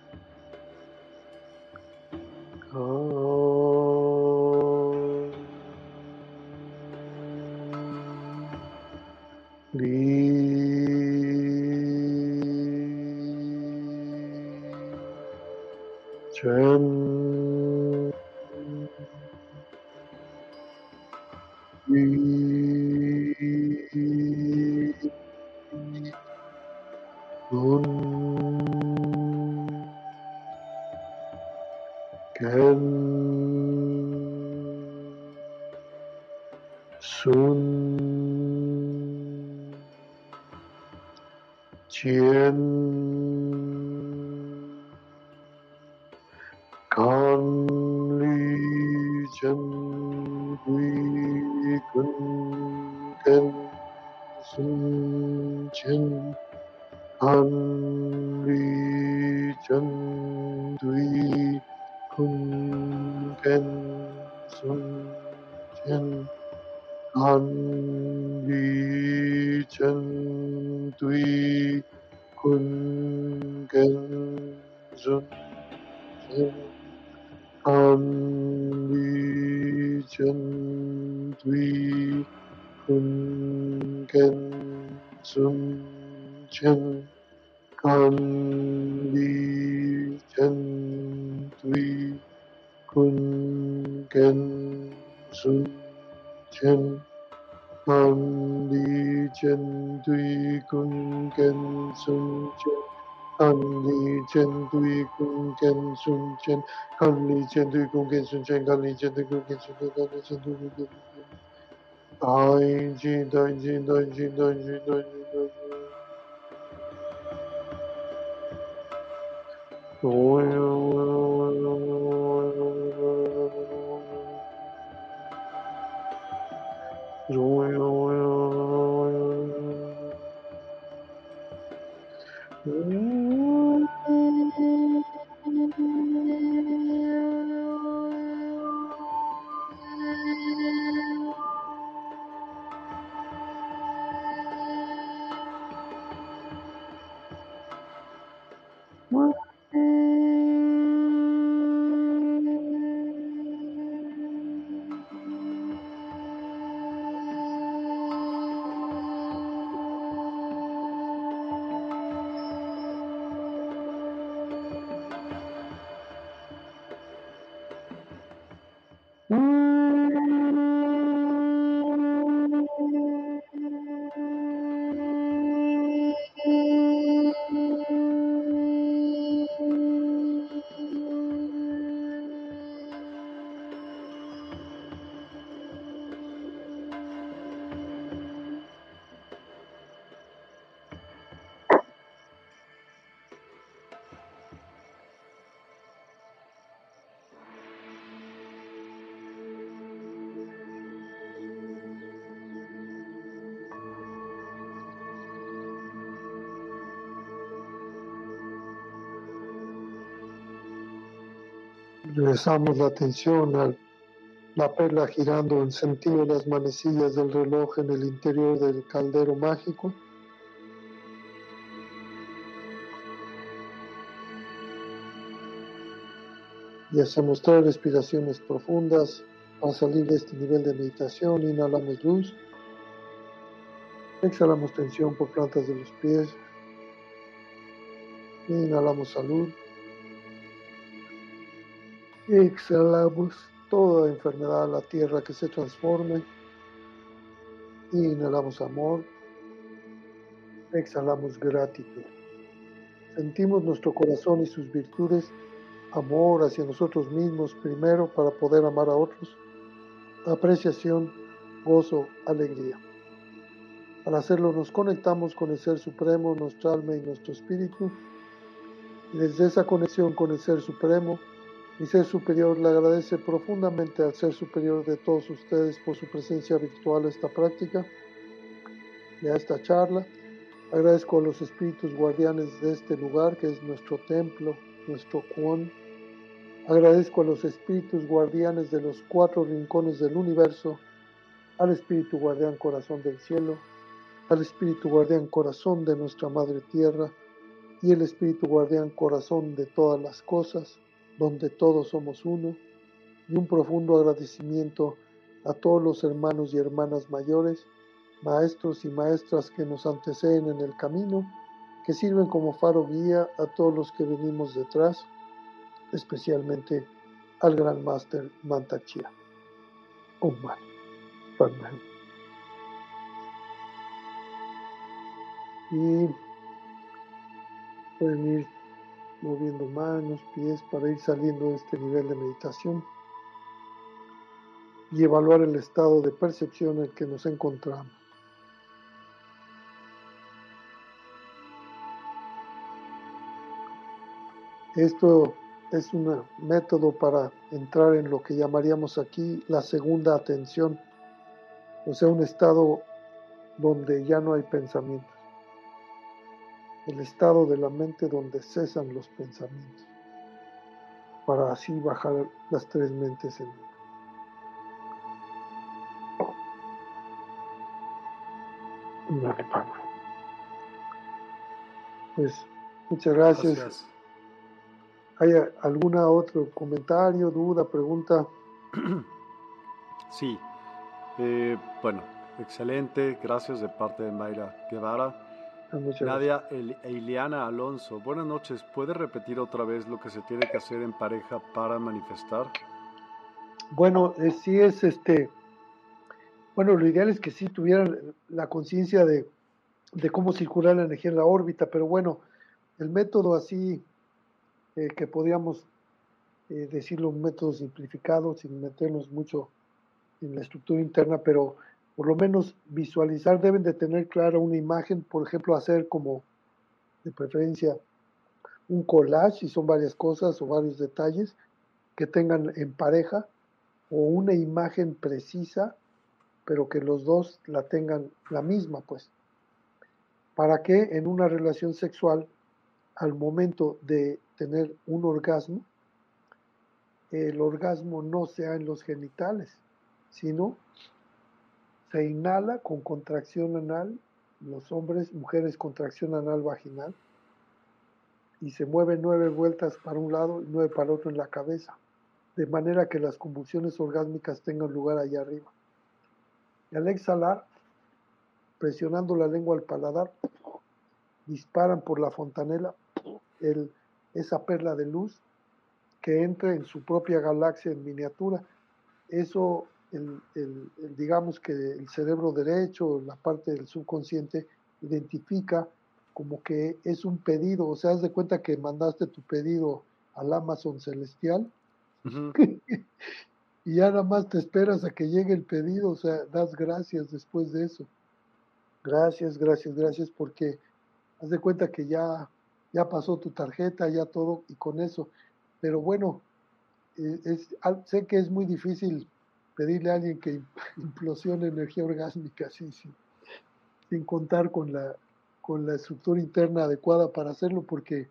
Sun chen kan li chen tu kung ken sun chen kan li chen tu kung ken sun kan li chen tu kung ken sun dai jin dai jin dai jin dai jin dai jin Regresamos la atención a la perla girando en sentido de las manecillas del reloj en el interior del caldero mágico. Y hacemos tres respiraciones profundas para salir de este nivel de meditación. Inhalamos luz. Exhalamos tensión por plantas de los pies. Inhalamos salud. Exhalamos toda enfermedad a la tierra que se transforme. Inhalamos amor, exhalamos gratitud. Sentimos nuestro corazón y sus virtudes, amor hacia nosotros mismos primero para poder amar a otros, apreciación, gozo, alegría. Al hacerlo nos conectamos con el Ser Supremo, nuestra alma y nuestro espíritu. Y desde esa conexión con el Ser Supremo, mi Ser Superior le agradece profundamente al Ser Superior de todos ustedes por su presencia virtual a esta práctica y a esta charla. Agradezco a los espíritus guardianes de este lugar, que es nuestro templo, nuestro Kuon. Agradezco a los espíritus guardianes de los cuatro rincones del universo, al espíritu guardián corazón del cielo, al Espíritu Guardián Corazón de nuestra Madre Tierra y el Espíritu Guardián Corazón de todas las cosas, donde todos somos uno, y un profundo agradecimiento a todos los hermanos y hermanas mayores, maestros y maestras que nos anteceden en el camino, que sirven como faro guía a todos los que venimos detrás, especialmente al Gran Máster Mantachia. Om y pueden ir moviendo manos, pies para ir saliendo de este nivel de meditación y evaluar el estado de percepción en el que nos encontramos. Esto es un método para entrar en lo que llamaríamos aquí la segunda atención, o sea, un estado donde ya no hay pensamiento el estado de la mente donde cesan los pensamientos, para así bajar las tres mentes en una. Pues muchas gracias. ¿Hay alguna otro comentario, duda, pregunta? Sí, eh, bueno, excelente, gracias de parte de Mayra Guevara. Nadia Eliana Alonso, buenas noches. ¿Puede repetir otra vez lo que se tiene que hacer en pareja para manifestar? Bueno, eh, sí es este. Bueno, lo ideal es que sí tuvieran la conciencia de, cómo circular la energía en la órbita, pero bueno, el método así eh, que podríamos eh, decirlo un método simplificado sin meternos mucho en la estructura interna, pero por lo menos visualizar, deben de tener clara una imagen, por ejemplo, hacer como de preferencia un collage, si son varias cosas o varios detalles que tengan en pareja, o una imagen precisa, pero que los dos la tengan la misma, pues. Para que en una relación sexual, al momento de tener un orgasmo, el orgasmo no sea en los genitales, sino se inhala con contracción anal, los hombres, mujeres contracción anal vaginal, y se mueve nueve vueltas para un lado y nueve para otro en la cabeza, de manera que las convulsiones orgásmicas tengan lugar allá arriba. Y al exhalar, presionando la lengua al paladar, disparan por la fontanela el, esa perla de luz que entra en su propia galaxia en miniatura. Eso el, digamos que el cerebro derecho, la parte del subconsciente, identifica como que es un pedido, o sea, haz de cuenta que mandaste tu pedido al Amazon celestial y ya nada más te esperas a que llegue el pedido, o sea, das gracias después de eso. Gracias, gracias, gracias, porque haz de cuenta que ya, ya pasó tu tarjeta, ya todo, y con eso. Pero bueno, eh, es, sé que es muy difícil pedirle a alguien que implosione energía orgásmica así, sin, sin contar con la, con la estructura interna adecuada para hacerlo, porque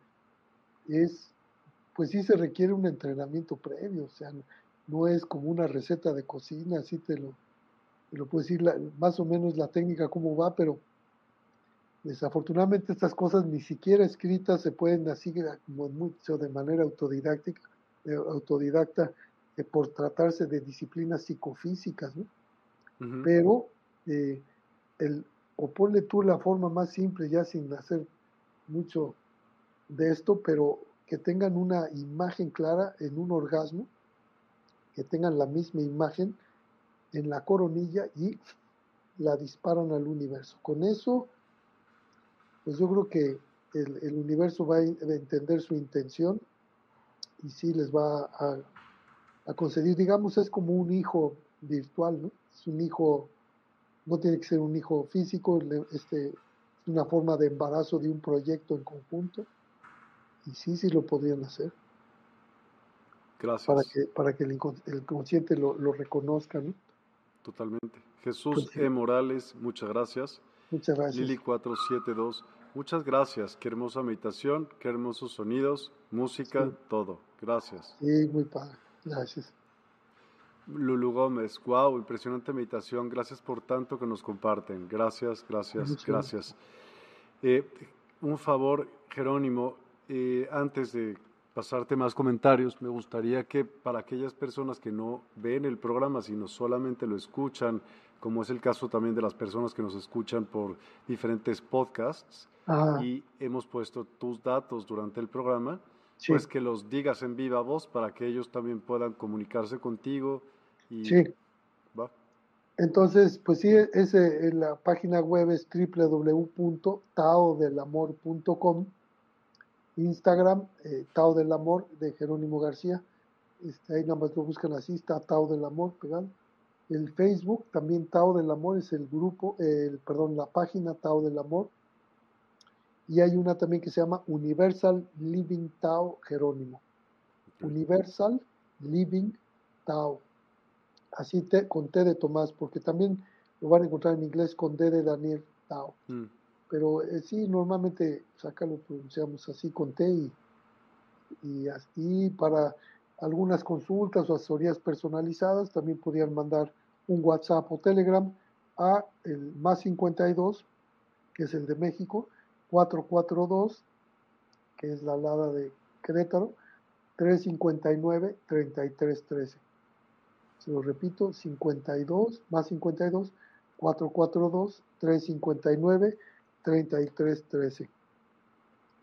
es, pues sí se requiere un entrenamiento previo, o sea, no es como una receta de cocina, así te lo, te lo puedo decir más o menos la técnica cómo va, pero desafortunadamente estas cosas ni siquiera escritas se pueden así como mucho de manera autodidáctica, eh, por tratarse de disciplinas psicofísicas, ¿no? Pero, eh, el, o ponle tú la forma más simple, ya sin hacer mucho de esto, pero que tengan una imagen clara en un orgasmo, que tengan la misma imagen en la coronilla y la disparan al universo. Con eso, pues yo creo que el, universo va a entender su intención y sí les va a, a conceder, digamos, es como un hijo virtual, ¿no? Es un hijo, no tiene que ser un hijo físico, este, es una forma de embarazo de un proyecto en conjunto y sí, sí lo podrían hacer. Gracias. Para que, para que el, inconsciente lo, lo reconozca, ¿no? Totalmente. Jesús pues E. Morales, muchas gracias. Muchas gracias. Lili 472, muchas gracias. Qué hermosa meditación, qué hermosos sonidos, música, todo. Gracias. Sí, muy padre. Gracias. Lulu Gómez, wow, impresionante meditación. Gracias por tanto que nos comparten. Gracias, gracias, gracias. Eh, un favor, Jerónimo, eh, antes de pasarte más comentarios, me gustaría que para aquellas personas que no ven el programa, sino solamente lo escuchan, como es el caso también de las personas que nos escuchan por diferentes podcasts, y hemos puesto tus datos durante el programa, pues que los digas en viva voz para que ellos también puedan comunicarse contigo. Y, sí. Entonces, pues sí, ese, la página web es www.taodelamor.com Instagram, eh, Tao del Amor de Jerónimo García. Este, ahí nada más lo buscan así, está Tao del Amor pegado. El Facebook, también Tao del Amor, es el grupo, el, perdón, la página Tao del Amor. Y hay una también que se llama Universal Living Tao Jerónimo. Universal Living Tao. Así te, con T de Tomás, porque también lo van a encontrar en inglés con D de Daniel Tao. Mm pero eh, sí, normalmente acá lo pronunciamos así con T y, y así para algunas consultas o asesorías personalizadas también podían mandar un WhatsApp o Telegram a el más 52, que es el de México, 442, que es la alada de Querétaro, 359-3313. Se lo repito, 52, más 52, 442, 359 3313.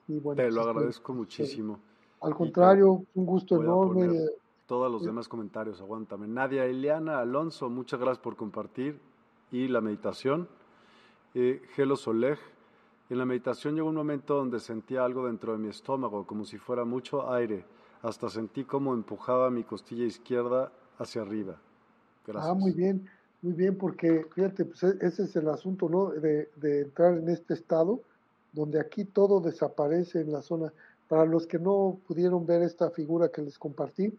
Y bueno, Te lo pues, agradezco muchísimo. Al contrario, un gusto enorme. Todos los demás comentarios, aguántame. Nadia Eliana Alonso, muchas gracias por compartir y la meditación. Eh, Gelo Soleg, en la meditación llegó un momento donde sentía algo dentro de mi estómago, como si fuera mucho aire. Hasta sentí como empujaba mi costilla izquierda hacia arriba. Gracias. Ah, muy bien. Muy bien, porque fíjate, pues e, ese es el asunto, ¿no? De, entrar en este estado, donde aquí todo desaparece en la zona. Para los que no pudieron ver esta figura que les compartí,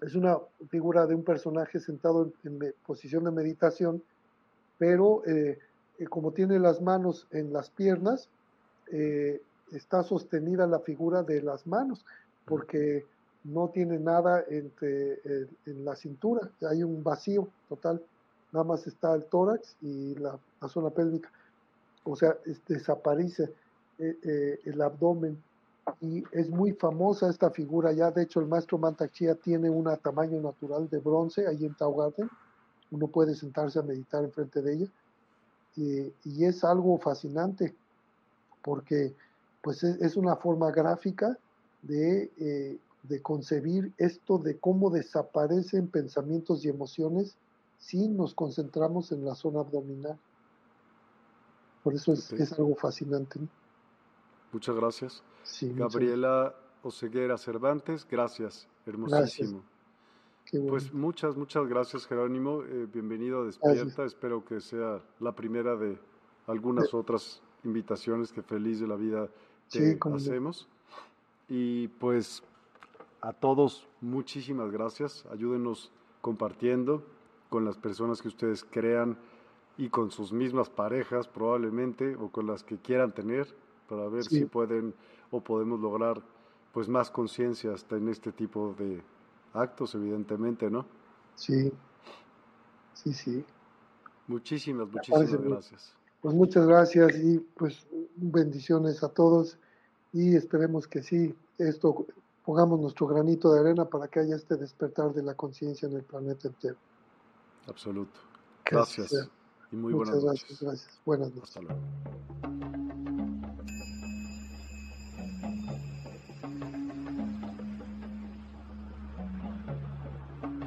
es una figura de un personaje sentado en, posición de meditación, pero eh, eh, como tiene las manos en las piernas, eh, está sostenida la figura de las manos, porque no tiene nada entre, en la cintura, hay un vacío total nada más está el tórax y la, zona pélvica. O sea, desaparece eh, eh, el abdomen y es muy famosa esta figura ya. De hecho, el maestro Mantak tiene un tamaño natural de bronce ahí en Tao Garden. Uno puede sentarse a meditar enfrente de ella. Y es algo fascinante porque pues es, una forma gráfica de, eh, de concebir esto de cómo desaparecen pensamientos y emociones si nos concentramos en la zona abdominal. Por eso es, algo fascinante. Muchas gracias. Gabriela Oseguera Cervantes, gracias, hermosísimo. Pues muchas, muchas gracias Jerónimo, eh, bienvenido a Despierta, espero que sea la primera de algunas otras invitaciones que feliz de la vida te hacemos. Y pues a todos muchísimas gracias, ayúdenos compartiendo, con las personas que ustedes crean y con sus mismas parejas probablemente o con las que quieran tener para ver si pueden o podemos lograr pues más conciencia hasta en este tipo de actos evidentemente, ¿no? Sí, sí, sí. Muchísimas, muchísimas gracias. Pues muchas gracias y pues bendiciones a todos y esperemos que sí, esto pongamos nuestro granito de arena para que haya este despertar de la conciencia en el planeta entero. Absoluto. Gracias. Y muy buenas noches. Gracias, gracias. Buenas noches. Hasta luego.